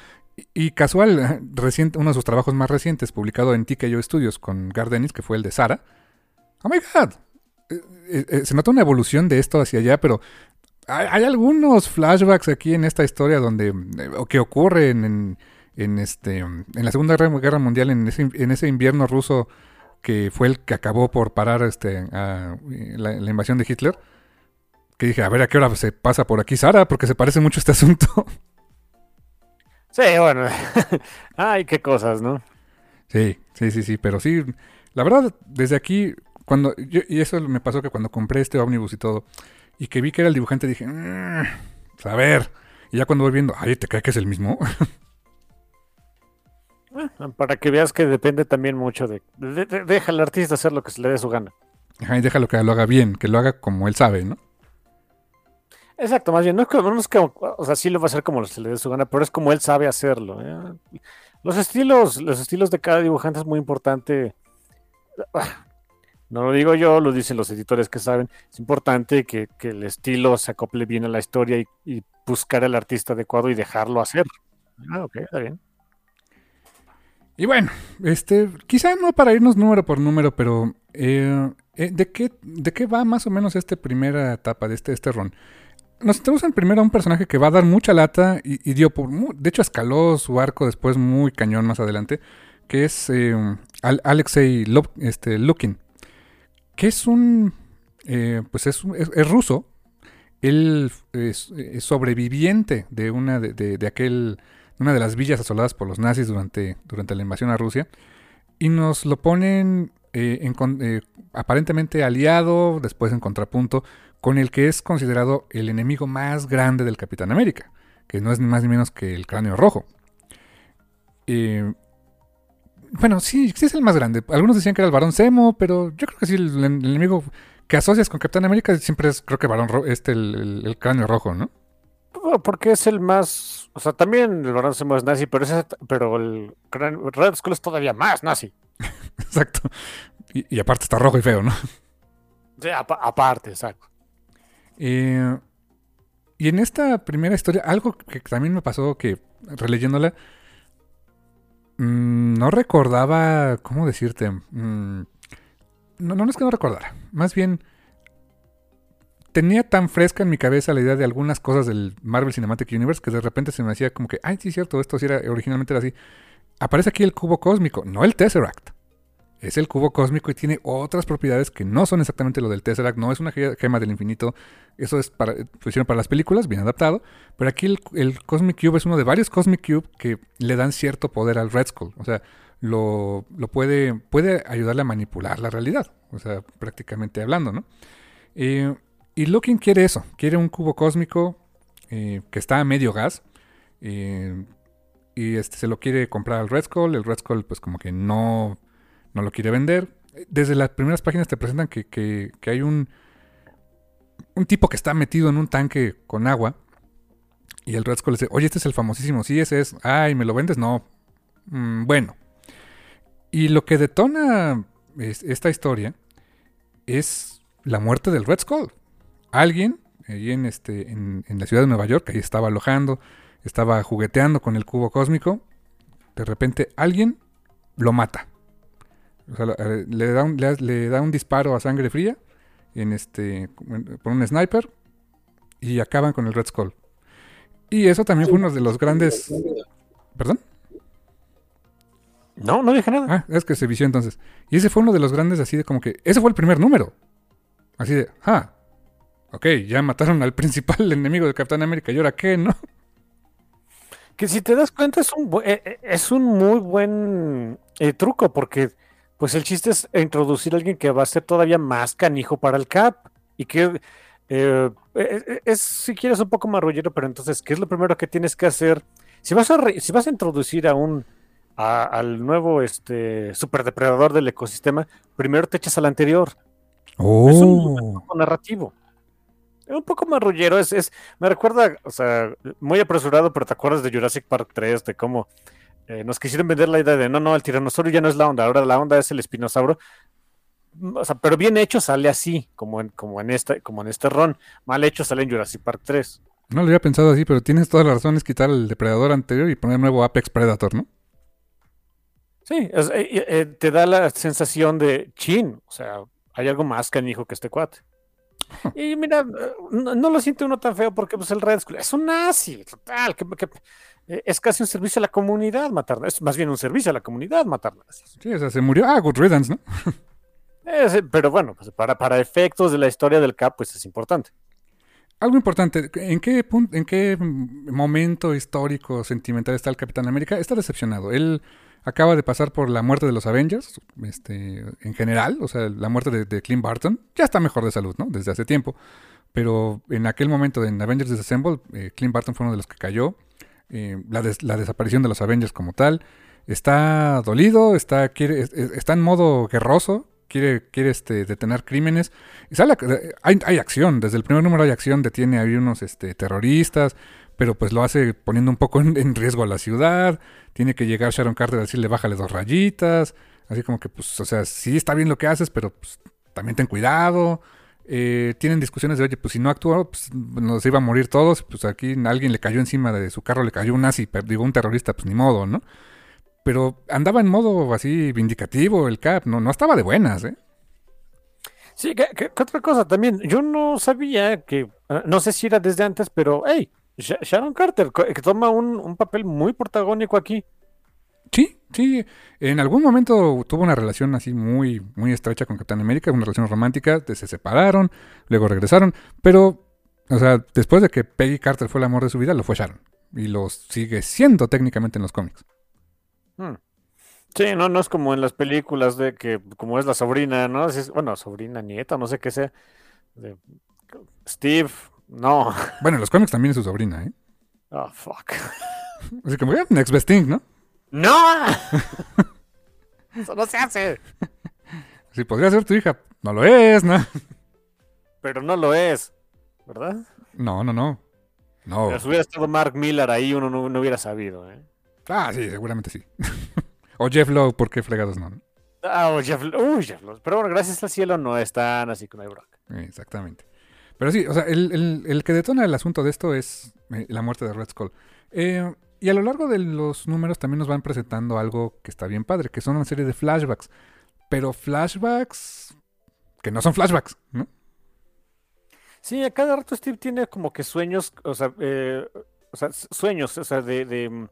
Y, casual, reciente, uno de sus trabajos más recientes, publicado en TKO Studios con Gardenis, que fue el de Sara. ¡Oh my god! Eh, eh, eh, se nota una evolución de esto hacia allá, pero hay, algunos flashbacks aquí en esta historia donde o que ocurren en, en, este en la Segunda Guerra Mundial, en ese, en ese invierno ruso que fue el que acabó por parar este la, la invasión de Hitler. Que dije, a ver a qué hora se pasa por aquí Sara, porque se parece mucho este asunto. Sí, bueno. Ay, qué cosas, ¿no? Sí, sí, sí, sí, pero sí, la verdad, desde aquí, cuando, yo- y eso me pasó que cuando compré este ómnibus y todo, y que vi que era el dibujante, dije, "Mm, pues, a ver, y ya cuando voy viendo, ay, ¿te cae que es el mismo? Ah, Para que veas que depende también mucho de, de- de- Deja al artista hacer lo que se le dé su gana. Ajá, y déjalo que lo haga bien, que lo haga como él sabe, ¿no? Exacto, más bien, no es que, no es que- o sea, sí lo va a hacer como se le dé su gana, pero es como él sabe hacerlo. ¿eh? Los estilos, los estilos de cada dibujante es muy importante. No lo digo yo, lo dicen los editores que saben. Es importante que, el estilo se acople bien a la historia y, y buscar al artista adecuado y dejarlo hacer. Ah, ok, está bien. Y bueno, este, quizá no para irnos número por número, pero eh, eh, ¿de, qué, ¿de qué va más o menos esta primera etapa de este, este ron? Nos introducen primero a un personaje que va a dar mucha lata y, y dio por... de hecho, escaló su arco después muy cañón más adelante, que es eh, Al- Alexei este, Lukin, que es un... eh, pues es, es- ruso. Él es, sobreviviente de una de, de- de aquel una de las villas asoladas por los nazis durante, durante la invasión a Rusia. Y nos lo ponen eh, en eh, aparentemente aliado, después en contrapunto, con el que es considerado el enemigo más grande del Capitán América, que no es ni más ni menos que el cráneo rojo. Eh, bueno, sí, sí es el más grande. Algunos decían que era el varón Zemo, pero yo creo que sí, el, el enemigo que asocias con Capitán América siempre es, creo que varón ro- este, el, el- el cráneo rojo, ¿no? Porque es el más. O sea, también el varón Zemo es nazi, pero, ese, pero el Gran- Red Skull es todavía más nazi. Exacto. Y, y aparte está rojo y feo, ¿no? Sí, apa- aparte, exacto. Eh, y en esta primera historia, algo que también me pasó que releyéndola, mm, no recordaba, ¿cómo decirte? Mm, no, no es que no recordara, más bien tenía tan fresca en mi cabeza la idea de algunas cosas del Marvel Cinematic Universe que de repente se me hacía como que, ay, sí, cierto, esto sí era, originalmente era así. Aparece aquí el cubo cósmico, no el Tesseract. Es el cubo cósmico y tiene otras propiedades que no son exactamente lo del Tesseract, no es una ge- gema del infinito, eso es para, lo para las películas, bien adaptado. Pero aquí el, el Cosmic Cube es uno de varios Cosmic Cube que le dan cierto poder al Red Skull. O sea, lo, lo puede, puede ayudarle a manipular la realidad. O sea, prácticamente hablando, ¿no? Eh, y Looking quiere eso. Quiere un cubo cósmico eh, que está a medio gas. eh, y este, se lo quiere comprar al Red Skull. El Red Skull, pues, como que no, no lo quiere vender. Desde las primeras páginas te presentan que, que- hay un, un tipo que está metido en un tanque con agua. Y el Red Skull le dice, oye, este es el famosísimo. Sí, ese es. Ay, ¿me lo vendes? No. "Mm, bueno. Y lo que detona es- esta historia es la muerte del Red Skull. Alguien, ahí en, este, en, en la ciudad de Nueva York, ahí estaba alojando, estaba jugueteando con el cubo cósmico. De repente alguien lo mata. O sea, le, da un, le, le da un disparo a sangre fría en este, por un sniper y acaban con el Red Skull. Y eso también fue uno de los grandes... ¿Perdón? No, no dije nada. Ah, es que se vició entonces. Y ese fue uno de los grandes así de como que... Ese fue el primer número. Así de... Ah, ok, ya mataron al principal enemigo de Capitán América. ¿Y ahora qué, no? Que si te das cuenta es un, eh, eh, es un muy buen eh, truco porque pues el chiste es introducir a alguien que va a ser todavía más canijo para el Cap y que eh, eh, eh, es si quieres un poco marrullero, pero entonces, ¿qué es lo primero que tienes que hacer? Si vas a, re- si vas a introducir a un a- al nuevo este superdepredador del ecosistema, primero te echas al anterior. Es un Oh. truco narrativo. Es un poco marrullero, es, es, me recuerda, o sea, muy apresurado, pero te acuerdas de Jurassic Park 3, de cómo eh, nos quisieron vender la idea de no, no, el tiranosaurio ya no es la onda, ahora la onda es el espinosauro. o sea, pero bien hecho sale así, como en, como en este, como en este ron. Mal hecho sale en Jurassic Park 3. No lo había pensado así, pero tienes todas las razones quitar el depredador anterior y poner nuevo Apex Predator, ¿no? Sí, es, eh, eh, te da la sensación de chin, o sea, hay algo más canijo que este cuate. Y mira, no, no, lo siente uno tan feo porque pues el Red Skull es un nazi, total, que, que eh, es casi un servicio a la comunidad matar, es más bien un servicio a la comunidad matar nazis. Sí, o sea, se murió, ah, Good Riddance, ¿no? pero bueno, pues para, para efectos de la historia del Cap, pues es importante. Algo importante, ¿en qué, punto, ¿en qué momento histórico, sentimental está el Capitán América? Está decepcionado. Él acaba de pasar por la muerte de los Avengers, este, en general, o sea, la muerte de, de Clint Barton. Ya está mejor de salud, ¿no? Desde hace tiempo. Pero en aquel momento, en Avengers Disassemble, eh, Clint Barton fue uno de los que cayó. Eh, la, des, la, desaparición de los Avengers como tal. Está dolido, está, está en modo guerroso, quiere, quiere este, detener crímenes. Y sale, hay, hay, acción, desde el primer número hay acción, detiene a unos este, terroristas, pero pues lo hace poniendo un poco en, en, riesgo a la ciudad. Tiene que llegar Sharon Carter a decirle bájale dos rayitas. Así como que, pues, o sea, sí está bien lo que haces, pero pues, también ten cuidado. Eh, tienen discusiones de, oye, pues si no actúa, pues nos iba a morir todos. Pues aquí alguien le cayó encima de su carro, le cayó un nazi, digo, un terrorista, pues ni modo, ¿no? Pero andaba en modo así vindicativo el Cap, no, no estaba de buenas, ¿eh? Sí, ¿qué, qué, otra cosa también? Yo no sabía que, ah, no sé si era desde antes, pero, hey, Sharon Carter, que toma un, un papel muy protagónico aquí. Sí, sí. En algún momento tuvo una relación así muy, muy estrecha con Capitán América, una relación romántica, se separaron, luego regresaron, pero, o sea, después de que Peggy Carter fue el amor de su vida, lo fue Sharon. Y lo sigue siendo técnicamente en los cómics. Hmm. Sí, no, no es como en las películas de que, como es la sobrina, ¿no? Es, bueno, sobrina, nieta, no sé qué sea. De Steve, no. Bueno, en los cómics también es su sobrina, ¿eh? Oh, fuck. Así como, yeah, next best thing, ¿no? ¡No! Eso no se hace. Sí, podría ser tu hija. No lo es, ¿no? Pero no lo es, ¿verdad? No, no, no. No. Pero si hubiera estado Mark Miller ahí, uno no, no hubiera sabido, ¿eh? Ah, sí, seguramente sí. o Jeff Lowe, ¿por qué fregados no? Ah, o Jeff Lowe. Uy, Jeff Lowe. Pero bueno, gracias al cielo no están así con Brock. Exactamente. Pero sí, o sea, el, el, el, que detona el asunto de esto es eh, la muerte de Red Skull. Eh, y a lo largo de los números también nos van presentando algo que está bien padre, que son una serie de flashbacks. Pero flashbacks que no son flashbacks, ¿no? Sí, a cada rato Steve tiene como que sueños, o sea, eh, sueños, o sea, de, de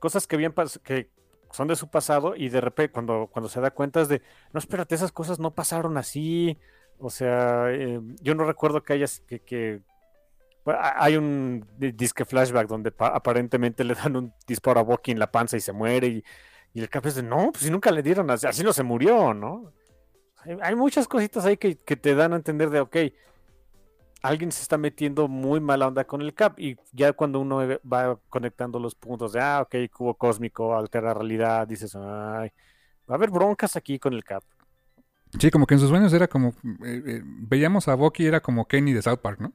cosas que habían que son de su pasado y de repente cuando, cuando se da cuenta es de, no, espérate, esas cosas no pasaron así. O sea, eh, yo no recuerdo que hayas, que hay un disque flashback donde aparentemente le dan un disparo a Bucky en la panza y se muere y, y el cap es de, no, pues si nunca le dieron, así, así no se murió, ¿no? Hay, muchas cositas ahí que, que, te dan a entender de, ok, alguien se está metiendo muy mala onda con el cap y ya cuando uno va conectando los puntos de, ah, ok, cubo cósmico, altera realidad, dices, ay, va a haber broncas aquí con el cap. Sí, como que en sus sueños era como, eh, eh, veíamos a Bucky, era como Kenny de South Park, ¿no?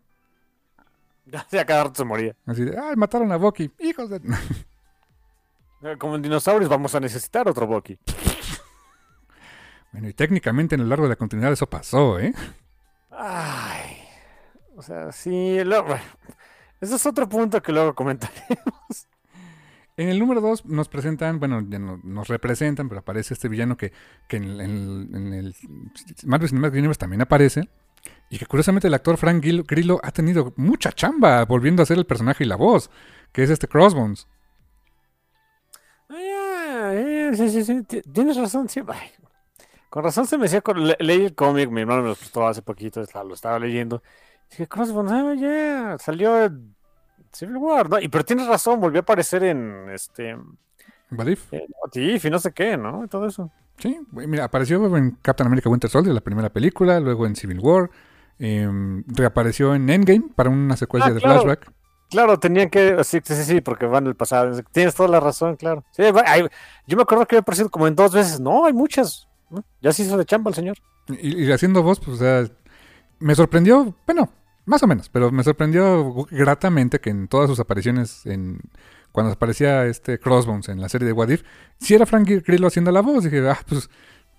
Sí, a cada rato se moría. Así de, ay, mataron a Bucky. Hijos de... Como en dinosaurios vamos a necesitar otro Bucky. Bueno, y técnicamente en el largo de la continuidad eso pasó, ¿eh? Ay. O sea, sí, ese es otro punto que luego comentaremos. En el número 2 nos presentan, bueno, ya no, nos representan, pero aparece este villano que, que en, en, en el Marvel Cinematic Universe también aparece. Y que curiosamente el actor Frank Grillo ha tenido mucha chamba volviendo a ser el personaje y la voz, que es este Crossbones. Ah, sí, sí, sí, tienes razón, sí. Ay, con razón se me decía, le, leí el cómic, mi hermano me lo prestó hace poquito, lo estaba leyendo. Dije, Crossbones, ah, ya, yeah, salió Civil War, ¿no? Y pero tienes razón, volvió a aparecer en este... Badif. Eh, y no sé qué, ¿no? Y todo eso. Sí, mira, apareció en Captain America Winter Soldier, la primera película, luego en Civil War, eh, reapareció en Endgame para una secuencia ah, de claro. flashback. Claro, tenían que, sí, sí, sí, porque van del pasado. Tienes toda la razón, claro. Sí, hay, yo me acuerdo que había aparecido como en dos veces. No, hay muchas. Ya se hizo de chamba el señor. Y, y haciendo voz, pues, o sea, me sorprendió, bueno, más o menos, pero me sorprendió gratamente que en todas sus apariciones, en cuando aparecía este Crossbones en la serie de What If, si era Frank Grillo haciendo la voz. Dije, ah, pues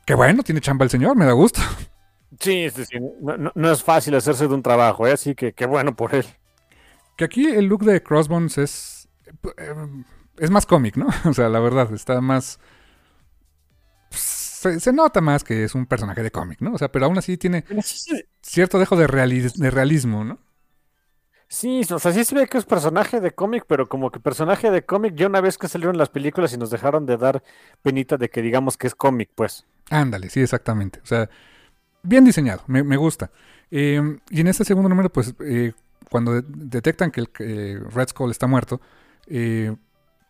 qué bueno, tiene chamba el señor, me da gusto. Sí, es decir, no, no- no es fácil hacerse de un trabajo, ¿eh? así que qué bueno por él. Que aquí el look de Crossbones es. eh, Es más cómic, ¿no? O sea, la verdad, está más. Se, se nota más que es un personaje de cómic, ¿no? O sea, pero aún así tiene cierto dejo de, reali- de realismo, ¿no? Sí, o sea, sí se ve que es personaje de cómic, pero como que personaje de cómic, ya una vez que salieron las películas y nos dejaron de dar penita de que digamos que es cómic, pues. Ándale, sí, exactamente. O sea, bien diseñado, me, gusta. Eh, y en este segundo número, pues, eh, cuando de- detectan que el Red Skull está muerto, eh,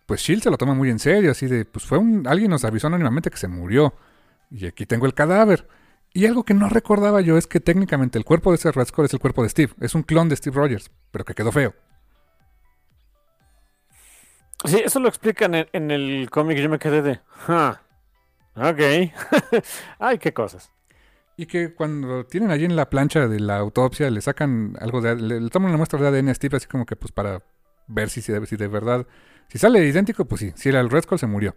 pues Shield se lo toma muy en serio, así de, pues fue un, alguien nos avisó anónimamente que se murió. Y aquí tengo el cadáver. Y algo que no recordaba yo es que técnicamente el cuerpo de ese Red Skull es el cuerpo de Steve. Es un clon de Steve Rogers, pero que quedó feo. Sí, eso lo explican en, en el cómic yo me quedé de, ah, ok. Ay, qué cosas. Y que cuando tienen allí en la plancha de la autopsia, le sacan algo de. Le, toman una muestra de ADN a Steve, así como que pues para ver si, de, si de verdad. Si sale idéntico, pues sí. Si era el Red Skull, se murió.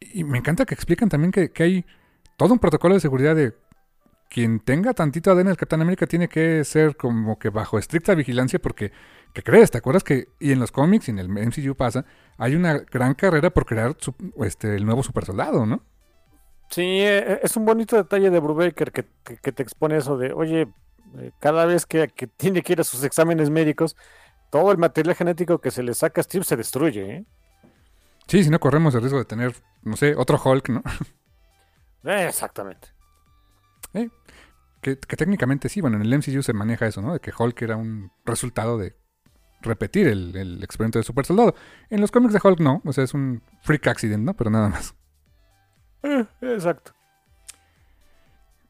Y me encanta que explican también que, que hay todo un protocolo de seguridad de. Quien tenga tantito ADN del Capitán América tiene que ser como que bajo estricta vigilancia porque, ¿qué crees? ¿Te acuerdas que, y en los cómics y en el MCU pasa, hay una gran carrera por crear su- este, el nuevo super soldado, ¿no? Sí, eh, es un bonito detalle de Brubaker que, que, que te expone eso de, oye, eh, cada vez que, que tiene que ir a sus exámenes médicos, todo el material genético que se le saca a Steve se destruye, ¿eh? Sí, si no corremos el riesgo de tener, no sé, otro Hulk, ¿no? Eh, Exactamente. Que, que técnicamente sí, bueno, en el MCU se maneja eso, ¿no? De que Hulk era un resultado de repetir el, el experimento del super soldado. En los cómics de Hulk no, o sea, es un freak accident, ¿no? Pero nada más. Eh, exacto.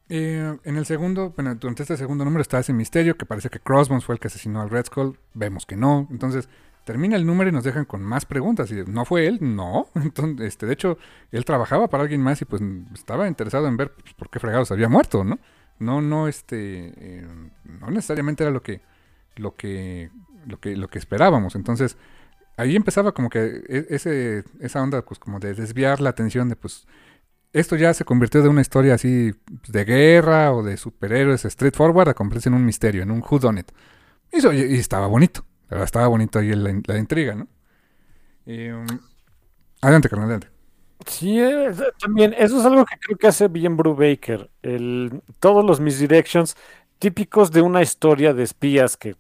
Eh, en el segundo, bueno, durante este segundo número está ese misterio que parece que Crossbones fue el que asesinó al Red Skull. Vemos que no. Entonces, termina el número y nos dejan con más preguntas. Y ¿no fue él? No. Entonces, este, de hecho, él trabajaba para alguien más y pues estaba interesado en ver pues, por qué fregados había muerto, ¿no? No, no, este, eh, no necesariamente era lo que, lo que, lo que, lo que esperábamos. Entonces, ahí empezaba como que e- ese, esa onda, pues como de desviar la atención de, pues, esto ya se convirtió de una historia así pues, de guerra o de superhéroes straightforward a convertirse en un misterio, en un whodunit. Y, eso- y estaba bonito, estaba bonito ahí la, la intriga, ¿no? Um, adelante, carnal, adelante. Sí, eh, también, eso es algo que creo que hace bien Brubaker. El, todos los misdirections típicos de una historia de espías que,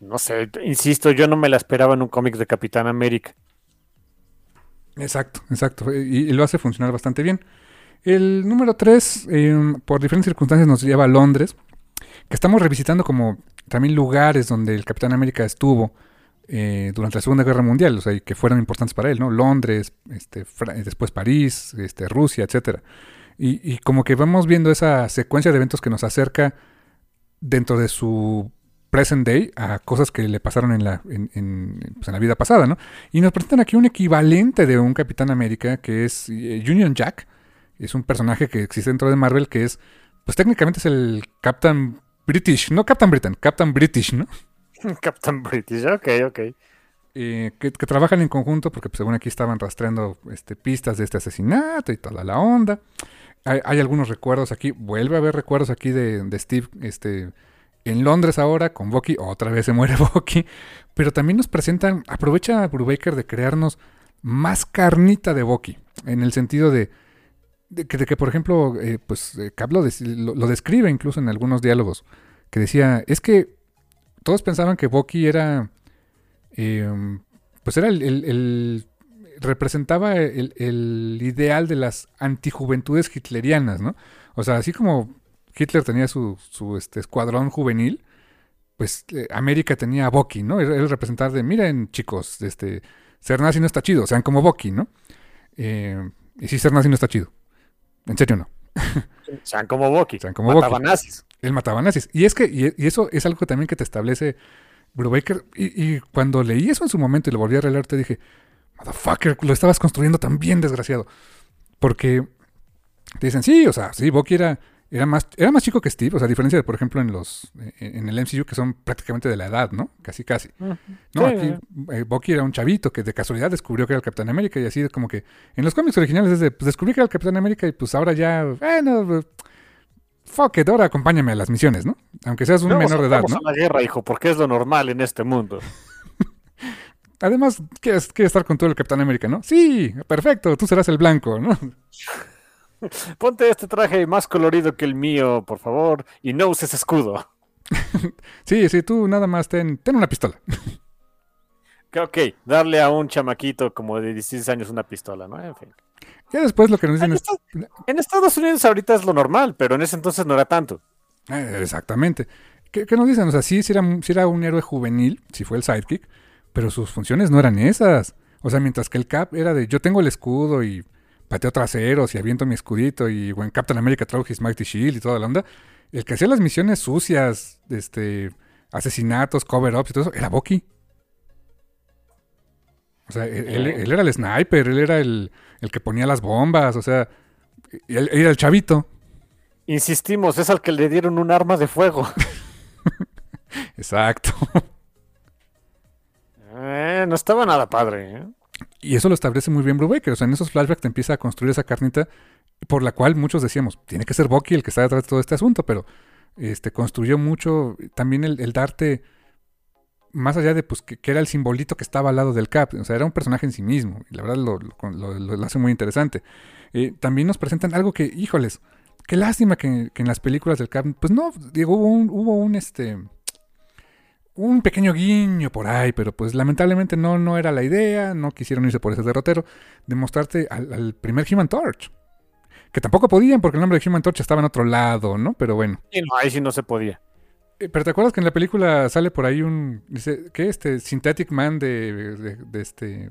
no sé, insisto, yo no me la esperaba en un cómic de Capitán América. Exacto, exacto. Y, y lo hace funcionar bastante bien. El número 3, por diferentes circunstancias, nos lleva a Londres, que estamos revisitando como también lugares donde el Capitán América estuvo eh, durante la Segunda Guerra Mundial, o sea, que fueron importantes para él, ¿no? Londres, este, Fra- después París, este, Rusia, etcétera. Y, y como que vamos viendo esa secuencia de eventos que nos acerca dentro de su present day a cosas que le pasaron en la, en, en, pues, en la vida pasada, ¿no? Y nos presentan aquí un equivalente de un Capitán América que es eh, Union Jack. Es un personaje que existe dentro de Marvel que es, pues técnicamente es el Captain British, no Captain Britain, Captain British, ¿no? Captain British, ok, ok. Eh, que, que trabajan en conjunto porque pues, según aquí estaban rastreando este, pistas de este asesinato y toda la onda. Hay, hay algunos recuerdos aquí, vuelve a haber recuerdos aquí de, de Steve este, en Londres ahora con Bucky, otra vez se muere Bucky, pero también nos presentan, aprovecha Brubaker de crearnos más carnita de Bucky, en el sentido de, de, que, por ejemplo, eh, pues eh, lo, des- lo- lo describe incluso en algunos diálogos, que decía, es que todos pensaban que Bucky era, eh, pues era el- representaba el, el ideal de las antijuventudes hitlerianas, ¿no? O sea, así como Hitler tenía su, su este, escuadrón juvenil, pues eh, América tenía a Bucky, ¿no? Él, él representaba de, miren chicos, este, ser nazi no está chido, sean como Bucky, ¿no? Eh, y sí, ser nazi no está chido. En serio no. Sean como Bucky. Sean como Mataban Bucky. nazis. Él mataba nazis. Y es que, y, y eso es algo también que te establece Brubaker. Y, y cuando leí eso en su momento y lo volví a releer, te dije, motherfucker, lo estabas construyendo tan bien, desgraciado. Porque te dicen, sí, o sea, sí, Bucky era era más, era más chico que Steve, o sea, a diferencia de, por ejemplo, en los en el MCU, que son prácticamente de la edad, ¿no? Casi, casi. No, Sí, aquí eh, Bucky era un chavito que de casualidad descubrió que era el Capitán América y así como que en los cómics originales es de, pues descubrí que era el Capitán América y pues ahora ya, bueno, eh, fuck it, ahora acompáñame a las misiones, ¿no? Aunque seas un menor de edad, vamos ¿no? a la guerra, hijo, porque es lo normal en este mundo. Además, ¿quieres, quieres estar con todo el Capitán América, ¿no? Sí, perfecto, tú serás el blanco, ¿no? Ponte este traje más colorido que el mío, por favor, y no uses escudo. Sí, sí, tú nada más ten, ten una pistola. Ok, darle a un chamaquito como de 16 años una pistola, ¿no? En fin. Ya después lo que nos En, dicen es... esta- en Estados Unidos ahorita es lo normal, pero en ese entonces no era tanto. Eh, exactamente. ¿Qué, qué nos dicen? O sea, sí, sí era, sí era un héroe juvenil, si fue el sidekick, pero sus funciones no eran esas. O sea, mientras que el Cap era de yo tengo el escudo y pateo traseros y aviento mi escudito y when Captain America throw his mighty shield y toda la onda, el que hacía las misiones sucias, este, asesinatos, cover-ups y todo eso, era Bucky. O sea, él, él- él era el sniper, él era el, el que ponía las bombas, o sea, él, él era el chavito. Insistimos, es al que le dieron un arma de fuego. Exacto. Eh, no estaba nada padre. ¿eh? Y eso lo establece muy bien Brubaker. O sea, en esos flashbacks te empieza a construir esa carnita por la cual muchos decíamos, tiene que ser Bucky el que está detrás de todo este asunto, pero este construyó mucho también el, el darte más allá de pues que, que era el simbolito que estaba al lado del Cap, o sea, era un personaje en sí mismo, y la verdad lo, lo- lo- hace muy interesante. Eh, también nos presentan algo que, híjoles, qué lástima que, que en las películas del Cap, pues no, digo, hubo un, hubo un este un pequeño guiño por ahí, pero pues lamentablemente no, no era la idea, no quisieron irse por ese derrotero, de mostrarte al, al primer Human Torch. Que tampoco podían porque el nombre de Human Torch estaba en otro lado, ¿no? Pero bueno. Y no, ahí sí no se podía. Eh, Pero ¿te acuerdas que en la película sale por ahí un, dice, ¿qué? Este, Synthetic Man de, de, de este,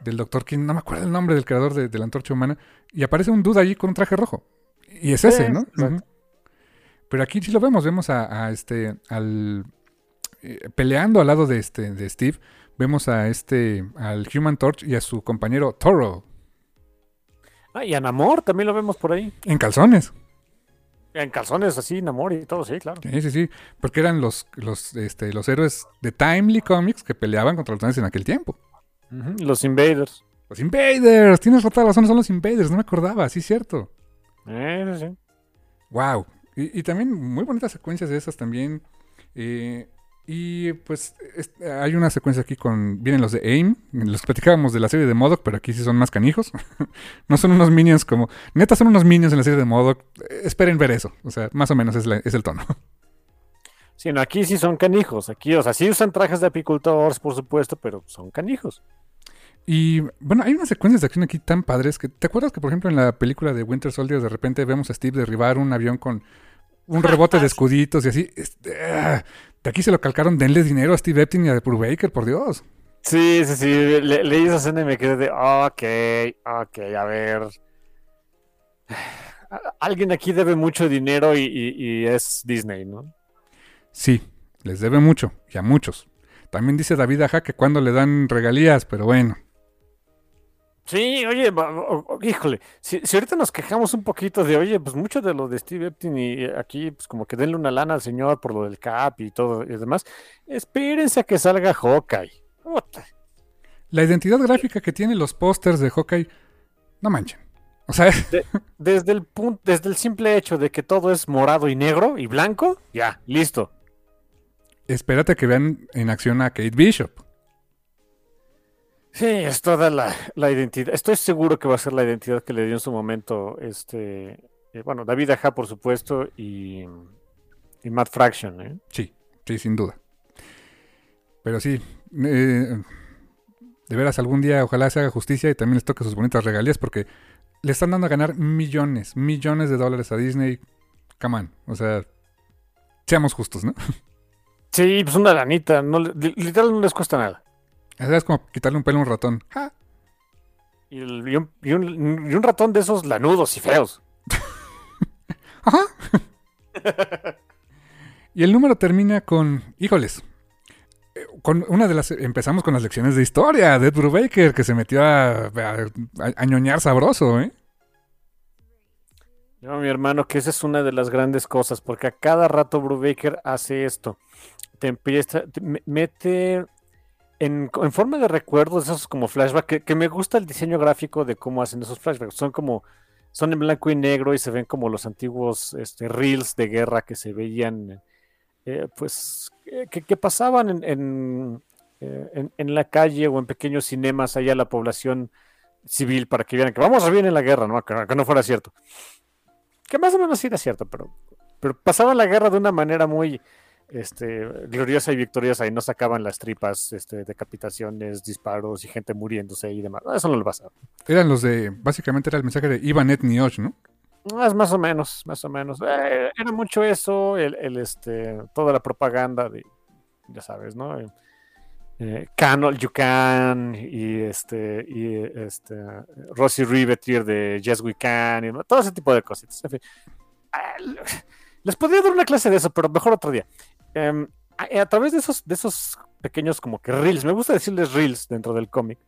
del Doctor King, no me acuerdo el nombre del creador de, de la antorcha humana, y aparece un dude allí con un traje rojo. Y es ese, Sí, ¿no? Pero aquí sí lo vemos, vemos a, a este, al, eh, peleando al lado de este, de Steve, vemos a este, al Human Torch y a su compañero Toro, Ah, y a Namor también lo vemos por ahí. en calzones. En calzones así, Namor y todo, sí, claro. Sí, sí, sí, porque eran los, los, este, los héroes de Timely Comics que peleaban contra los nazis en aquel tiempo. Los Invaders. Los Invaders, tienes toda la razón, son los Invaders, no me acordaba, sí, cierto. Eh, sí, sí. Wow. Y, y también muy bonitas secuencias de esas también. Eh, y pues es- hay una secuencia aquí con. Vienen los de AIM, los platicábamos de la serie de Modoc, pero aquí sí son más canijos. no son unos minions como. Neta, son unos minions en la serie de Modoc. Esperen ver eso. O sea, más o menos es, la- es el tono. Sí, no, aquí sí son canijos. Aquí, o sea, sí usan trajes de apicultores, por supuesto, pero son canijos. Y bueno, hay unas secuencias de acción aquí tan padres que. ¿Te acuerdas que, por ejemplo, en la película de Winter Soldier de repente vemos a Steve derribar un avión con un rebote de escuditos y así? Este, ah, de aquí se lo calcaron, denle dinero a Steve Epstein y a Brubaker, por Dios. Sí, sí, sí. Le- leí esa escena y me quedé de, ok, ok, a ver. Alguien aquí debe mucho dinero y, y- y es Disney, ¿no? Sí, les debe mucho, y a muchos. También dice David Aja que cuando le dan regalías, pero bueno. Sí, oye, híjole, si, si ahorita nos quejamos un poquito de, oye, pues mucho de lo de Steve Epstein y eh, aquí, pues como que denle una lana al señor por lo del cap y todo y demás, espérense a que salga Hawkeye. La identidad gráfica que tienen los pósters de Hawkeye, no manchen. O sea, Desde el punto, desde el simple hecho de que todo es morado y negro y blanco, ya, listo. espérate que vean en acción a Kate Bishop. Sí, es toda la, la identidad. Estoy seguro que va a ser la identidad que le dio en su momento este, eh, bueno, David Aja, por supuesto, y, y Matt Fraction, ¿eh? Sí, sí, sin duda. Pero sí, eh, de veras algún día ojalá se haga justicia y también les toque sus bonitas regalías porque le están dando a ganar millones, millones de dólares a Disney. Come on, o sea, seamos justos, ¿no? Sí, pues una lanita, no, literal no les cuesta nada. Es como quitarle un pelo a un ratón. ¡Ja! Y, el- y un, y un- y un ratón de esos lanudos y feos. Ajá. y el número termina con, híjoles, eh, con una de las, empezamos con las lecciones de historia de Ed Brubaker que se metió a- a ñoñar sabroso, ¿eh? No, mi hermano, que esa es una de las grandes cosas, porque a cada rato Brubaker hace esto. Te empieza, te mete en, forma de recuerdos, esos como flashbacks, que, me gusta el diseño gráfico de cómo hacen esos flashbacks. Son como, son en blanco y negro y se ven como los antiguos este, reels de guerra que se veían, eh, pues, que, pasaban en, eh, en, en, la calle o en pequeños cinemas allá la población civil para que vieran que vamos a bien en la guerra, ¿no? Que, no fuera cierto. Que más o menos sí era cierto, pero, pero pasaban la guerra de una manera muy este, gloriosa y victoriosa y no sacaban las tripas, este, decapitaciones, disparos y gente muriéndose y demás. Eso no le pasa. Eran los de, básicamente era el mensaje de Ivanet Niosh, ¿no? Es más o menos, más o menos. Eh, era mucho eso, el, el, este, toda la propaganda de, ya sabes, ¿no? eh, Canol Yucan y este y este Rosy Riveter de Yes We Can y todo ese tipo de cositas. Ah, les podría dar una clase de eso, pero mejor otro día. Em, a, través de esos, de esos pequeños como que reels, me gusta decirles reels dentro del cómic.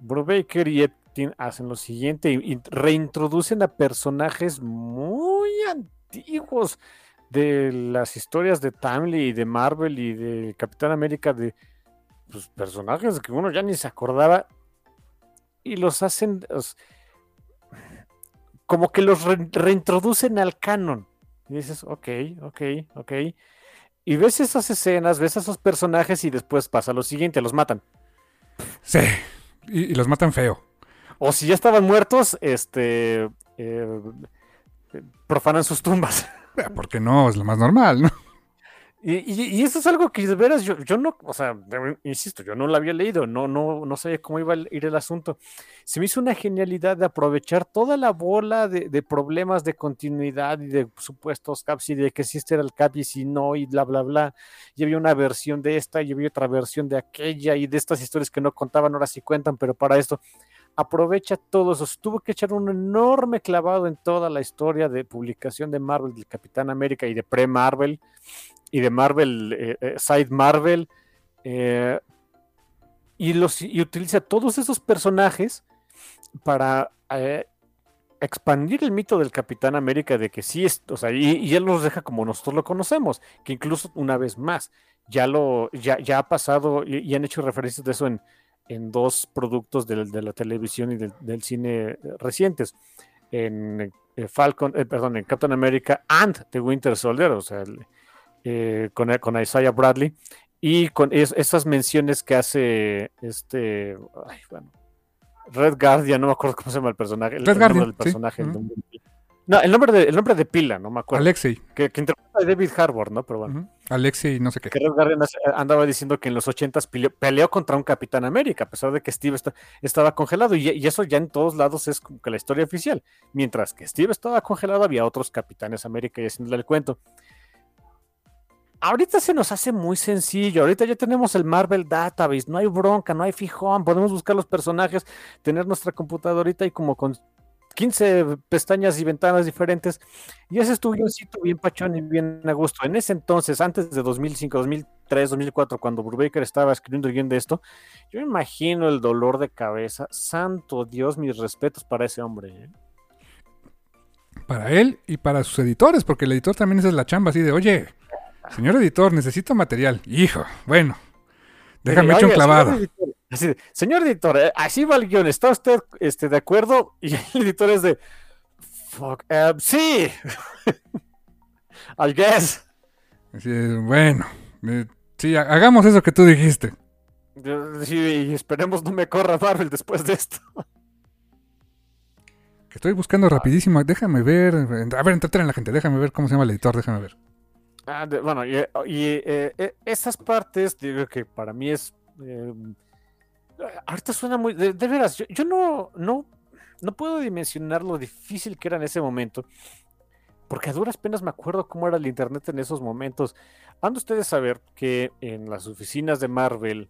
Brubaker y Epstein hacen lo siguiente reintroducen a personajes muy antiguos de las historias de Timely y de Marvel y de Capitán América de pues, personajes que uno ya ni se acordaba y los hacen como que los reintroducen al canon. Y dices, ok, ok, ok. Y ves esas escenas, ves a esos personajes y después pasa lo siguiente, los matan. Sí, y, los matan feo. O si ya estaban muertos, este... Eh, profanan sus tumbas. Porque no, es lo más normal, ¿no? Y, eso es algo que de veras yo, yo no, o sea, insisto, yo no lo había leído, no, no, no sabía cómo iba a ir el asunto. Se me hizo una genialidad de aprovechar toda la bola de, problemas de continuidad y de supuestos caps y de que si este era el cap y si no y bla, bla, bla. Y había una versión de esta y había otra versión de aquella y de estas historias que no contaban, ahora sí cuentan, pero para esto aprovecha todo eso. Tuvo que echar un enorme clavado en toda la historia de publicación de Marvel, del Capitán América y de pre-Marvel y de Marvel, eh, eh, Side Marvel, eh, y, los, y utiliza todos esos personajes para expandir el mito del Capitán América de que sí es, o sea, y, él los deja como nosotros lo conocemos, que incluso una vez más, ya lo, ya, ya ha pasado y, han hecho referencias de eso en, en dos productos de, la televisión y del, cine recientes, en Falcon, perdón, en Captain America and The Winter Soldier, o sea, el, eh, con, con, Isaiah Bradley y con esas menciones que hace este, Red Guardian, no me acuerdo cómo se llama el personaje. Red Guardian, personaje. no, el nombre, de, el nombre de pila, no me acuerdo. Alexei. Que, que interpreta a David Harbour, ¿no? Pero bueno. Alexei, no sé qué. Que Red Guardian andaba diciendo que en los 80 peleó, contra un Capitán América, a pesar de que Steve estaba congelado. Y, y, eso ya en todos lados es como que la historia oficial. Mientras que Steve estaba congelado, había otros Capitanes América y haciéndole el cuento ahorita se nos hace muy sencillo. Ahorita ya tenemos el Marvel Database, no hay bronca, no hay fijón, podemos buscar los personajes, tener nuestra computadorita y como con 15 pestañas y ventanas diferentes. Y ese es bien pachón y bien a gusto. En ese entonces, antes de 2005, 2003, 2004, cuando Brubaker estaba escribiendo el guion de esto, yo imagino el dolor de cabeza. Santo Dios, mis respetos para ese hombre. ¿eh? Para él y para sus editores, porque el editor también es la chamba así de, oye, Señor editor, necesito material. Hijo, bueno. Déjame echar un clavado. Señor editor, eh, así va el guion. ¿Está usted este, de acuerdo? Y el editor es de. Fuck, eh, sí. I guess. bueno. Eh, sí, hagamos eso que tú dijiste. Sí, y esperemos no me corra Marvel después de esto. Que estoy buscando rapidísimo. Déjame ver. A ver, entreten a la gente. Déjame ver cómo se llama el editor. Déjame ver. Ah, bueno, y, eh, eh, eh, esas partes, digo que para mí es. ahorita suena muy. De, veras, yo, no, no, no puedo dimensionar lo difícil que era en ese momento. Porque a duras penas me acuerdo cómo era el internet en esos momentos. Han de ustedes saber que en las oficinas de Marvel,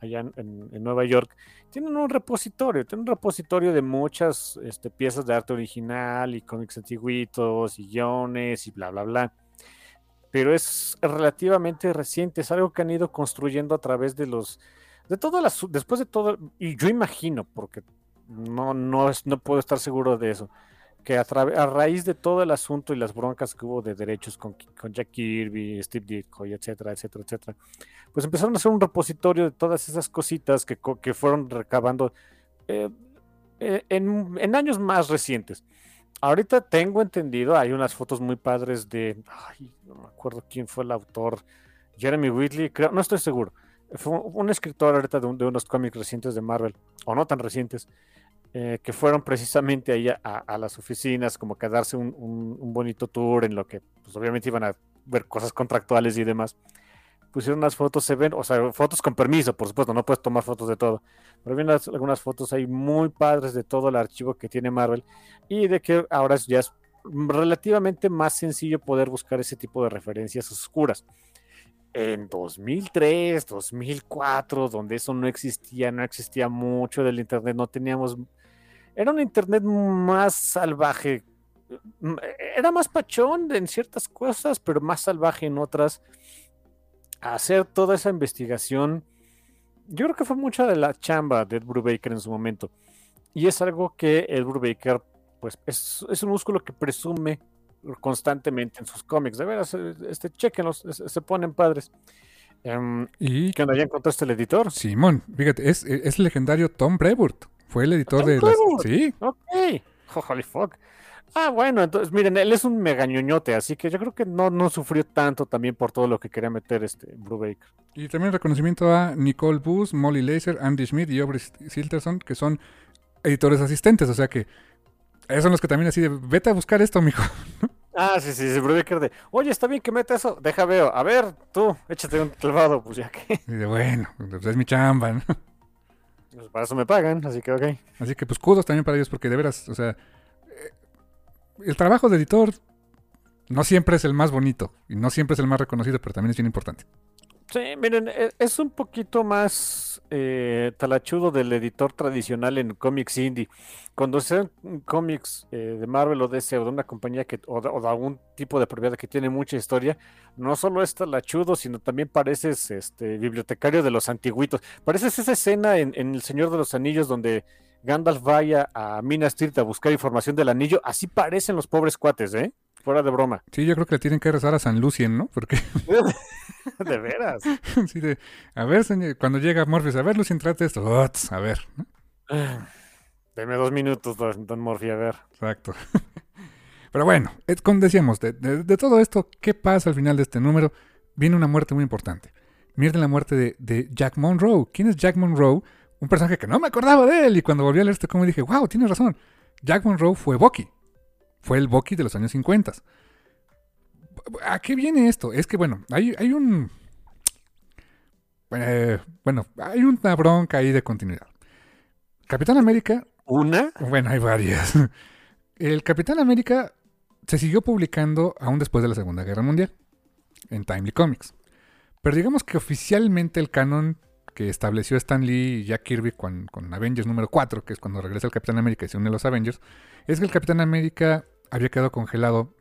allá en, Nueva York, tienen un repositorio, tienen un repositorio de muchas este, piezas de arte original y cómics antiguitos y guiones y bla, bla, bla pero es relativamente reciente, es algo que han ido construyendo a través de los, de todas las, después de todo, y yo imagino, porque no, no, es, no puedo estar seguro de eso, que a, a, raíz de todo el asunto y las broncas que hubo de derechos con, con Jack Kirby, Steve Ditko, etcétera, etcétera, etcétera, pues empezaron a hacer un repositorio de todas esas cositas que, que fueron recabando eh, eh, en, en, años más recientes. Ahorita tengo entendido, hay unas fotos muy padres de, ay, no me acuerdo quién fue el autor, Jeremy Whitley, creo, no estoy seguro. Fue un, escritor ahorita de, de, unos cómics recientes de Marvel, o no tan recientes, eh, que fueron precisamente ahí a, a, las oficinas, como que darse un, un, un, bonito tour en lo que, pues obviamente iban a ver cosas contractuales y demás pusieron unas fotos, se ven, o sea, fotos con permiso, por supuesto, no puedes tomar fotos de todo, pero ven algunas fotos ahí muy padres de todo el archivo que tiene Marvel y de que ahora ya es relativamente más sencillo poder buscar ese tipo de referencias oscuras. En 2003, 2004, donde eso no existía, no existía mucho del Internet, no teníamos... Era un Internet más salvaje, era más pachón en ciertas cosas, pero más salvaje en otras hacer toda esa investigación, yo creo que fue mucha de la chamba de Ed Brubaker en su momento. Y es algo que Ed Brubaker, pues, es, es un músculo que presume constantemente en sus cómics. De veras, eh, este, chequenlos, se ponen padres. Um, ¿Y qué onda? ¿Ya encontraste el editor? Simón, fíjate, es, es el legendario Tom Brevoort. Fue el editor de las... Sí. Ok. Holy fuck. Ah, bueno, entonces miren, él es un megañoñote, así que yo creo que no, no sufrió tanto también por todo lo que quería meter este Brubaker. Y también reconocimiento a Nicole Booth, Molly Laser, Andy Schmidt y Aubrey Silterson, que son editores asistentes, o sea que esos son los que también así de, vete a buscar esto, mijo. Ah, sí, sí, sí, Brubaker de, oye, está bien que meta eso, deja veo, a ver, tú, échate un clavado, pues ya que. Y de, bueno, pues es mi chamba, ¿no? Pues para eso me pagan, así que ok. Así que pues kudos también para ellos, porque de veras, o sea, el trabajo de editor no siempre es el más bonito y no siempre es el más reconocido, pero también es bien importante. Sí, miren, e, es un poquito más eh, talachudo del editor tradicional en cómics indie. Cuando sean cómics eh, de Marvel o DC o de una compañía que, o, de, algún tipo de propiedad que tiene mucha historia, no solo es talachudo, sino también pareces este bibliotecario de los antiguitos. Pareces esa escena en, en El Señor de los Anillos donde Gandalf vaya a Minas Tirith a buscar información del anillo, así parecen los pobres cuates, ¿eh? Fuera de broma. Sí, yo creo que le tienen que rezar a San Lucien, ¿no? Porque... de veras. Sí, de... A ver, señor, cuando llega Morpheus, a ver, Lucien, trate esto. a ver. ¿no? Deme dos minutos, don Morphy, a ver. Exacto. Pero bueno, como decíamos, de, de, todo esto, ¿qué pasa al final de este número? Viene una muerte muy importante. Miren la muerte de, de Jack Monroe. ¿Quién es Jack Monroe? Un personaje que no me acordaba de él. Y cuando volví a leer este cómic dije, wow, tienes razón. Jack Monroe fue Bucky. Fue el Bucky de los años 50. ¿A qué viene esto? Es que, bueno, hay, hay un... Eh, bueno, hay una bronca ahí de continuidad. Capitán América... ¿Una? Bueno, hay varias. El Capitán América se siguió publicando aún después de la Segunda Guerra Mundial en Timely Comics. Pero digamos que oficialmente el canon que estableció Stan Lee y Jack Kirby con, Avengers número 4, que es cuando regresa el Capitán América y se une a los Avengers, es que el Capitán América había quedado congelado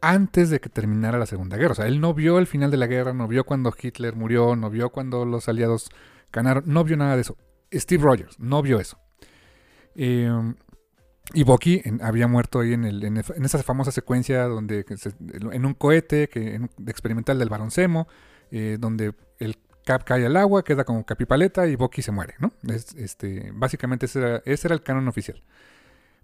antes de que terminara la Segunda Guerra. O sea, él no vio el final de la guerra, no vio cuando Hitler murió, no vio cuando los aliados ganaron, no vio nada de eso. Steve Rogers no vio eso. Em, y Bucky había muerto ahí en, en, esa famosa secuencia donde en un cohete que, experimental del Barón Zemo, eh, donde el Cap cae al agua, queda como capipaleta y Bucky se muere, ¿no? este, básicamente ese era, el canon oficial.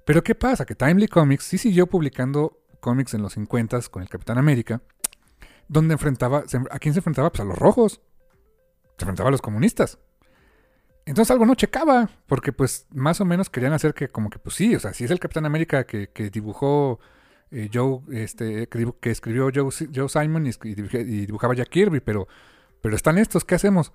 Pero ¿qué pasa? Que Timely Comics sí siguió publicando cómics en los 50 con el Capitán América, donde enfrentaba, ¿a quién se enfrentaba? Pues a los rojos. Se enfrentaba a los comunistas. Entonces algo no checaba, porque pues más o menos querían hacer que como que pues sí, o sea, si es el Capitán América que, dibujó eh, Joe, este, que, escribió Joe, Simon y dibujaba Jack Kirby, pero pero están estos, ¿qué hacemos?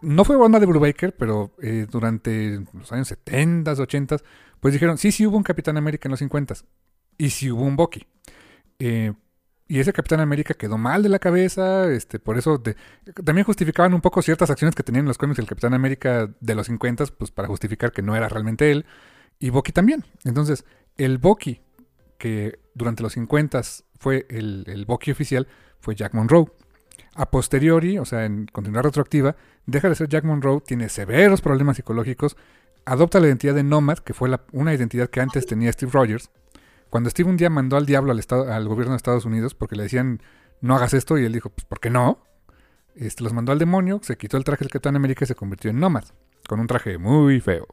No fue banda de Brubaker, pero eh, durante los años 70, 80, pues dijeron, sí, sí hubo un Capitán América en los 50 y sí hubo un Bucky. Eh, y ese Capitán América quedó mal de la cabeza, este, por eso también justificaban un poco ciertas acciones que tenían en los cómics del Capitán América de los 50, pues para justificar que no era realmente él, y Bucky también. Entonces, el Bucky, que durante los 50 fue el, el oficial, fue Jack Monroe a posteriori, o sea, en continuidad retroactiva, deja de ser Jack Monroe, tiene severos problemas psicológicos, adopta la identidad de Nomad, que fue la- una identidad que antes tenía Steve Rogers. Cuando Steve un día mandó al diablo al, estado- al gobierno de Estados Unidos porque le decían no hagas esto y él dijo, pues ¿por qué no? Este, los mandó al demonio, se quitó el traje del Capitán América y se convirtió en Nomad, con un traje muy feo,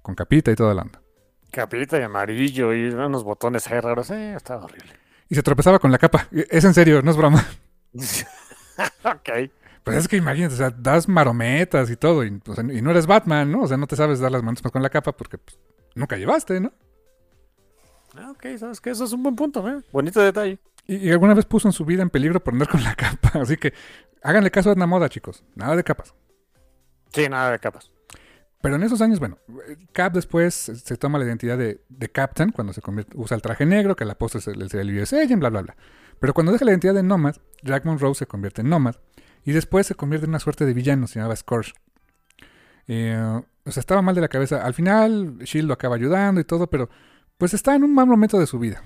con capita y toda la onda. Capita y amarillo y unos botones ahí raros. Eh, estaba horrible. Y se tropezaba con la capa. Es en serio, no es broma. ok. Pues es que imagínate, o sea, das marometas y todo, y, o sea, y no eres Batman, ¿no? O sea, no te sabes dar las manos con la capa porque pues, nunca llevaste, ¿no? Ah, ok, sabes que eso es un buen punto, ¿eh? Bonito detalle. Y, y alguna vez puso en su vida en peligro por andar con la capa. Así que háganle caso a Edna Moda, chicos. Nada de capas. Sí, nada de capas. Pero en esos años, bueno, Cap después se se toma la identidad de, de Captain cuando se convierte, usa el traje negro, que la postre es el, es el US Agent, bla, bla, bla. Pero cuando deja la identidad de Nomad, Jack Monroe se convierte en Nomad y después se convierte en una suerte de villano, se llamaba Scourge. Eh, o sea, estaba mal de la cabeza. Al final, Shield lo acaba ayudando y todo, pero pues está en un mal momento de su vida.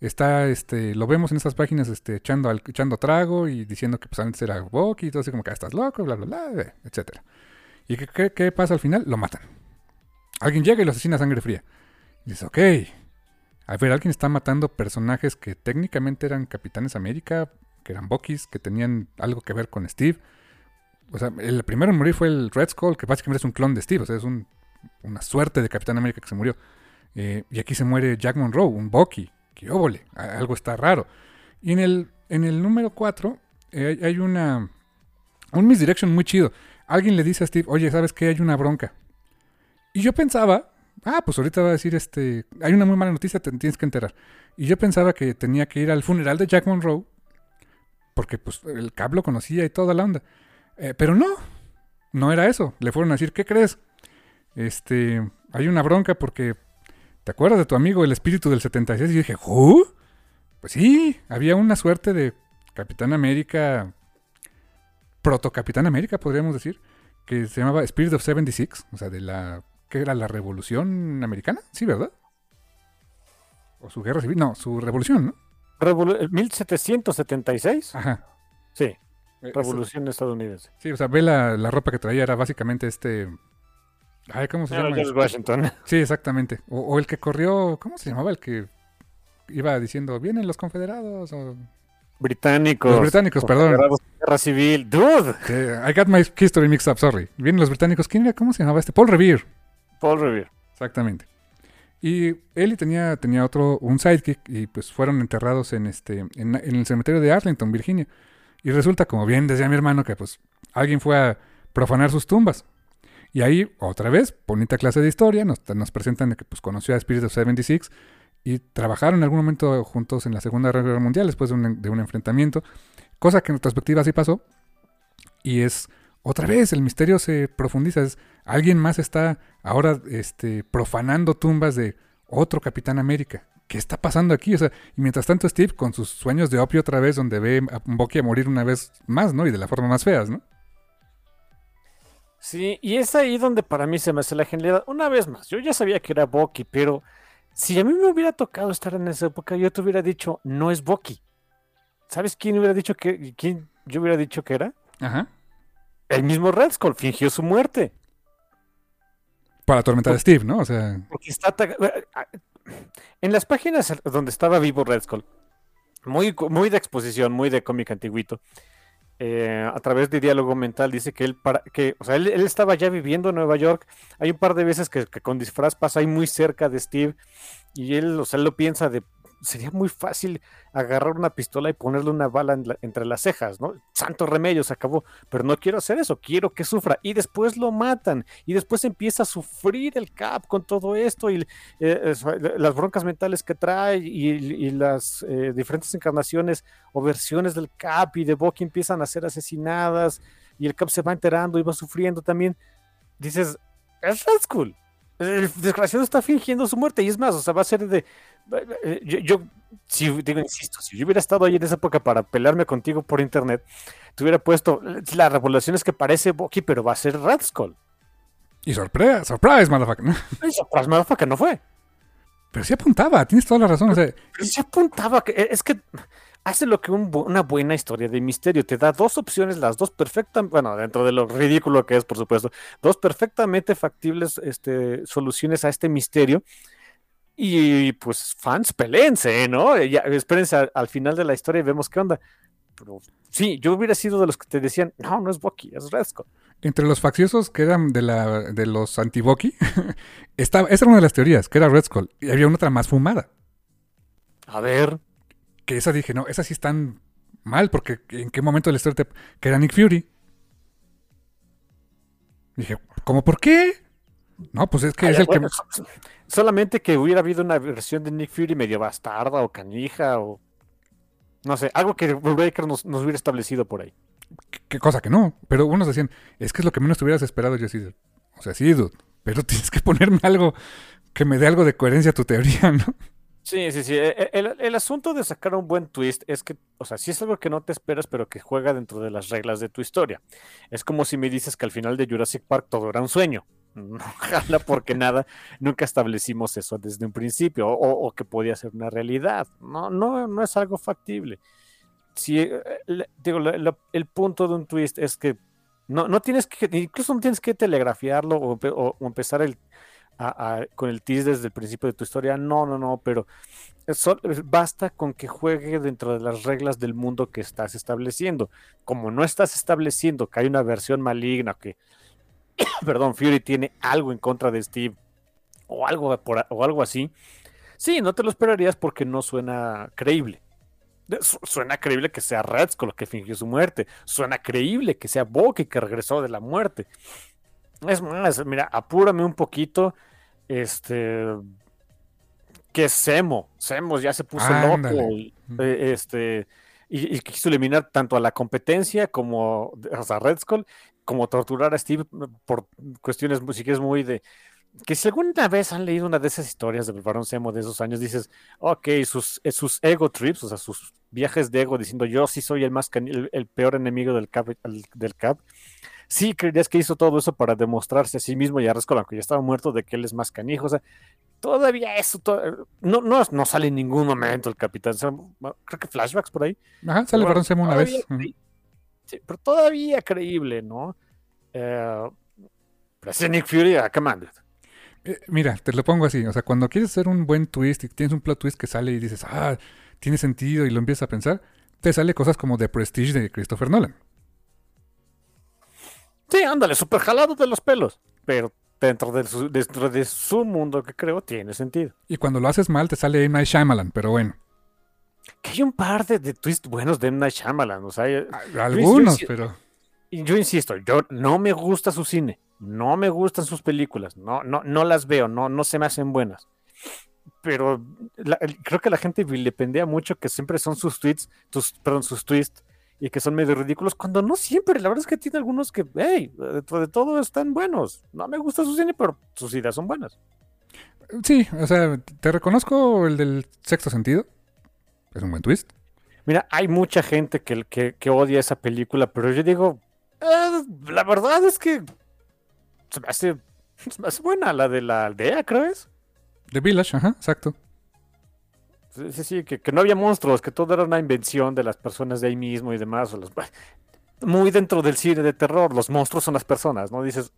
Está, este, lo vemos en estas páginas, este, echando, echando trago y diciendo que pues antes era Bucky y todo así como que "Ah, estás loco, bla, bla, bla, etcétera. ¿Y qué, qué- pasa al final? Lo matan. Alguien llega y lo asesina a sangre fría. Y dices, ok. A ver, alguien está matando personajes que técnicamente eran Capitanes América, que eran Buckys, que tenían algo que ver con Steve. O sea, el primero en morir fue el Red Skull, que básicamente es un clon de Steve. O sea, es un- una suerte de Capitán América que se murió. Eh, y aquí se muere Jack Monroe, un Bucky. Que óvole, algo está raro. Y en el, en el número 4 hay, hay una, un misdirection muy chido. Alguien le dice a Steve, oye, ¿sabes qué? Hay una bronca. Y yo pensaba, ah, pues ahorita va a decir, este, hay una muy mala noticia, te tienes que enterar. Y yo pensaba que tenía que ir al funeral de Jack Monroe, porque pues el Cap lo conocía y toda la onda. Eh, pero no, no era eso. Le fueron a decir, ¿qué crees? Este, hay una bronca porque, ¿te acuerdas de tu amigo el espíritu del 76? Y yo dije, ¿who? Pues sí, había una suerte de Capitán América, proto Capitán América, podríamos decir, que se llamaba Spirit of 76, o sea, de la, ¿qué era? ¿La Revolución Americana? Sí, ¿verdad? O su guerra civil, no, su revolución, ¿no? Revolu- 1776. Ajá. Sí, Eh, revolución estadounidense. Sí, o sea, ve la, la ropa que traía, era básicamente este... Ay, ¿cómo se Era llama? George Washington. Sí, exactamente. O, o el que corrió, ¿cómo se llamaba? El que iba diciendo, vienen los confederados. O, Británicos. Los británicos, perdón. Guerra civil. Dude. que- I got my history mixed up, sorry. Vienen los británicos. ¿Quién era? ¿Cómo se llamaba este? Paul Revere. Paul Revere. Exactamente. Y él tenía, tenía otro, un sidekick, y pues fueron enterrados en este, en, en el cementerio de Arlington, Virginia. Y resulta, como bien decía mi hermano, que pues alguien fue a profanar sus tumbas. Y ahí, otra vez, bonita clase de historia, nos, nos presentan que pues conoció a Spirit of 76 y trabajaron en algún momento juntos en la Segunda Guerra Mundial después de un, de un enfrentamiento, cosa que en retrospectiva sí pasó. Y es, otra vez, el misterio se profundiza, es, alguien más está ahora este, profanando tumbas de otro Capitán América. ¿Qué está pasando aquí? O sea, y mientras tanto Steve con sus sueños de opio otra vez, donde ve a Bucky a morir una vez más, ¿no? Y de la forma más feas, ¿no? Sí, y es ahí donde para mí se me hace la genialidad. Una vez más, yo ya sabía que era Bucky, pero si a mí me hubiera tocado estar en esa época, yo te hubiera dicho, no es Bucky. ¿Sabes quién hubiera dicho que, quién yo hubiera dicho que era? Ajá. El mismo Red Skull fingió su muerte. Para atormentar a Steve, ¿no? O sea, Porque está en las páginas donde estaba vivo Red Skull, muy, muy de exposición, muy de cómic antiguito, eh, a través de diálogo mental dice que él, para, que, o sea, él, él estaba ya viviendo en Nueva York. Hay un par de veces que, que con disfraz pasa ahí muy cerca de Steve y él, o sea, él lo piensa de sería muy fácil agarrar una pistola y ponerle una bala en la- entre las cejas, ¿no? Santo remedio, se acabó. Pero no quiero hacer eso, quiero que sufra. Y después lo matan. Y después empieza a sufrir el Cap con todo esto y eh, las broncas mentales que trae y, las eh, diferentes encarnaciones o versiones del Cap y de Bucky empiezan a ser asesinadas y el Cap se va enterando y va sufriendo también. Dices, es Red Skull. El desgraciado está fingiendo su muerte y es más, o sea, va a ser de... eh, Yo, yo, si digo, insisto, si yo hubiera estado ahí en esa época para pelearme contigo por internet, te hubiera puesto, la revelación es que parece Bucky, pero va a ser Red Skull. y sorpresa, surprise, motherfucker. ¿no? Y surprise, motherfucker, no fue. Pero sí apuntaba, tienes toda la razón. O sea, Pero se apuntaba que es que hace lo que una buena historia de misterio. Te da dos opciones, las dos perfectas, bueno, dentro de lo ridículo que es, por supuesto, dos perfectamente factibles este, soluciones a este misterio. Y pues fans, pelense, ¿no? Ya, espérense al, final de la historia y vemos qué onda. Pero sí, yo hubiera sido de los que te decían, no, no es Bucky, es Red Entre los facciosos que eran de, la, de los anti-Bucky, esa era una de las teorías, que era Red Skull. Y había una otra más fumada. A ver que esa dije, no, esas sí están mal, porque en qué momento del story que era Nick Fury. Dije, ¿cómo por qué? No, pues es que es el que. Solamente que hubiera habido una versión de Nick Fury medio bastarda o canija o. No sé, algo que Breaker nos, nos hubiera establecido por ahí. ¿Qué, cosa que no. Pero unos decían, es que es lo que menos te hubieras esperado. Yo así, o sea, sí, dude, pero tienes que ponerme algo que me dé algo de coherencia a tu teoría, ¿no? Sí, sí, sí. E, e, el, asunto de sacar un buen twist es que, o sea, sí es algo que no te esperas, pero que juega dentro de las reglas de tu historia. Es como si me dices que al final de Jurassic Park todo era un sueño. Ojalá porque nada, nunca establecimos eso desde un principio, o, que podía ser una realidad. No, no, no es algo factible. Si, eh, digo, el punto de un twist es que no, no tienes que, incluso no tienes que telegrafiarlo o empezar el, con el tease desde el principio de tu historia. No, no, no, pero eso, basta con que juegue dentro de las reglas del mundo que estás estableciendo. Como no estás estableciendo que hay una versión maligna, que, perdón, Fury tiene algo en contra de Steve o algo, o algo así, sí, no te lo esperarías porque no suena creíble. Suena creíble que sea Red lo que fingió su muerte. Suena creíble que sea Bucky que regresó de la muerte. Es más, mira, apúrame un poquito. Este. Que Semo. Semo ya se puso loco. Eh, este. Y, quiso eliminar tanto a la competencia como a Red Skull, como torturar a Steve por cuestiones, si quieres, muy de. Que si alguna vez han leído una de esas historias del Barón Semo de esos años, dices, ok, sus, eh, sus ego trips, o sea, sus viajes de ego diciendo yo sí soy el más el, peor enemigo del Cap, del Cap sí creerías que hizo todo eso para demostrarse a sí mismo y a Rescola, que ya estaba muerto, de que él es más canijo. O sea, todavía eso, no, no, no sale en ningún momento el capitán. creo que flashbacks por ahí. Ajá, sale bueno, una vez. Sí, pero todavía creíble, ¿no? Eh, pero ese Nick Fury, a Commanded. Eh, mira, te lo pongo así. O sea, cuando quieres hacer un buen twist y tienes un plot twist que sale y dices, ah, tiene sentido y lo empiezas a pensar, te sale cosas como The Prestige de Christopher Nolan. Sí, ándale, súper jalado de los pelos. Pero dentro de, su, dentro de su mundo que creo tiene sentido. Y cuando lo haces mal te sale M. Night Shyamalan, pero bueno. Que hay un par de, de twists buenos de M. Night Shyamalan. O sea, Algunos, pero... Yo insisto, yo no me gusta su cine. No me gustan sus películas. No, no, no las veo. No, no se me hacen buenas. Pero creo que la gente le pendea mucho que siempre son sus tweets, tus, perdón, sus twists y que son medio ridículos, cuando no siempre, la verdad es que tiene algunos que, hey, dentro de todo están buenos. No me gusta su cine, pero sus ideas son buenas. Sí, o sea, te reconozco el del sexto sentido. Es un buen twist. Mira, hay mucha gente que, que, odia esa película, pero yo digo, eh, la verdad es que se me, hace, se me hace buena la de la aldea, creo es. The Village, ajá, exacto. Sí, sí, que, no había monstruos, que todo era una invención de las personas de ahí mismo y demás. los, muy dentro del cine de terror, los monstruos son las personas, ¿no? Dices,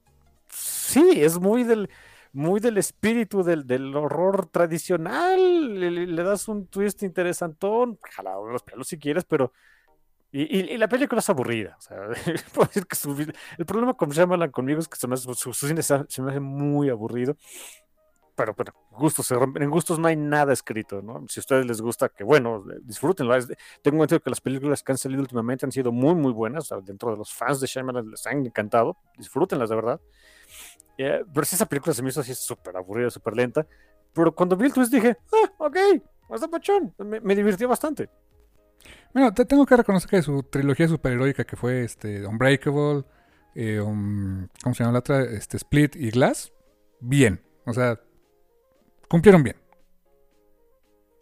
sí, es muy del, muy del espíritu del, del horror tradicional. Le, das un twist interesantón, jalado los pelos si quieres, pero. Y, la película es aburrida. O sea, que el problema con Shyamalan conmigo es que se me, su, su cine se me hace muy aburrido pero, pero gustos En gustos no hay nada escrito, ¿no? Si a ustedes les gusta, que bueno, disfrútenlo. Tengo entendido que las películas que han salido últimamente han sido muy, muy buenas. dentro de los fans de Shyamalan les han encantado. Disfrútenlas, de verdad. Eh, pero si esa película se me hizo así súper aburrida, súper lenta. Pero cuando vi el twist dije, ah, ok, está pachón. Me, me divirtió bastante. Bueno, te tengo que reconocer que su trilogía superheroica, que fue este Unbreakable, eh, ¿cómo se llama la otra? Este, Split y Glass, bien. O sea, cumplieron bien.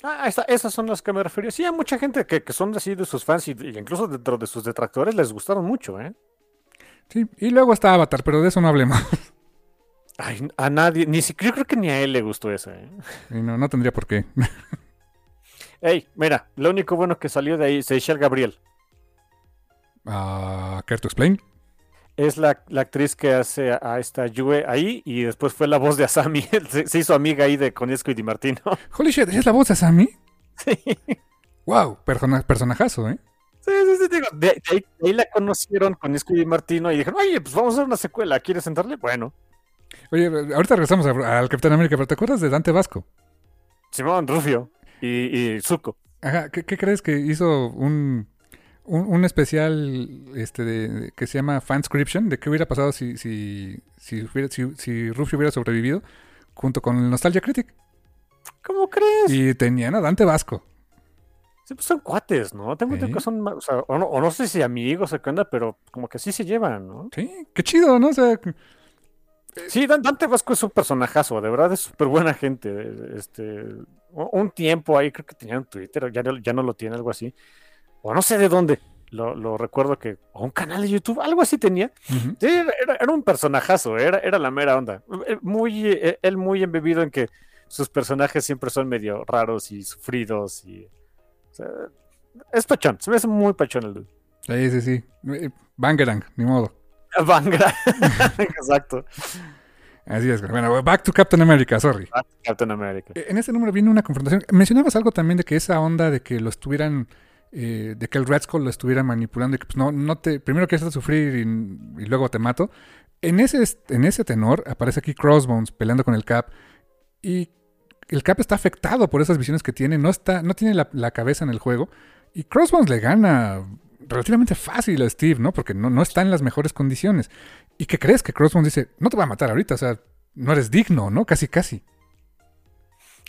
Ah, esas son las que me refería. Sí, hay mucha gente que, son así de sus fans y, incluso dentro de sus detractores les gustaron mucho, ¿eh? Sí, y luego está Avatar, pero de eso no hablemos. Ay, a nadie, ni siquiera creo que ni a él le gustó eso, ¿eh? no, no tendría por qué. Hey, mira, lo único bueno que salió de ahí es Seychelle Gabriel. Uh, ¿Care to explain? Es la, la, actriz que hace a, esta Yue ahí y después fue la voz de Asami. se, se, hizo amiga ahí de Conesco y Di Martino. Holy shit, ¿es la voz de Asami? Sí. Wow, persona, personajazo, ¿eh? Sí, sí, sí, digo, de, de, ahí, de, ahí, la conocieron con Esco y Martino y dijeron, oye, pues vamos a hacer una secuela, ¿quieres entrarle? Bueno. Oye, ahorita regresamos a, al Capitán América, pero ¿te acuerdas de Dante Vasco? Simón, Rufio y, y Zuko. Ajá, ¿qué, ¿qué, crees que hizo un, un, un especial este de, de, que se llama Fanscription? ¿De qué hubiera pasado si, si, si, hubiera, si, si Rufio hubiera sobrevivido junto con el Nostalgia Critic? ¿Cómo crees? Y tenían a Dante Vasco. Sí, pues son cuates, ¿no? Tengo Sí. que son, o, sea, o, no, o no sé si amigos o qué onda, pero como que sí se llevan, ¿no? Sí, qué chido, ¿no? O sea, Sí, Dan- Dante Vasco es un personajazo, de verdad es súper buena gente. Este, un tiempo ahí creo que tenía un Twitter, ya, ya no lo tiene, algo así. O no sé de dónde. Lo, lo recuerdo que. O un canal de YouTube, algo así tenía. Sí, era, era- un personajazo, era, era la mera onda. Eh, Muy, eh, él muy embebido en que sus personajes siempre son medio raros y sufridos y. o sea, es pachón, se me hace muy pachón el dude. sí, sí, sí. Eh, Bangerang, ni modo. Bangra. Exacto. Así es. Bueno, back to Captain America, sorry. Captain America. En este número viene una confrontación. Mencionabas algo también de que esa onda de que lo estuvieran, eh, de que el Red Skull lo estuviera manipulando y que pues, no, no te, primero quieres sufrir y, luego te mato. En ese, en ese tenor aparece aquí Crossbones peleando con el Cap y el Cap está afectado por esas visiones que tiene, no está, no tiene la, la cabeza en el juego y Crossbones le gana relativamente fácil a Steve, ¿no? Porque no, no está en las mejores condiciones. ¿Y qué crees? Que Crossbones dice, no te voy a matar ahorita, o sea, no eres digno, ¿no? Casi, casi.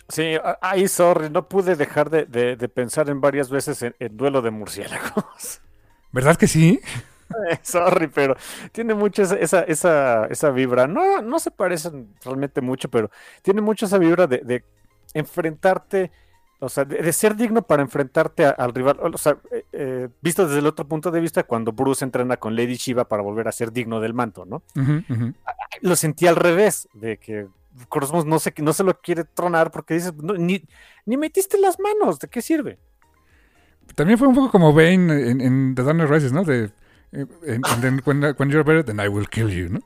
Sí, a- ahí, sorry, no pude dejar de, de- de pensar en varias veces en, en duelo de murciélagos. ¿Verdad que sí? Eh, sorry, pero tiene mucho esa, esa, esa, esa vibra. No, no se parecen realmente mucho, pero tiene mucho esa vibra de, de enfrentarte, o sea, de, de ser digno para enfrentarte a- al rival. O sea, eh, eh, visto desde el otro punto de vista, cuando Bruce entrena con Lady Shiva para volver a ser digno del manto, ¿no? Lo sentí al revés, de que Cosmos no se, no se lo quiere tronar porque dices, "No, ni, ni metiste las manos, ¿de qué sirve? También fue un poco como Bane en, en The Dark Knight Rises, ¿no? De, eh, en- and then when, when you're better, then I will kill you, ¿no?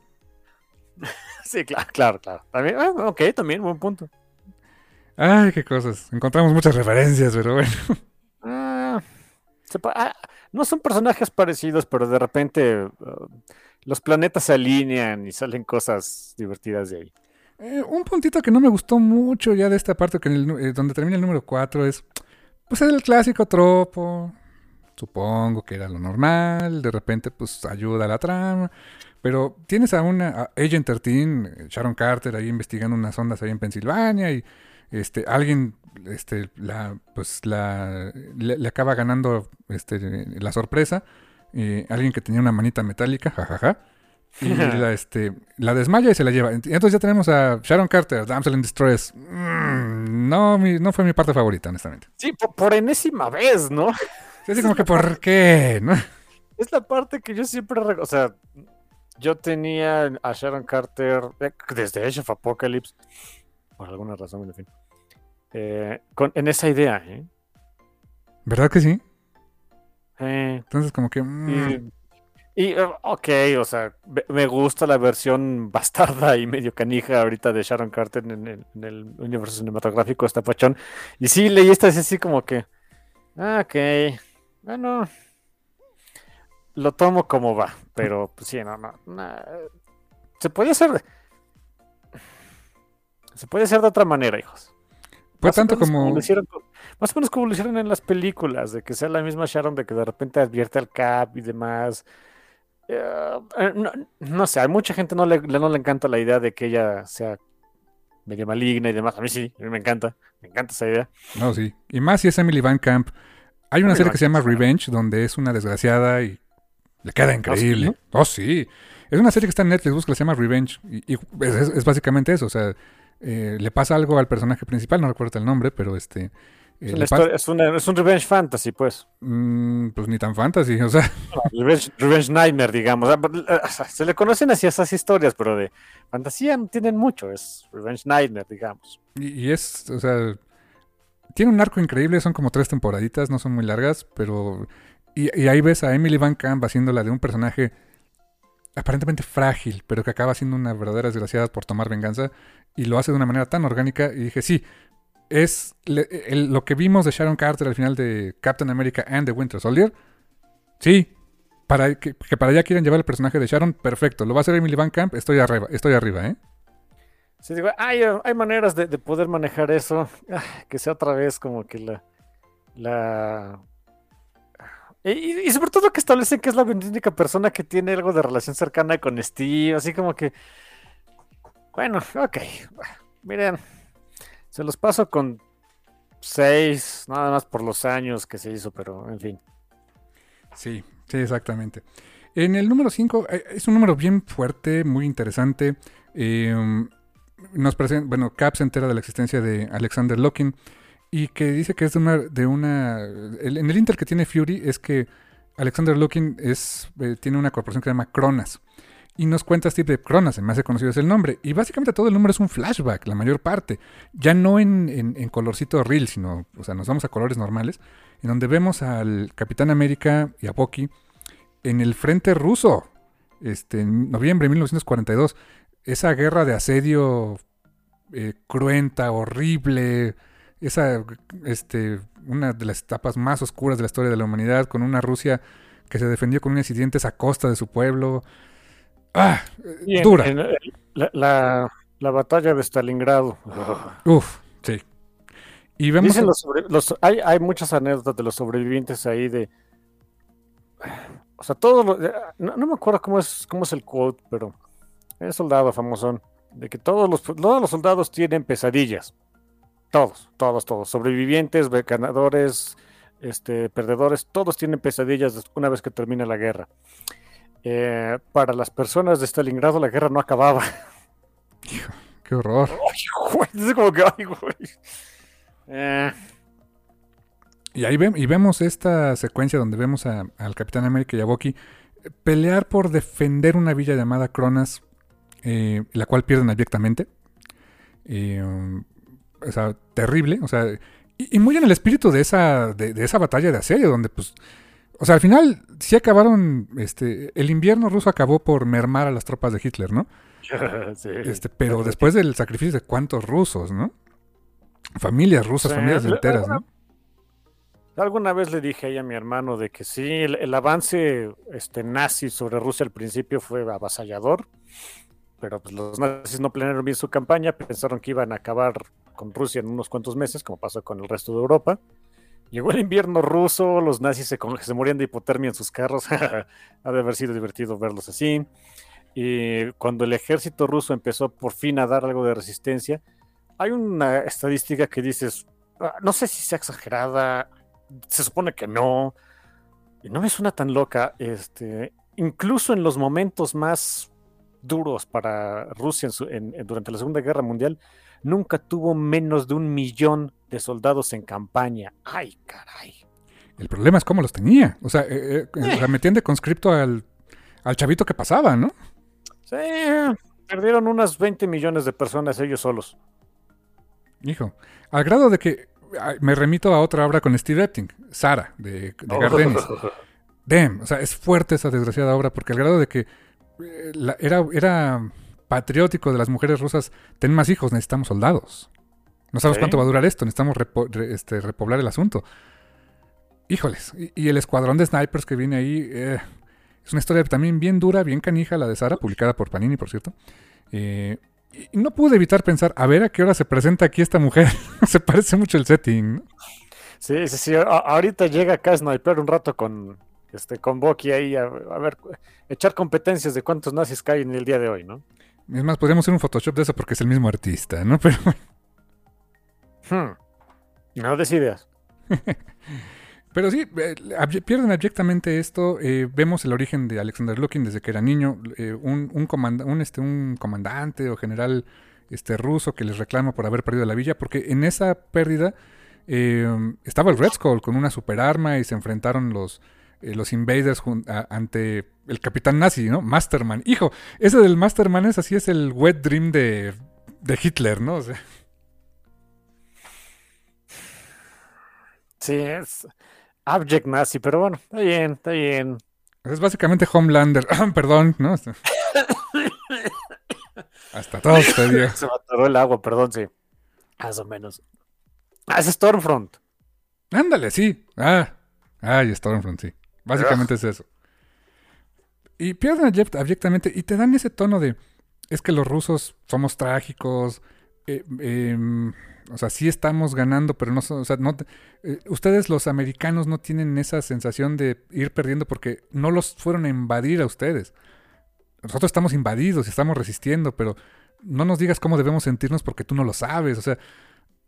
Sí, claro, claro, claro. También, ah, ok, también, buen punto. Ay, qué cosas. Encontramos muchas referencias, pero bueno. Ah, ah, no son personajes parecidos, pero de repente uh, los planetas se alinean y salen cosas divertidas de ahí. Eh, un puntito que no me gustó mucho ya de esta parte, que eh, donde termina el número 4, es pues el clásico tropo. Supongo que era lo normal. De repente, pues ayuda a la trama. Pero tienes a una a Agent 13, eh, Sharon Carter, ahí investigando unas ondas ahí en Pensilvania. Y este, alguien este, la, pues, la, le, le acaba ganando este, la sorpresa. eh, alguien que tenía una manita metálica, jajaja. Y la, este, la desmaya y se la lleva. Entonces ya tenemos a Sharon Carter, Damsel in Distress. Mm, no, mi- no fue mi parte favorita, honestamente. Sí, por, por enésima vez, ¿no? Sí, así como que, ¿por qué? ¿No? Es la parte que yo siempre, re- o sea, yo tenía a Sharon Carter eh, desde Age of Apocalypse, por alguna razón, en fin, eh, con, en esa idea, ¿eh? ¿Verdad que sí? Eh, Entonces como que... mm, y, eh, ok, o sea, me- gusta la versión bastarda y medio canija ahorita de Sharon Carter en el, en el universo cinematográfico, está pachón. Y sí, leí esta así como que, ah, ok, bueno, lo tomo como va, pero pues sí, no, no, no, se puede hacer, se puede hacer de otra manera, hijos. Más o tanto como... lo hicieron más o menos como lo hicieron en las películas, de que sea la misma Sharon, de que de repente advierte al Cap y demás. Eh, eh, no, no sé, a mucha gente no le, no le encanta la idea de que ella sea medio maligna y demás. A mí sí, a mí me encanta, me encanta esa idea. No, sí. Y más si es Emily Van Camp. Hay una Emily serie Van que se llama. Revenge, donde es una desgraciada y le queda increíble. ¿no? Oh, sí. Es una serie que está en Netflix, busca, se llama Revenge. Y, y es, es- es básicamente eso. O sea, eh, le pasa algo al personaje principal, no recuerdo el nombre, pero este... eh, Es, una historia- es, una- es un revenge fantasy, pues. Mm, pues ni tan fantasy, o sea, Revenge, revenge nightmare, digamos. Ah, pero, eh, Se le conocen así esas historias, pero de fantasía no tienen mucho. Es revenge nightmare, digamos. y, y es, o sea, tiene un arco increíble, son como tres temporaditas, no son muy largas, pero... Y, y ahí ves a Emily Van Camp haciéndola de un personaje aparentemente frágil, pero que acaba siendo una verdadera desgraciada por tomar venganza, y lo hace de una manera tan orgánica, y dije, sí, es lo que vimos de Sharon Carter al final de Captain America and the Winter Soldier. Sí, para que, para allá quieren llevar el personaje de Sharon, perfecto. Lo va a hacer Emily Van Camp, estoy arriba, estoy arriba, ¿eh? Sí, digo, hay, hay maneras de, poder manejar eso. Ah, que sea otra vez como que la. la... Y, sobre todo que establecen que es la única persona que tiene algo de relación cercana con Steve. Así como que. Bueno, ok. Miren, se los paso con seis, nada más por los años que se hizo, pero en fin. Sí, sí, exactamente. En el número 5 eh, es un número bien fuerte, muy interesante. Em, nos presenta, bueno, Cap se entera de la existencia de Alexander Locking y que dice que es de una, de una en el Intel que tiene Fury es que Alexander Locking es, eh, tiene una corporación que se llama Cronas y nos cuenta Steve de Cronas, el más conocido es el nombre. Y básicamente todo el número es un flashback, la mayor parte. Ya no en, en, colorcito real, sino, o sea, nos vamos a colores normales, en donde vemos al Capitán América y a Bucky en el frente ruso, este, en noviembre de 1942. Esa guerra de asedio eh, cruenta, horrible, esa, este, una de las etapas más oscuras de la historia de la humanidad, con una Rusia que se defendió con unos incidentes a costa de su pueblo, Ah, dura. la, batalla de Stalingrado. Uf, sí. Y vemos. los, hay, hay, muchas anécdotas de los sobrevivientes ahí de. O sea, todos los. No, me acuerdo cómo es, cómo es el quote, pero. Es soldado famosón. De que todos los, todos los soldados tienen pesadillas. Todos, todos, todos. Sobrevivientes, ganadores, este, perdedores, todos tienen pesadillas una vez que termina la guerra. Eh, para las personas de Stalingrado la guerra no acababa. qué horror. Eh. Y ahí y vemos esta secuencia donde vemos al Capitán América y a Bucky pelear por defender una villa llamada Cronas, eh, la cual pierden abyectamente. o sea, terrible. O sea, y, muy en el espíritu de esa, de, de esa batalla de asedio, donde pues o sea, al final sí acabaron, este, el invierno ruso acabó por mermar a las tropas de Hitler, ¿no? sí. Este, pero después del sacrificio de cuántos rusos, ¿no? Familias rusas, familias enteras, ¿no? Alguna vez le dije ahí a mi hermano de que sí, el, avance este, nazi sobre Rusia al principio fue avasallador, pero pues, los nazis no planearon bien su campaña, pensaron que iban a acabar con Rusia en unos cuantos meses, como pasó con el resto de Europa. Llegó el invierno ruso, los nazis se, se morían de hipotermia en sus carros. ha de haber sido divertido verlos así. Y cuando el ejército ruso empezó por fin a dar algo de resistencia, hay una estadística que dices, ah, no sé si sea exagerada, se supone que no, y no me suena tan loca, este, incluso en los momentos más duros para Rusia durante la Segunda Guerra Mundial, nunca tuvo menos de un millón de soldados en campaña. ¡Ay, caray! El problema es cómo los tenía. O sea, eh, eh, eh. metían de conscripto al, al chavito que pasaba, ¿no? Sí, perdieron unas 20 millones de personas ellos solos. Hijo, al grado de que me remito a otra obra con Steve Epting, Sara, de, de oh. Damn, o sea, es fuerte esa desgraciada obra porque al grado de que era, era patriótico de las mujeres rusas, ten más hijos, necesitamos soldados. No sabemos cuánto va a durar esto, necesitamos este, repoblar el asunto. Híjoles, y, el escuadrón de snipers que viene ahí eh, es una historia también bien dura, bien canija, la de Sara, publicada por Panini, por cierto. Eh, y no pude evitar pensar, a ver a qué hora se presenta aquí esta mujer. se parece mucho el setting. Sí, sí, sí. ahorita llega acá Sniper un rato con, este, con Bucky ahí a, a, ver, echar competencias de cuántos nazis caen el día de hoy, ¿no? Es más, podríamos hacer un Photoshop de eso porque es el mismo artista, ¿no? Pero. Hmm. No des ideas. Pero sí, eh, pierden abyectamente esto. Eh, vemos el origen de Alexander Lukin desde que era niño. Eh, un, un, este, un comandante o general este, ruso que les reclama por haber perdido la villa. Porque en esa pérdida estaba el Red Skull con una superarma y se enfrentaron los, los invaders ante el capitán nazi, ¿no? Masterman. Hijo, ese del Masterman es así, es el wet dream de Hitler, ¿no? Sí, es abject nazi, pero bueno, está bien, está bien. Es básicamente Homelander. Perdón, ¿no? Hasta dio. Se me atoró el agua, perdón, sí. Más o menos. Ah, es Stormfront. Ándale, sí. Ah, ay, Stormfront, sí. Básicamente es eso. Y pierden abyect- abyectamente y te dan ese tono de, es que los rusos somos trágicos, eh, em, o sea, sí estamos ganando, pero no, son- o sea, no, eh, ustedes los americanos no tienen esa sensación de ir perdiendo porque no los fueron a invadir a ustedes. Nosotros estamos invadidos y estamos resistiendo, pero no nos digas cómo debemos sentirnos porque tú no lo sabes, o sea,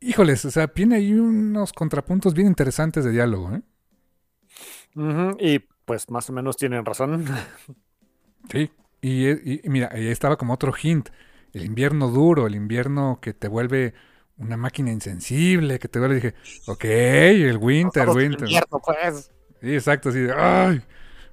híjoles, o sea, tiene ahí unos contrapuntos bien interesantes de diálogo, ¿eh? Y pues más o menos tienen razón. Sí. Y, y- y mira, ahí estaba como otro hint. El invierno duro, el invierno que te vuelve una máquina insensible, que te vuelve, dije, ok, el winter, del winter. invierno, pues. Sí, exacto, así de, ay.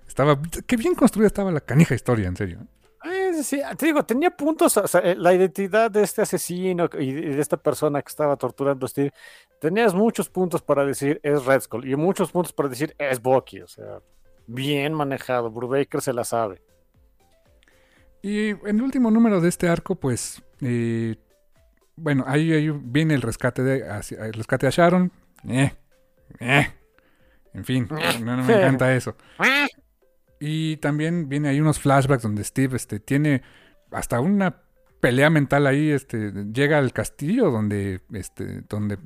Estaba, qué bien construida estaba la canija historia, en serio. Eh, sí, te digo, tenía puntos, o sea, eh, la identidad de este asesino y de y de esta persona que estaba torturando a Steve, tenías muchos puntos para decir es Red Skull y muchos puntos para decir es Bucky, o sea, bien manejado, Brubaker se la sabe. Y en el último número de este arco, pues, eh, bueno, ahí, ahí viene el rescate de, el rescate a Sharon. Eh, eh. En fin, no, me encanta eso. Y también viene ahí unos flashbacks donde Steve este, tiene hasta una pelea mental ahí, este, llega al castillo donde, este, donde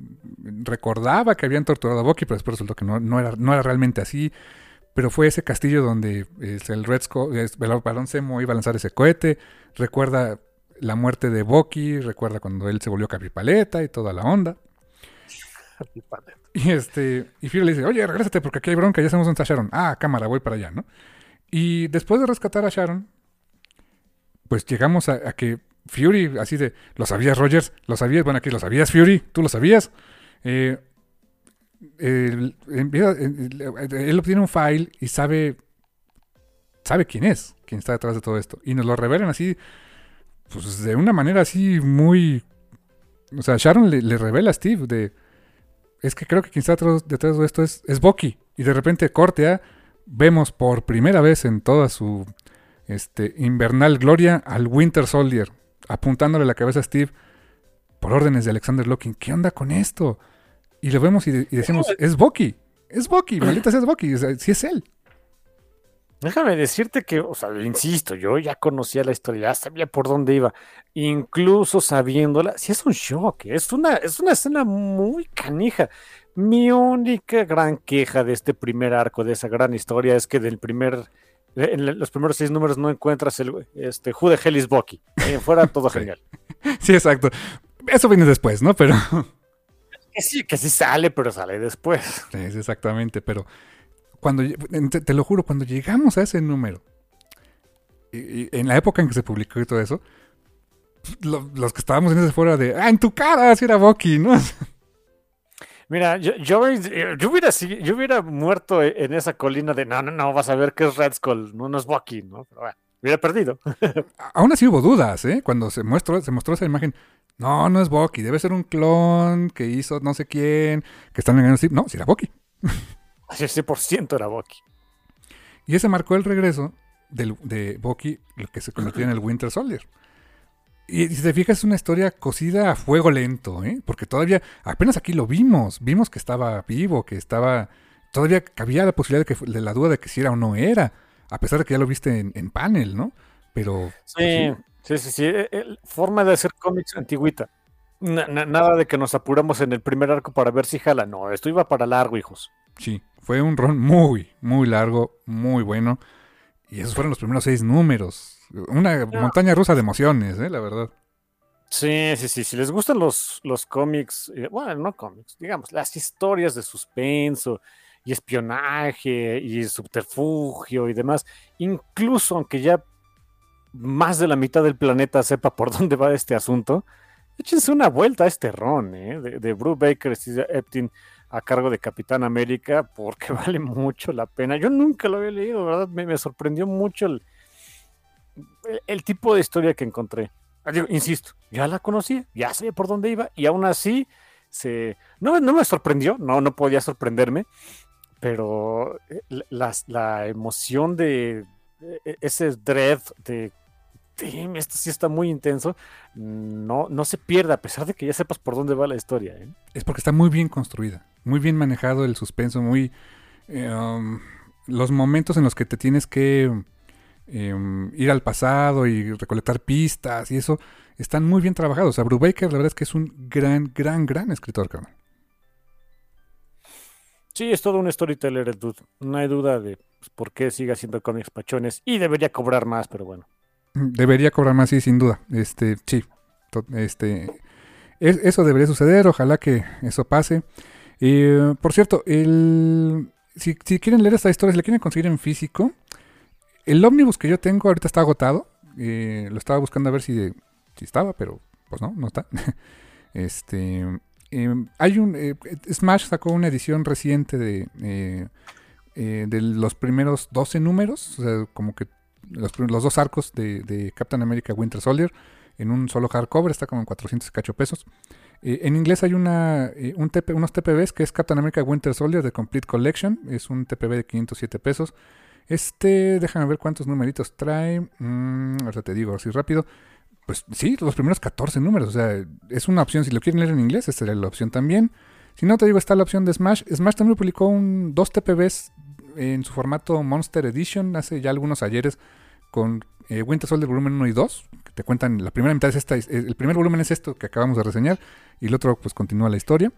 recordaba que habían torturado a Bucky, pero después resultó que no, era, realmente así. Pero fue ese castillo donde es, el Red Skull, el Balón iba a lanzar ese cohete. Recuerda la muerte de Bucky, recuerda cuando él se volvió Capipaleta y toda la onda. Y este, y Fury le dice, oye, regrésate porque aquí hay bronca, ya sabemos dónde está Sharon. Ah, cámara, voy para allá, ¿no? Y después de rescatar a Sharon, pues llegamos a, a que Fury, así de, ¿lo sabías, Rogers? ¿Lo sabías? Bueno, aquí lo sabías, Fury, ¿tú lo sabías? Eh, él, empieza- él- él obtiene un file y sabe, sabe quién es, quién está detrás de todo esto. Y nos lo revelan así, pues de una manera así muy... O sea, Sharon le, le revela a Steve de es que creo que quien está detrás, detrás de esto es, es Bucky. Y de repente corte a, vemos por primera vez en toda su este, invernal gloria al Winter Soldier, apuntándole la cabeza a Steve por órdenes de Alexander Locking. ¿Qué onda con esto? Y lo vemos y, de- y decimos, es Bucky, es Bucky, maldita sea es Bucky, o sea, sí es él. Déjame decirte que, o sea, insisto, yo ya conocía la historia, ya sabía por dónde iba, incluso sabiéndola, sí es un shock, es una, es una escena muy canija. Mi única gran queja de este primer arco, de esa gran historia, es que del primer, en los primeros seis números no encuentras el, este, Who the hell is Bucky. En fuera todo genial. Sí, exacto. Eso viene después, ¿no? Pero... Que sí, que sí sale, pero sale después. Sí, es exactamente, pero cuando te, lo juro, cuando llegamos a ese número, y- y en la época en que se publicó y todo eso, lo- los que estábamos en ese fuera de, ah, en tu cara, si era Bucky, ¿no? Mira, yo, yo, yo hubiera, yo hubiera muerto en esa colina de no, no, no, vas a ver que es Red Skull, no, no es Bucky, ¿no? Pero bueno, hubiera perdido. Aún así hubo dudas, ¿eh? Cuando se mostró, se mostró esa imagen, no, no es Bucky, debe ser un clon que hizo no sé quién, que están engañando. No, si era Bucky. Así 100% era Bucky. Y ese marcó el regreso del- de Bucky, lo que se convirtió en el Winter Soldier. Y si te fijas, es una historia cosida a fuego lento, ¿eh? Porque todavía, apenas aquí lo vimos, vimos que estaba vivo, que estaba, todavía cabía la posibilidad de, que, de la duda de que si era o no era, a pesar de que ya lo viste en, en panel, ¿no? Pero Sí, sí, sí, sí. eh, eh, Forma de hacer cómics antigüita. Na- na- nada de que nos apuramos en el primer arco para ver si jala. No, esto iba para largo, hijos. Sí, fue un ron muy, muy largo, muy bueno. Y esos fueron los primeros seis números. Una montaña rusa de emociones, ¿eh? La verdad. Sí, sí, sí. Si les gustan los, los cómics, eh, bueno, no cómics, digamos, las historias de suspenso y espionaje y subterfugio y demás, incluso aunque ya más de la mitad del planeta sepa por dónde va este asunto, échense una vuelta a este ron, ¿eh? De, de Bruce Baker Eptin a cargo de Capitán América, porque vale mucho la pena. Yo nunca lo había leído, ¿verdad? Me, me sorprendió mucho el, el- tipo de historia que encontré. Ah, insisto, ya la conocía, ya sabía por dónde iba, y aún así se... No, no me sorprendió, no, no podía sorprenderme, pero eh, la, emoción de e, ese dread de esto sí está muy intenso, no, no se pierda, a pesar de que ya sepas por dónde va la historia. ¿eh? Es porque está muy bien construida, muy bien manejado el suspenso, muy... Um, los momentos en los que te tienes que em, ir al pasado y recolectar pistas y eso, están muy bien trabajados. O sea, Brubaker la verdad es que es un gran, gran, gran escritor, carnal. Sí, es todo un storyteller el dude. No hay duda de pues, por qué sigue haciendo cómics pachones y debería cobrar más, pero bueno. Debería cobrar más, sí, sin duda. Este, sí. Este, eso debería suceder, ojalá que eso pase. Eh, por cierto, el, si, quieren leer esta historia, si la quieren conseguir en físico, el ómnibus que yo tengo ahorita está agotado. Eh, lo estaba buscando a ver si, si estaba, pero pues no, no está. este, em, hay un eh, Smash sacó una edición reciente de, eh, de los primeros 12 números, o sea, como que los, dos arcos de, Captain America Winter Soldier en un solo hardcover, está como en 400 cacho pesos. Eh, en inglés hay una, eh, un TP, unos TPBs que es Captain America Winter Soldier de Complete Collection. Es un TPB de 507 pesos. Este, déjame ver cuántos numeritos trae. Mm, ahora te digo así rápido. Pues sí, los primeros 14 números. O sea, es una opción. Si lo quieren leer en inglés, esta sería la opción también. Si no, te digo, está la opción de Smash. Smash también publicó un, dos TPBs en su formato Monster Edition hace ya algunos ayeres con eh, Winter Soldier volumen 1 y 2, que te cuentan, la primera mitad es esta, el primer volumen es esto que acabamos de reseñar, y el otro pues continúa la historia.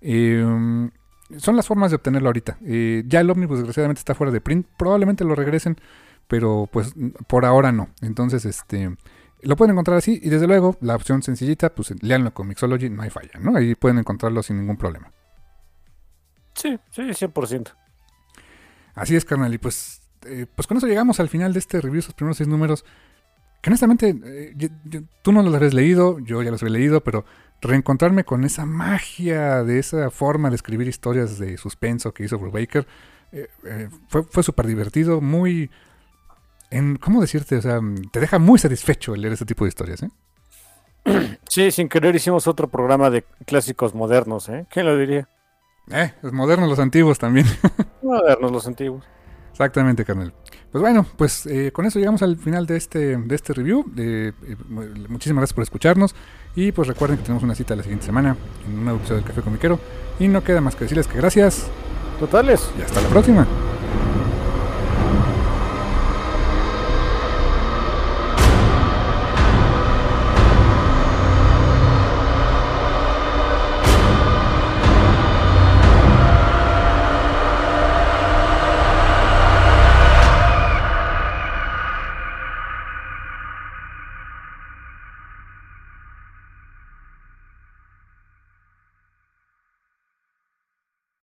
Em, son las formas de obtenerlo ahorita. Eh, ya el Omnibus desgraciadamente está fuera de print, probablemente lo regresen, pero pues por ahora no. Entonces, este... Lo pueden encontrar así y desde luego la opción sencillita, pues leanlo con Mixology, no hay falla, ¿no? Ahí pueden encontrarlo sin ningún problema. Sí, sí, 100%. Así es, carnal. Y pues eh, pues con eso llegamos al final de este review, esos primeros seis números. Que honestamente, eh, tú no los habías leído, yo ya los he leído, pero reencontrarme con esa magia de esa forma de escribir historias de suspenso que hizo Brubaker eh, fue, fue súper divertido, muy... En, ¿Cómo decirte? O sea, te deja muy satisfecho leer ese tipo de historias, ¿eh? Sí, sin querer hicimos otro programa de clásicos modernos, ¿eh? ¿Quién lo diría? Eh, los modernos, los antiguos también. modernos, los antiguos. Exactamente, carnal. Pues bueno, pues eh, con eso llegamos al final de este, de este review. Eh, muchísimas gracias por escucharnos. Y pues recuerden que tenemos una cita la siguiente semana en un nuevo episodio del Café Comiquero. Y no queda más que decirles que gracias. Totales. Y hasta la próxima.